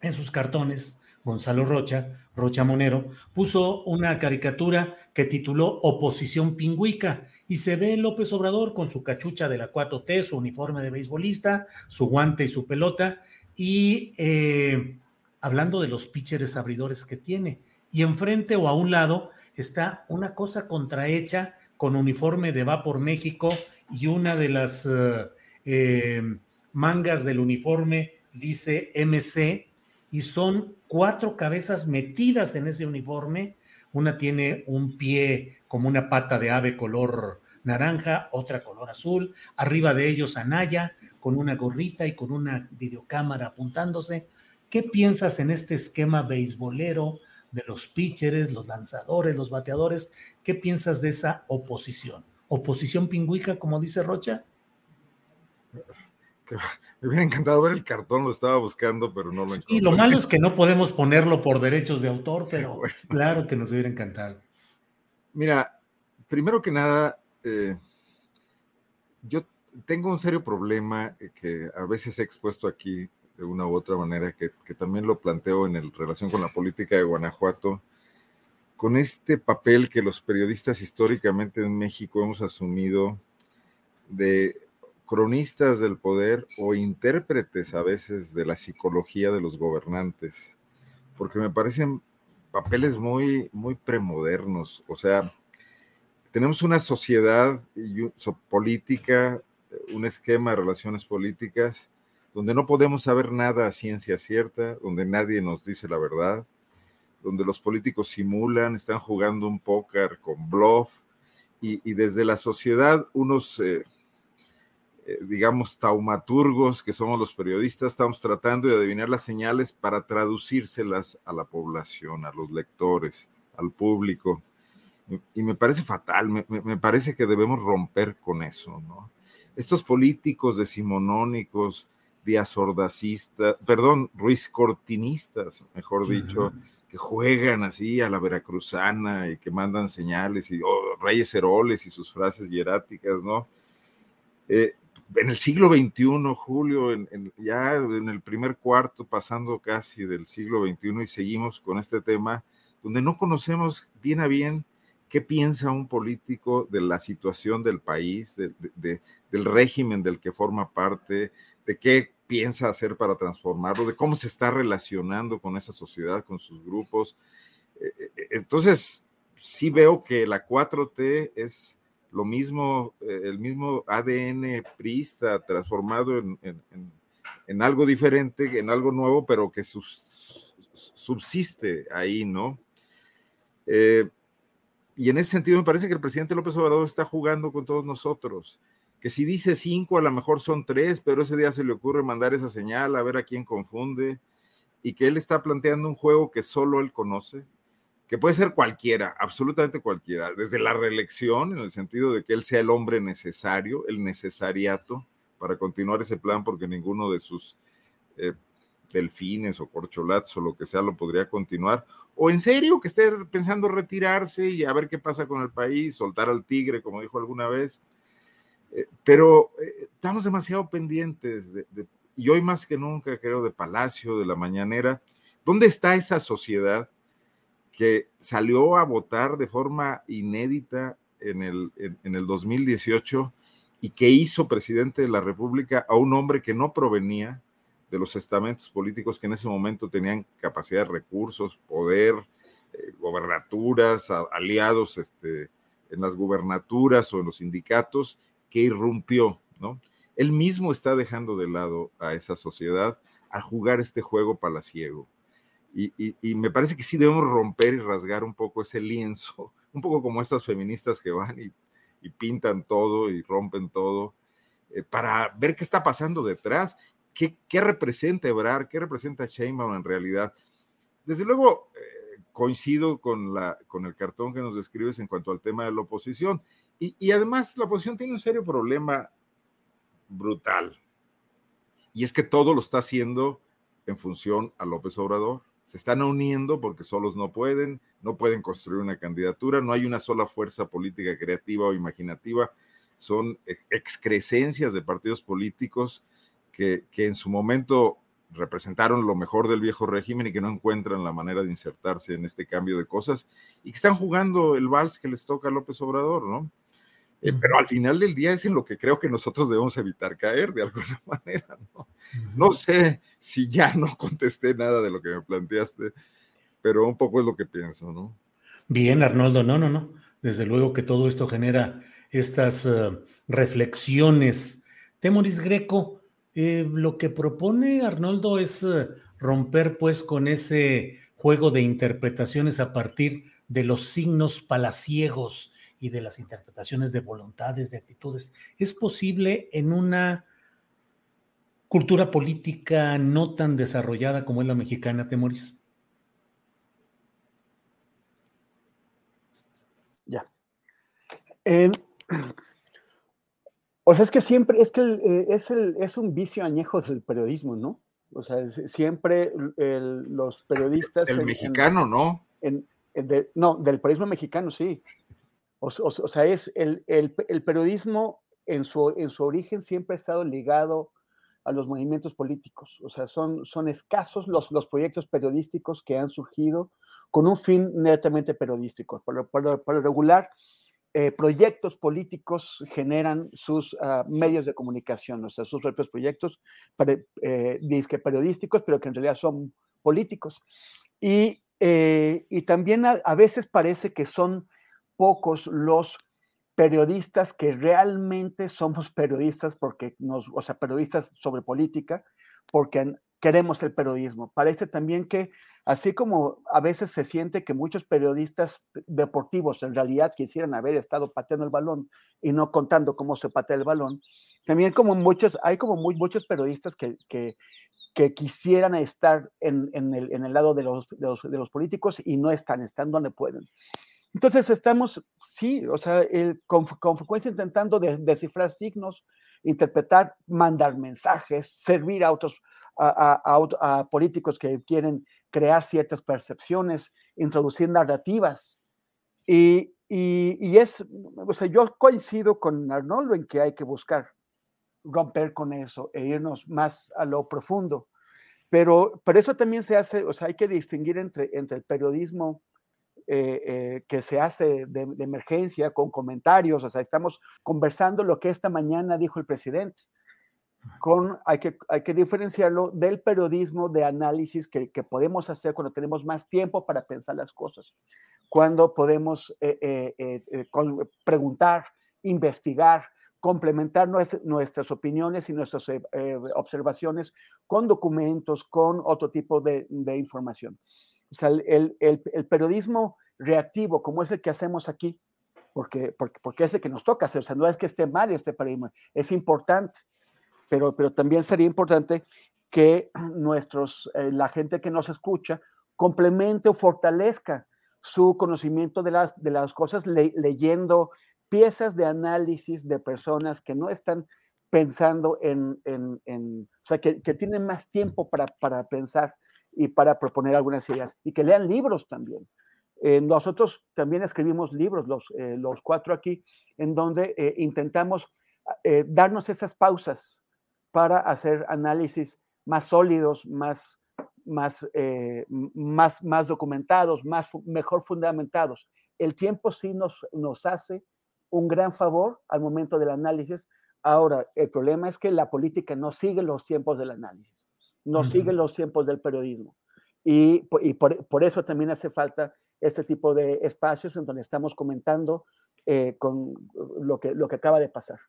en sus cartones. Gonzalo Rocha, Rocha Monero, puso una caricatura que tituló Oposición Pingüica y se ve López Obrador con su cachucha de la 4T, su uniforme de beisbolista, su guante y su pelota y eh, hablando de los pitchers abridores que tiene. Y enfrente o a un lado está una cosa contrahecha con uniforme de Va por México y una de las eh, eh, mangas del uniforme dice MC y son cuatro cabezas metidas en ese uniforme. Una tiene un pie como una pata de ave color naranja, otra color azul. Arriba de ellos Anaya con una gorrita y con una videocámara apuntándose. ¿Qué piensas en este esquema beisbolero de los pitchers, los lanzadores, los bateadores? ¿Qué piensas de esa oposición? ¿Oposición pingüica, como dice Rocha? me hubiera encantado ver el cartón, lo estaba buscando, pero no lo encontré. Y lo malo es que no podemos ponerlo por derechos de autor, pero claro que nos hubiera encantado. Mira, primero que nada, eh, yo tengo un serio problema que a veces he expuesto aquí de una u otra manera, que, también lo planteo en relación con la política de Guanajuato, con este papel que los periodistas históricamente en México hemos asumido de cronistas del poder o intérpretes a veces de la psicología de los gobernantes, porque me parecen papeles muy, muy premodernos. O sea, tenemos una sociedad política, un esquema de relaciones políticas donde no podemos saber nada a ciencia cierta, donde nadie nos dice la verdad, donde los políticos simulan, están jugando un póker con bluff, y, desde la sociedad unos eh, eh, digamos, taumaturgos, que somos los periodistas, estamos tratando de adivinar las señales para traducírselas a la población, a los lectores, al público. Y me parece fatal, me, parece que debemos romper con eso, ¿no? Estos políticos decimonónicos, diazordacistas, perdón, Ruiz Cortinistas, mejor dicho, que juegan así a la veracruzana y que mandan señales y oh, Reyes Heroles y sus frases hieráticas, ¿no? Eh, en el siglo XXI, Julio, ya en el primer cuarto, pasando casi del siglo XXI y seguimos con este tema, donde no conocemos bien a bien qué piensa un político de la situación del país, del régimen del que forma parte, de qué piensa hacer para transformarlo, de cómo se está relacionando con esa sociedad, con sus grupos. Eh, eh, entonces, sí veo que la 4T es lo mismo, eh, el mismo ADN priista transformado en, algo diferente, en algo nuevo, pero que subsiste ahí, ¿no? Eh, y en ese sentido me parece que el presidente López Obrador está jugando con todos nosotros, que si dice cinco, a lo mejor son tres, pero ese día se le ocurre mandar esa señal a ver a quién confunde, y que él está planteando un juego que solo él conoce, que puede ser cualquiera, absolutamente cualquiera, desde la reelección, en el sentido de que él sea el hombre necesario, el necesariato para continuar ese plan, porque ninguno de sus eh, delfines o corcholatos o lo que sea lo podría continuar, o en serio que esté pensando retirarse y a ver qué pasa con el país, soltar al tigre, como dijo alguna vez. Eh, pero eh, estamos demasiado pendientes, y hoy más que nunca, creo, de Palacio, de la Mañanera. ¿Dónde está esa sociedad que salió a votar de forma inédita en el, en, el 2018 y que hizo presidente de la República a un hombre que no provenía de los estamentos políticos que en ese momento tenían capacidad recursos, poder, eh, gobernaturas, aliados este, en las gubernaturas o en los sindicatos, que irrumpió, ¿no? Él mismo está dejando de lado a esa sociedad a jugar este juego palaciego. Y, me parece que sí debemos romper y rasgar un poco ese lienzo, un poco como estas feministas que van y, pintan todo y rompen todo, eh, para ver qué está pasando detrás, qué, representa Ebrar, qué representa Sheinbaum en realidad. Desde luego, eh, coincido con, la, con el cartón que nos describes en cuanto al tema de la oposición. Y además, la oposición tiene un serio problema brutal. Y es que todo lo está haciendo en función a López Obrador se están uniendo porque solos no pueden, no pueden construir una candidatura, no hay una sola fuerza política creativa o imaginativa, son excrescencias de partidos políticos que, que en su momento representaron lo mejor del viejo régimen y que no encuentran la manera de insertarse en este cambio de cosas y que están jugando el vals que les toca a López Obrador, ¿no? Eh, pero al final del día es en lo que creo que nosotros debemos evitar caer de alguna manera, ¿no? No sé si ya no contesté nada de lo que me planteaste, pero un poco es lo que pienso, ¿no? Bien, Arnoldo, no, no, no. Desde luego que todo esto genera estas uh, reflexiones. Temoris Greco, eh, lo que propone Arnoldo es romper pues con ese juego de interpretaciones a partir de los signos palaciegos y de las interpretaciones de voluntades, de actitudes. ¿Es posible en una cultura política no tan desarrollada como es la mexicana, Temoris? Ya. o sea, es que siempre, es que eh, es, el, es un vicio añejo del periodismo, ¿no? O sea, siempre los periodistas... El mexicano, ¿no? no, del periodismo mexicano, sí. O, sea, es el, periodismo en su, en su origen siempre ha estado ligado a los movimientos políticos. O sea, son, son escasos los, los proyectos periodísticos que han surgido con un fin netamente periodístico. Por, por, regular, eh, proyectos políticos generan sus ah, medios de comunicación, o sea, sus propios proyectos eh, periodísticos, pero que en realidad son políticos. Y, eh, y también a, veces parece que son pocos los periodistas que realmente somos periodistas porque nos, o sea, periodistas sobre política, porque queremos el periodismo. Parece también que, así como a veces se siente que muchos periodistas deportivos en realidad quisieran haber estado pateando el balón y no contando cómo se patea el balón, también como muchos, hay como muy, muchos periodistas que, que, que quisieran estar en, en, el, en el, lado de los, de los, de los políticos y no están, están donde pueden. Entonces estamos, sí, o sea, con, frecuencia intentando descifrar signos, interpretar, mandar mensajes, servir a otros, a, políticos que quieren crear ciertas percepciones, introducir narrativas. Y, y, es, o sea, yo coincido con Arnoldo en que hay que buscar romper con eso e irnos más a lo profundo. Pero, pero eso también se hace, o sea, hay que distinguir entre, entre el periodismo eh, eh, que se hace de, emergencia con comentarios, o sea, estamos conversando lo que esta mañana dijo el presidente. Con, hay, que, hay que diferenciarlo del periodismo de análisis que, que podemos hacer cuando tenemos más tiempo para pensar las cosas, cuando podemos eh, preguntar, investigar, complementar nuestras opiniones y nuestras observaciones con documentos, con otro tipo de, de información. O sea, el, el, periodismo reactivo, como es el que hacemos aquí, porque, porque, porque es el que nos toca hacer, o sea, no es que esté mal este periodismo, es importante, pero, pero también sería importante que nuestros, eh, la gente que nos escucha complemente o fortalezca su conocimiento de las, de las cosas leyendo piezas de análisis de personas que no están pensando en, en, en o sea, que, que, tienen más tiempo para, para pensar y para proponer algunas ideas. Y que lean libros también. Eh, nosotros también escribimos libros, los, eh, los cuatro aquí, en donde eh, intentamos darnos esas pausas para hacer análisis más sólidos, más, más, más, más documentados, más, mejor fundamentados. El tiempo sí nos, nos hace un gran favor al momento del análisis. Ahora, el problema es que la política no sigue los tiempos del análisis no siguen los tiempos del periodismo. Y, y por, por, eso también hace falta este tipo de espacios en donde estamos comentando eh, con lo que, lo que acaba de pasar.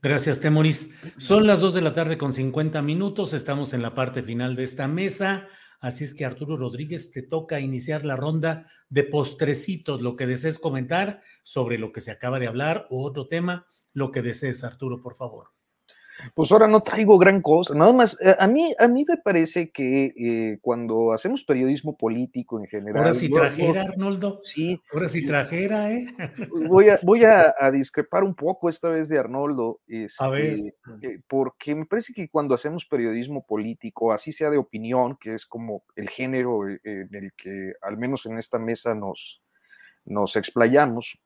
Gracias, Temoris. Son las 2 de la tarde con 50 minutos. Estamos en la parte final de esta mesa. Así es que Arturo Rodríguez te toca iniciar la ronda de postrecitos, lo que desees comentar sobre lo que se acaba de hablar o otro tema, lo que desees, Arturo, por favor. Pues ahora no traigo gran cosa, nada más, eh, a mí, a mí me parece que eh, cuando hacemos periodismo político en general... Ahora sí trajera, Arnoldo. Sí. Ahora sí trajera, ¿eh? Voy a, voy a, discrepar un poco esta vez de Arnoldo, a ver. Este, eh, porque me parece que cuando hacemos periodismo político, así sea de opinión, que es como el género en el que al menos en esta mesa nos, nos explayamos,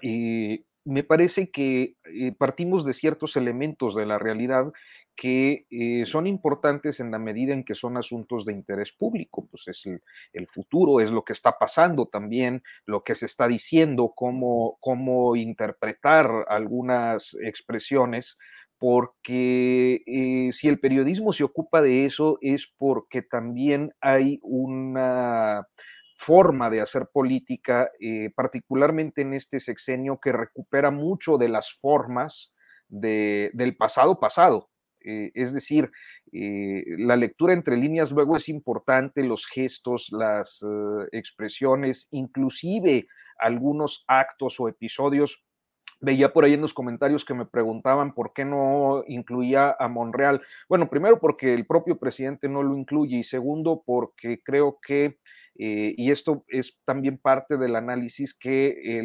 y me parece que eh, partimos de ciertos elementos de la realidad que eh, son importantes en la medida en que son asuntos de interés público, pues es el, futuro, es lo que está pasando también, lo que se está diciendo, cómo, cómo interpretar algunas expresiones, porque eh, si el periodismo se ocupa de eso es porque también hay una forma de hacer política, eh, particularmente en este sexenio, que recupera mucho de las formas del pasado pasado. Eh, es decir, eh, la lectura entre líneas luego es importante, los gestos, las expresiones, inclusive algunos actos o episodios Veía por ahí en los comentarios que me preguntaban por qué no incluía a Monreal. Bueno, primero porque el propio presidente no lo incluye y segundo porque creo que eh, y esto es también parte del análisis que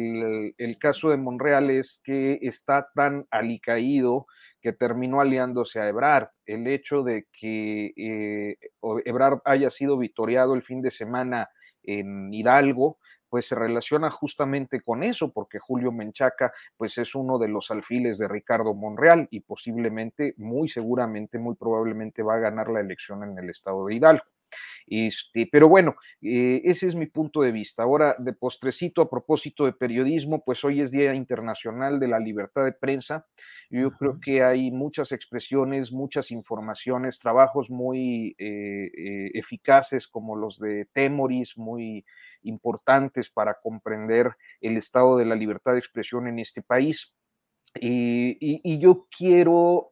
el, caso de Monreal es que está tan alicaído que terminó aliándose a Ebrard. El hecho de que eh, Ebrard haya sido vitoriado el fin de semana en Hidalgo, pues se relaciona justamente con eso, porque Julio Menchaca, pues es uno de los alfiles de Ricardo Monreal y posiblemente, muy seguramente, muy probablemente va a ganar la elección en el estado de Hidalgo. Este, pero bueno, eh, ese es mi punto de vista. Ahora, de postrecito, a propósito de periodismo, pues hoy es Día Internacional de la Libertad de Prensa. Yo creo que hay muchas expresiones, muchas informaciones, trabajos muy eh, eh, eficaces como los de Temoris, muy importantes para comprender el estado de la libertad de expresión en este país. y, yo quiero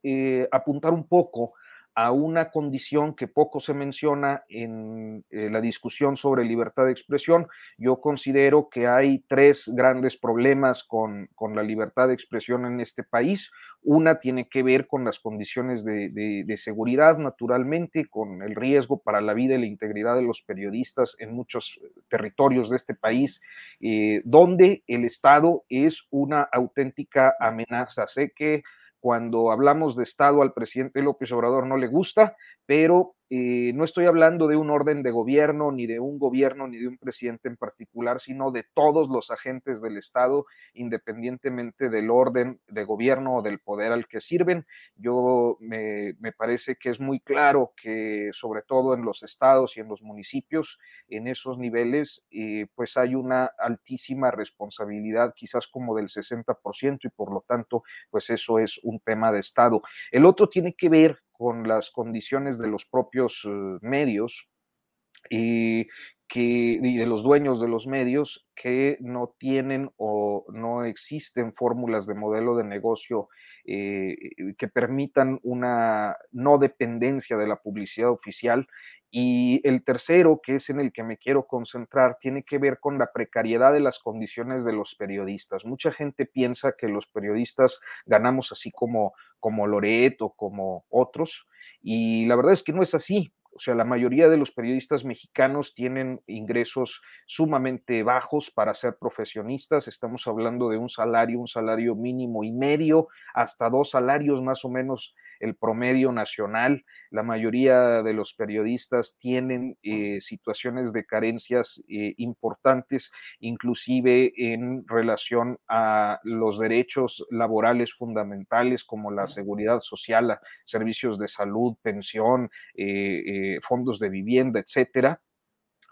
apuntar un poco a una condición que poco se menciona en eh, la discusión sobre libertad de expresión. Yo considero que hay tres grandes problemas con, la libertad de expresión en este país. Una tiene que ver con las condiciones de, seguridad, naturalmente, con el riesgo para la vida y la integridad de los periodistas en muchos territorios de este país, eh, donde el Estado es una auténtica amenaza. Sé que cuando hablamos de Estado al presidente López Obrador no le gusta, pero no estoy hablando de un orden de gobierno, ni de un gobierno, ni de un presidente en particular, sino de todos los agentes del Estado, independientemente del orden de gobierno o del poder al que sirven. Yo me, parece que es muy claro que, sobre todo en los estados y en los municipios, en esos niveles, eh, pues hay una altísima responsabilidad, quizás como del 60%, y por lo tanto, pues eso es un tema de Estado. El otro tiene que ver con las condiciones de los propios eh, medios y, que, de los dueños de los medios que no tienen o no existen fórmulas de modelo de negocio eh, que permitan una no dependencia de la publicidad oficial. Y el tercero, que es en el que me quiero concentrar, tiene que ver con la precariedad de las condiciones de los periodistas. Mucha gente piensa que los periodistas ganamos así como, como Loret o como otros, y la verdad es que no es así. O sea, la mayoría de los periodistas mexicanos tienen ingresos sumamente bajos para ser profesionistas. Estamos hablando de un salario, un salario mínimo y medio, hasta dos salarios más o menos el promedio nacional. La mayoría de los periodistas tienen eh, situaciones de carencias eh, importantes, inclusive en relación a los derechos laborales fundamentales como la seguridad social, servicios de salud, pensión, eh, fondos de vivienda, etcétera.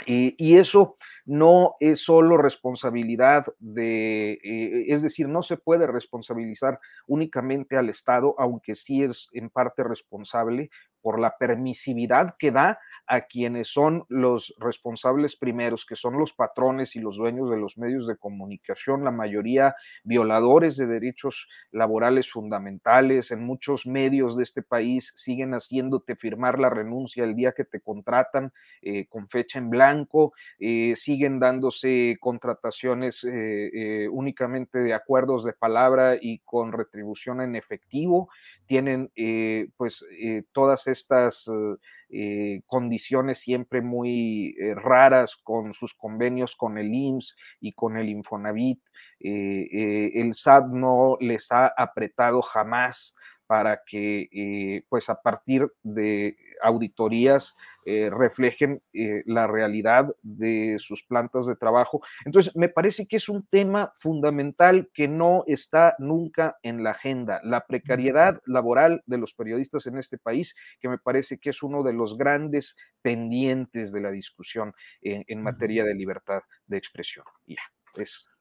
y eso no es solo responsabilidad de, eh, es decir, no se puede responsabilizar únicamente al Estado, aunque sí es en parte responsable por la permisividad que da a quienes son los responsables primeros, que son los patrones y los dueños de los medios de comunicación, la mayoría violadores de derechos laborales fundamentales. En muchos medios de este país siguen haciéndote firmar la renuncia el día que te contratan eh, con fecha en blanco, eh, siguen dándose contrataciones eh, únicamente de acuerdos de palabra y con retribución en efectivo, tienen pues todas estas condiciones siempre muy raras con sus convenios con el IMSS y con el Infonavit. el SAT no les ha apretado jamás para que, eh, pues a partir de auditorías, eh, reflejen eh, la realidad de sus plantas de trabajo. Entonces, me parece que es un tema fundamental que no está nunca en la agenda, la precariedad laboral de los periodistas en este país, que me parece que es uno de los grandes pendientes de la discusión en, materia de libertad de expresión. Ya, es.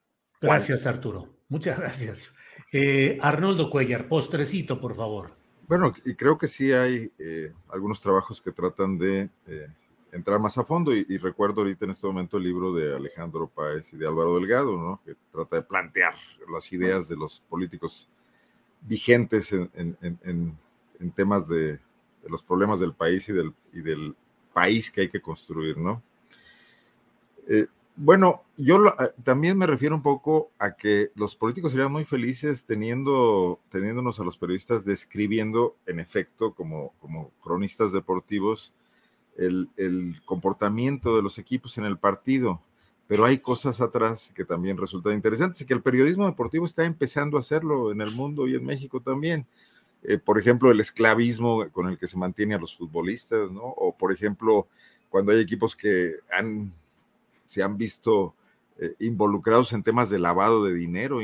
Gracias, Arturo. Muchas gracias. Eh, Arnoldo Cuellar, postrecito, por favor. Bueno, y creo que sí hay eh, algunos trabajos que tratan de eh, entrar más a fondo y, recuerdo ahorita en este momento el libro de Alejandro Páez y de Álvaro Delgado, ¿no? que trata de plantear las ideas de los políticos vigentes en, temas de, los problemas del país y del, y del país que hay que construir, ¿no? Eh, bueno, yo eh, también me refiero un poco a que los políticos serían muy felices teniendo, teniéndonos a los periodistas describiendo, en efecto, como, como cronistas deportivos, el, comportamiento de los equipos en el partido. Pero hay cosas atrás que también resultan interesantes y que el periodismo deportivo está empezando a hacerlo en el mundo y en México también. Eh, por ejemplo, el esclavismo con el que se mantiene a los futbolistas, ¿no? O, por ejemplo, cuando hay equipos que han se han visto eh, involucrados en temas de lavado de dinero,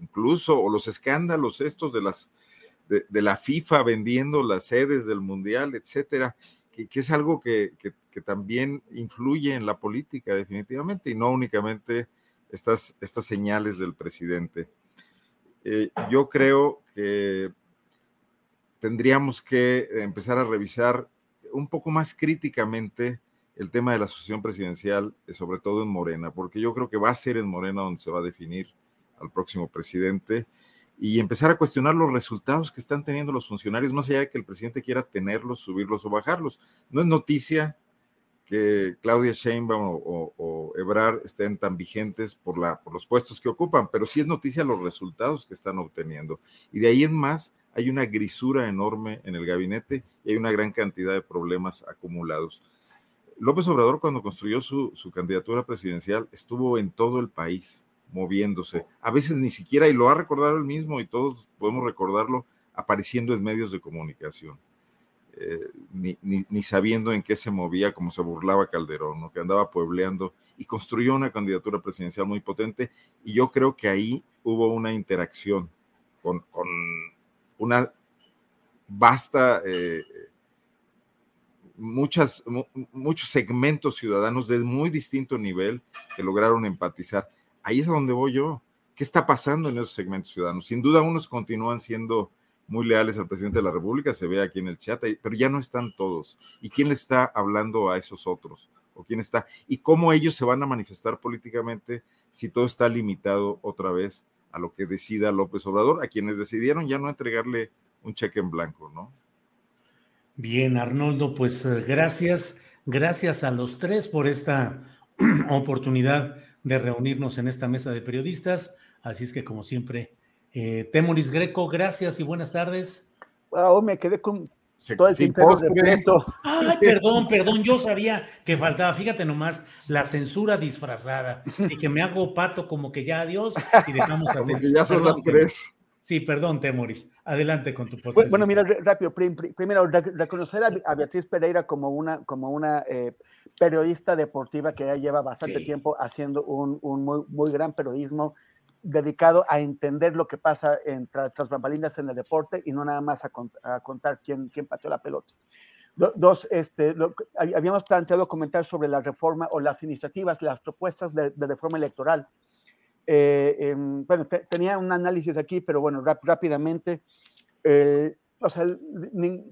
incluso, o los escándalos estos de las de, la FIFA vendiendo las sedes del Mundial, etcétera, que, es algo que, también influye en la política definitivamente y no únicamente estas, estas señales del presidente. Eh, yo creo que tendríamos que empezar a revisar un poco más críticamente el tema de la asociación presidencial, eh, sobre todo en Morena, porque yo creo que va a ser en Morena donde se va a definir al próximo presidente y empezar a cuestionar los resultados que están teniendo los funcionarios, más allá de que el presidente quiera tenerlos, subirlos o bajarlos. No es noticia que Claudia Sheinbaum o, o, Ebrard estén tan vigentes por, la, por los puestos que ocupan, pero sí es noticia los resultados que están obteniendo. Y de ahí en más hay una grisura enorme en el gabinete y hay una gran cantidad de problemas acumulados. López Obrador cuando construyó su, candidatura presidencial estuvo en todo el país moviéndose, a veces ni siquiera, y lo ha recordado él mismo y todos podemos recordarlo, apareciendo en medios de comunicación, eh, ni, sabiendo en qué se movía, como se burlaba Calderón, que andaba puebleando y construyó una candidatura presidencial muy potente. Y yo creo que ahí hubo una interacción con, una vasta... Eh, muchas, muchos segmentos ciudadanos de muy distinto nivel que lograron empatizar. Ahí es a donde voy yo. ¿Qué está pasando en esos segmentos ciudadanos? Sin duda, unos continúan siendo muy leales al presidente de la República, se ve aquí en el chat, pero ya no están todos. ¿Y quién le está hablando a esos otros? ¿O quién está? ¿Y cómo ellos se van a manifestar políticamente si todo está limitado otra vez a lo que decida López Obrador, a quienes decidieron ya no entregarle un cheque en blanco, ¿no? Bien, Arnoldo, pues eh, gracias, gracias a los tres por esta oportunidad de reunirnos en esta mesa de periodistas. Así es que, como siempre, eh, Temoris Greco, gracias y buenas tardes. Wow, me quedé con todo el Ay, perdón, perdón, yo sabía que faltaba, fíjate nomás, la censura disfrazada. Y que me hago pato como que ya adiós y dejamos a Como que ya son las tres. Sí, perdón, Temoris. Adelante con tu posición. Bueno, mira, rápido. Primero, reconocer a Beatriz Pereira como una, como una eh, periodista deportiva que ya lleva bastante tiempo haciendo un, muy, muy, gran periodismo dedicado a entender lo que pasa en, tras, bambalinas en el deporte y no nada más a, contar quién, quién pateó la pelota. Dos, este, habíamos planteado comentar sobre la reforma o las iniciativas, las propuestas de reforma electoral eh, em, bueno, tenía un análisis aquí, pero bueno, rápidamente. Eh, o sea,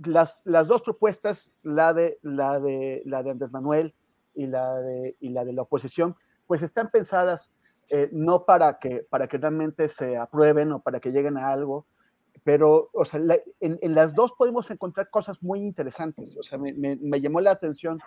las, las, dos propuestas, la de, la, de, la de Andrés Manuel y la de, y la de la oposición, pues están pensadas eh, no para que, para que realmente se aprueben o para que lleguen a algo, pero o sea, en, en, las dos podemos encontrar cosas muy interesantes. O sea, me, me, me llamó la atención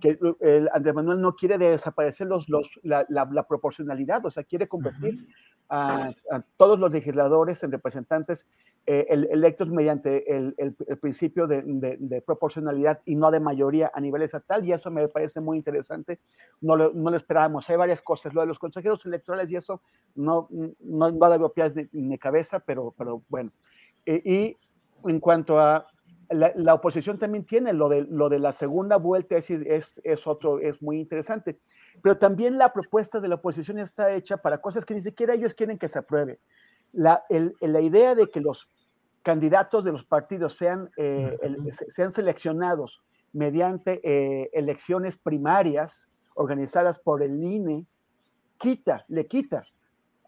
que el Andrés Manuel no quiere desaparecer los, los, la, la, proporcionalidad, o sea, quiere convertir a, todos los legisladores en representantes eh, electos mediante el, el, principio de, de, proporcionalidad y no de mayoría a nivel estatal, y eso me parece muy interesante, no lo, no lo esperábamos, hay varias cosas, lo de los consejeros electorales y eso no, no, no le veo pies ni, cabeza, pero, pero bueno. Eh, y en cuanto a la, oposición también tiene lo de, lo de la segunda vuelta, es, es, es, otro, es muy interesante. Pero también la propuesta de la oposición está hecha para cosas que ni siquiera ellos quieren que se apruebe. La, la idea de que los candidatos de los partidos sean, eh, sean seleccionados mediante eh, elecciones primarias organizadas por el INE, quita, le quita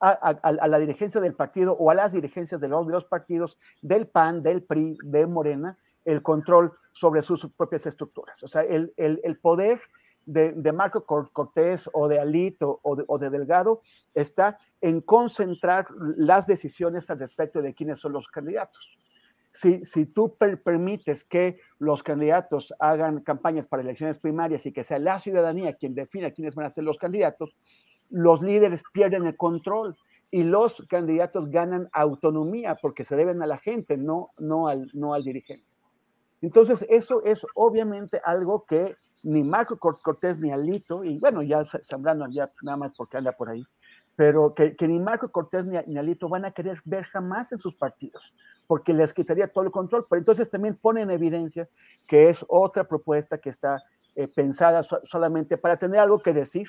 a, la dirigencia del partido o a las dirigencias de los, de los partidos del PAN, del PRI, de Morena, el control sobre sus propias estructuras. O sea, el, poder de, Marco Cortés o de Alito o de, Delgado está en concentrar las decisiones al respecto de quiénes son los candidatos. Si, si tú permites que los candidatos hagan campañas para elecciones primarias y que sea la ciudadanía quien defina quiénes van a ser los candidatos, los líderes pierden el control y los candidatos ganan autonomía porque se deben a la gente, no, no, al, no al dirigente. Entonces, eso es obviamente algo que ni Marco Cortés ni Alito, y bueno, ya Zambrano ya nada más porque anda por ahí, pero que, ni Marco Cortés ni, Alito van a querer ver jamás en sus partidos, porque les quitaría todo el control. Pero entonces también pone en evidencia que es otra propuesta que está eh, pensada solamente para tener algo que decir,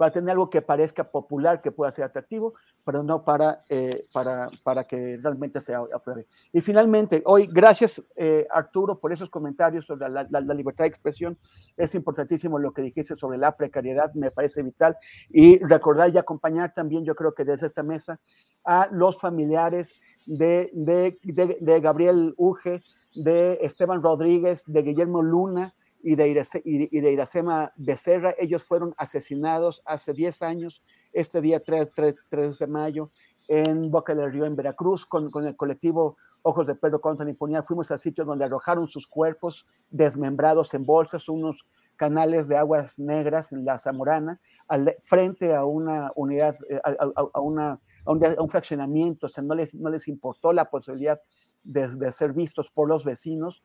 para tener algo que parezca popular, que pueda ser atractivo, pero no para, eh, para, para que realmente sea apruebe. Y finalmente, hoy, gracias eh, Arturo por esos comentarios sobre la, la, libertad de expresión. Es importantísimo lo que dijiste sobre la precariedad, me parece vital. Y recordar y acompañar también, yo creo que desde esta mesa, a los familiares de, de, de, de Gabriel Uge, de Esteban Rodríguez, de Guillermo Luna, y de, Iracema Becerra. Ellos fueron asesinados hace 10 años, este día 3, 3, de mayo, en Boca del Río, en Veracruz, con, con el colectivo Ojos de Perro contra la Impunidad. Fuimos al sitio donde arrojaron sus cuerpos desmembrados en bolsas, unos canales de aguas negras en la Zamorana, frente a una unidad, eh, a, una, a, un, fraccionamiento, o sea, no les, no les importó la posibilidad de, de ser vistos por los vecinos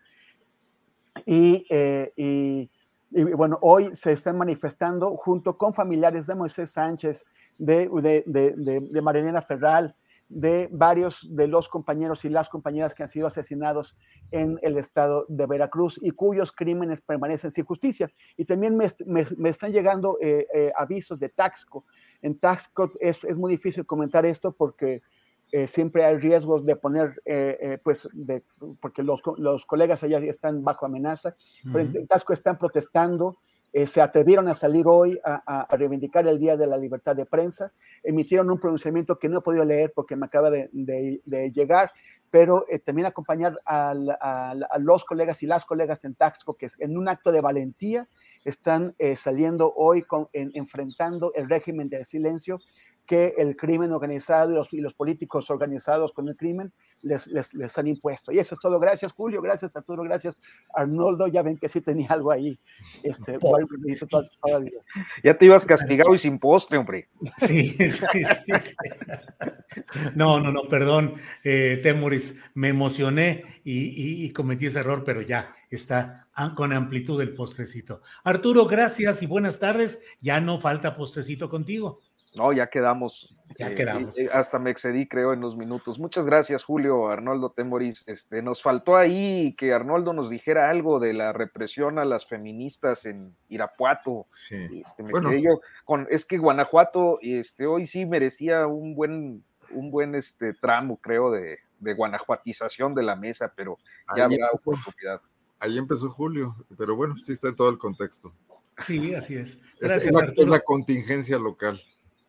eh, y, y, bueno, hoy se están manifestando junto con familiares de Moisés Sánchez, de, de, de, de Marilena Ferral, de varios de los compañeros y las compañeras que han sido asesinados en el estado de Veracruz y cuyos crímenes permanecen sin justicia. Y también me, me, están llegando eh, eh, avisos de Taxco. En Taxco es, es, muy difícil comentar esto porque eh, siempre hay riesgos de poner, eh, eh, pues, de, porque los, los, colegas allá están bajo amenaza, pero en Tasco están protestando, se atrevieron a salir hoy a, reivindicar el Día de la Libertad de Prensa, emitieron un pronunciamiento que no he podido leer porque me acaba de, de, llegar, pero también acompañar a, a, los colegas y las colegas en Taxco que en un acto de valentía están saliendo hoy con, enfrentando el régimen de silencio que el crimen organizado y los, y los políticos organizados con el crimen les, les, les, han impuesto. Y eso es todo. Gracias, Julio. Gracias, Arturo. Gracias, Arnoldo. Ya ven que sí tenía algo ahí. Este, ya te ibas castigado y sin postre, hombre. Sí, sí, sí. No, no, no, perdón, eh, Temuris. Me emocioné y, y, cometí ese error, pero ya está con amplitud el postrecito. Arturo, gracias y buenas tardes. Ya no falta postrecito contigo. No, ya quedamos. Ya eh, quedamos. Eh, hasta me excedí, creo, en los minutos. Muchas gracias, Julio, Arnoldo Temoris. Este, nos faltó ahí que Arnoldo nos dijera algo de la represión a las feministas en Irapuato. Sí. Este, me quedé yo con, es que Guanajuato, este, hoy sí merecía un buen, un buen este, tramo, creo, de, de guanajuatización de la mesa, pero ya habrá oportunidad. Ahí empezó Julio, pero bueno, sí está en todo el contexto. Sí, así es. Gracias, es la contingencia local.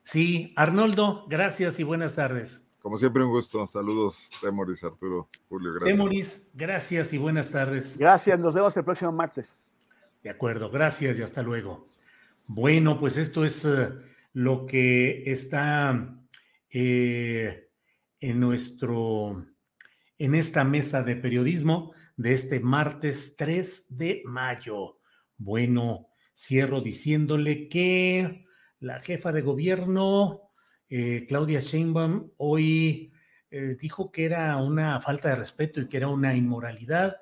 Sí, Arnoldo, gracias y buenas tardes. Como siempre, un gusto. Saludos, Temoris, Arturo, Julio, gracias. Temoris, gracias y buenas tardes. Gracias, nos vemos el próximo martes. De acuerdo, gracias y hasta luego. Bueno, pues esto es eh, lo que está eh, en nuestro, en esta mesa de periodismo de este martes 3 de mayo. Bueno, cierro diciéndole que la jefa de gobierno, eh, Claudia Sheinbaum, hoy eh, dijo que era una falta de respeto y que era una inmoralidad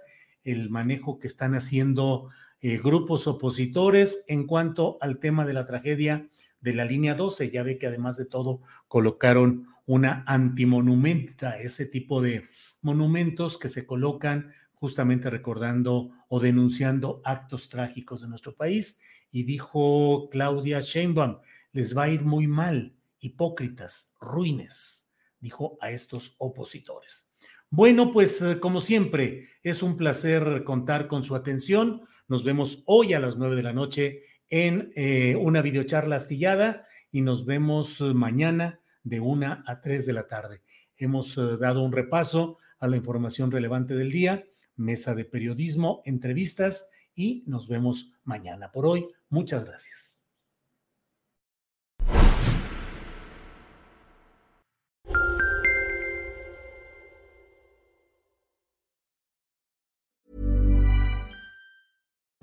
el manejo que están haciendo eh, grupos opositores en cuanto al tema de la tragedia de la línea 12. Ya ve que además de todo colocaron una antimonumenta, ese tipo de monumentos que se colocan justamente recordando o denunciando actos trágicos de nuestro país. Y dijo Claudia Sheinbaum, les va a ir muy mal, hipócritas, ruines, dijo a estos opositores. Bueno, pues eh, como siempre, es un placer contar con su atención. Nos vemos hoy a las nueve de la noche en eh, una videocharla astillada y nos vemos eh, mañana de una a tres de la tarde. Hemos dado un repaso a la información relevante del día, mesa de periodismo, entrevistas y nos vemos mañana. Por hoy, muchas gracias.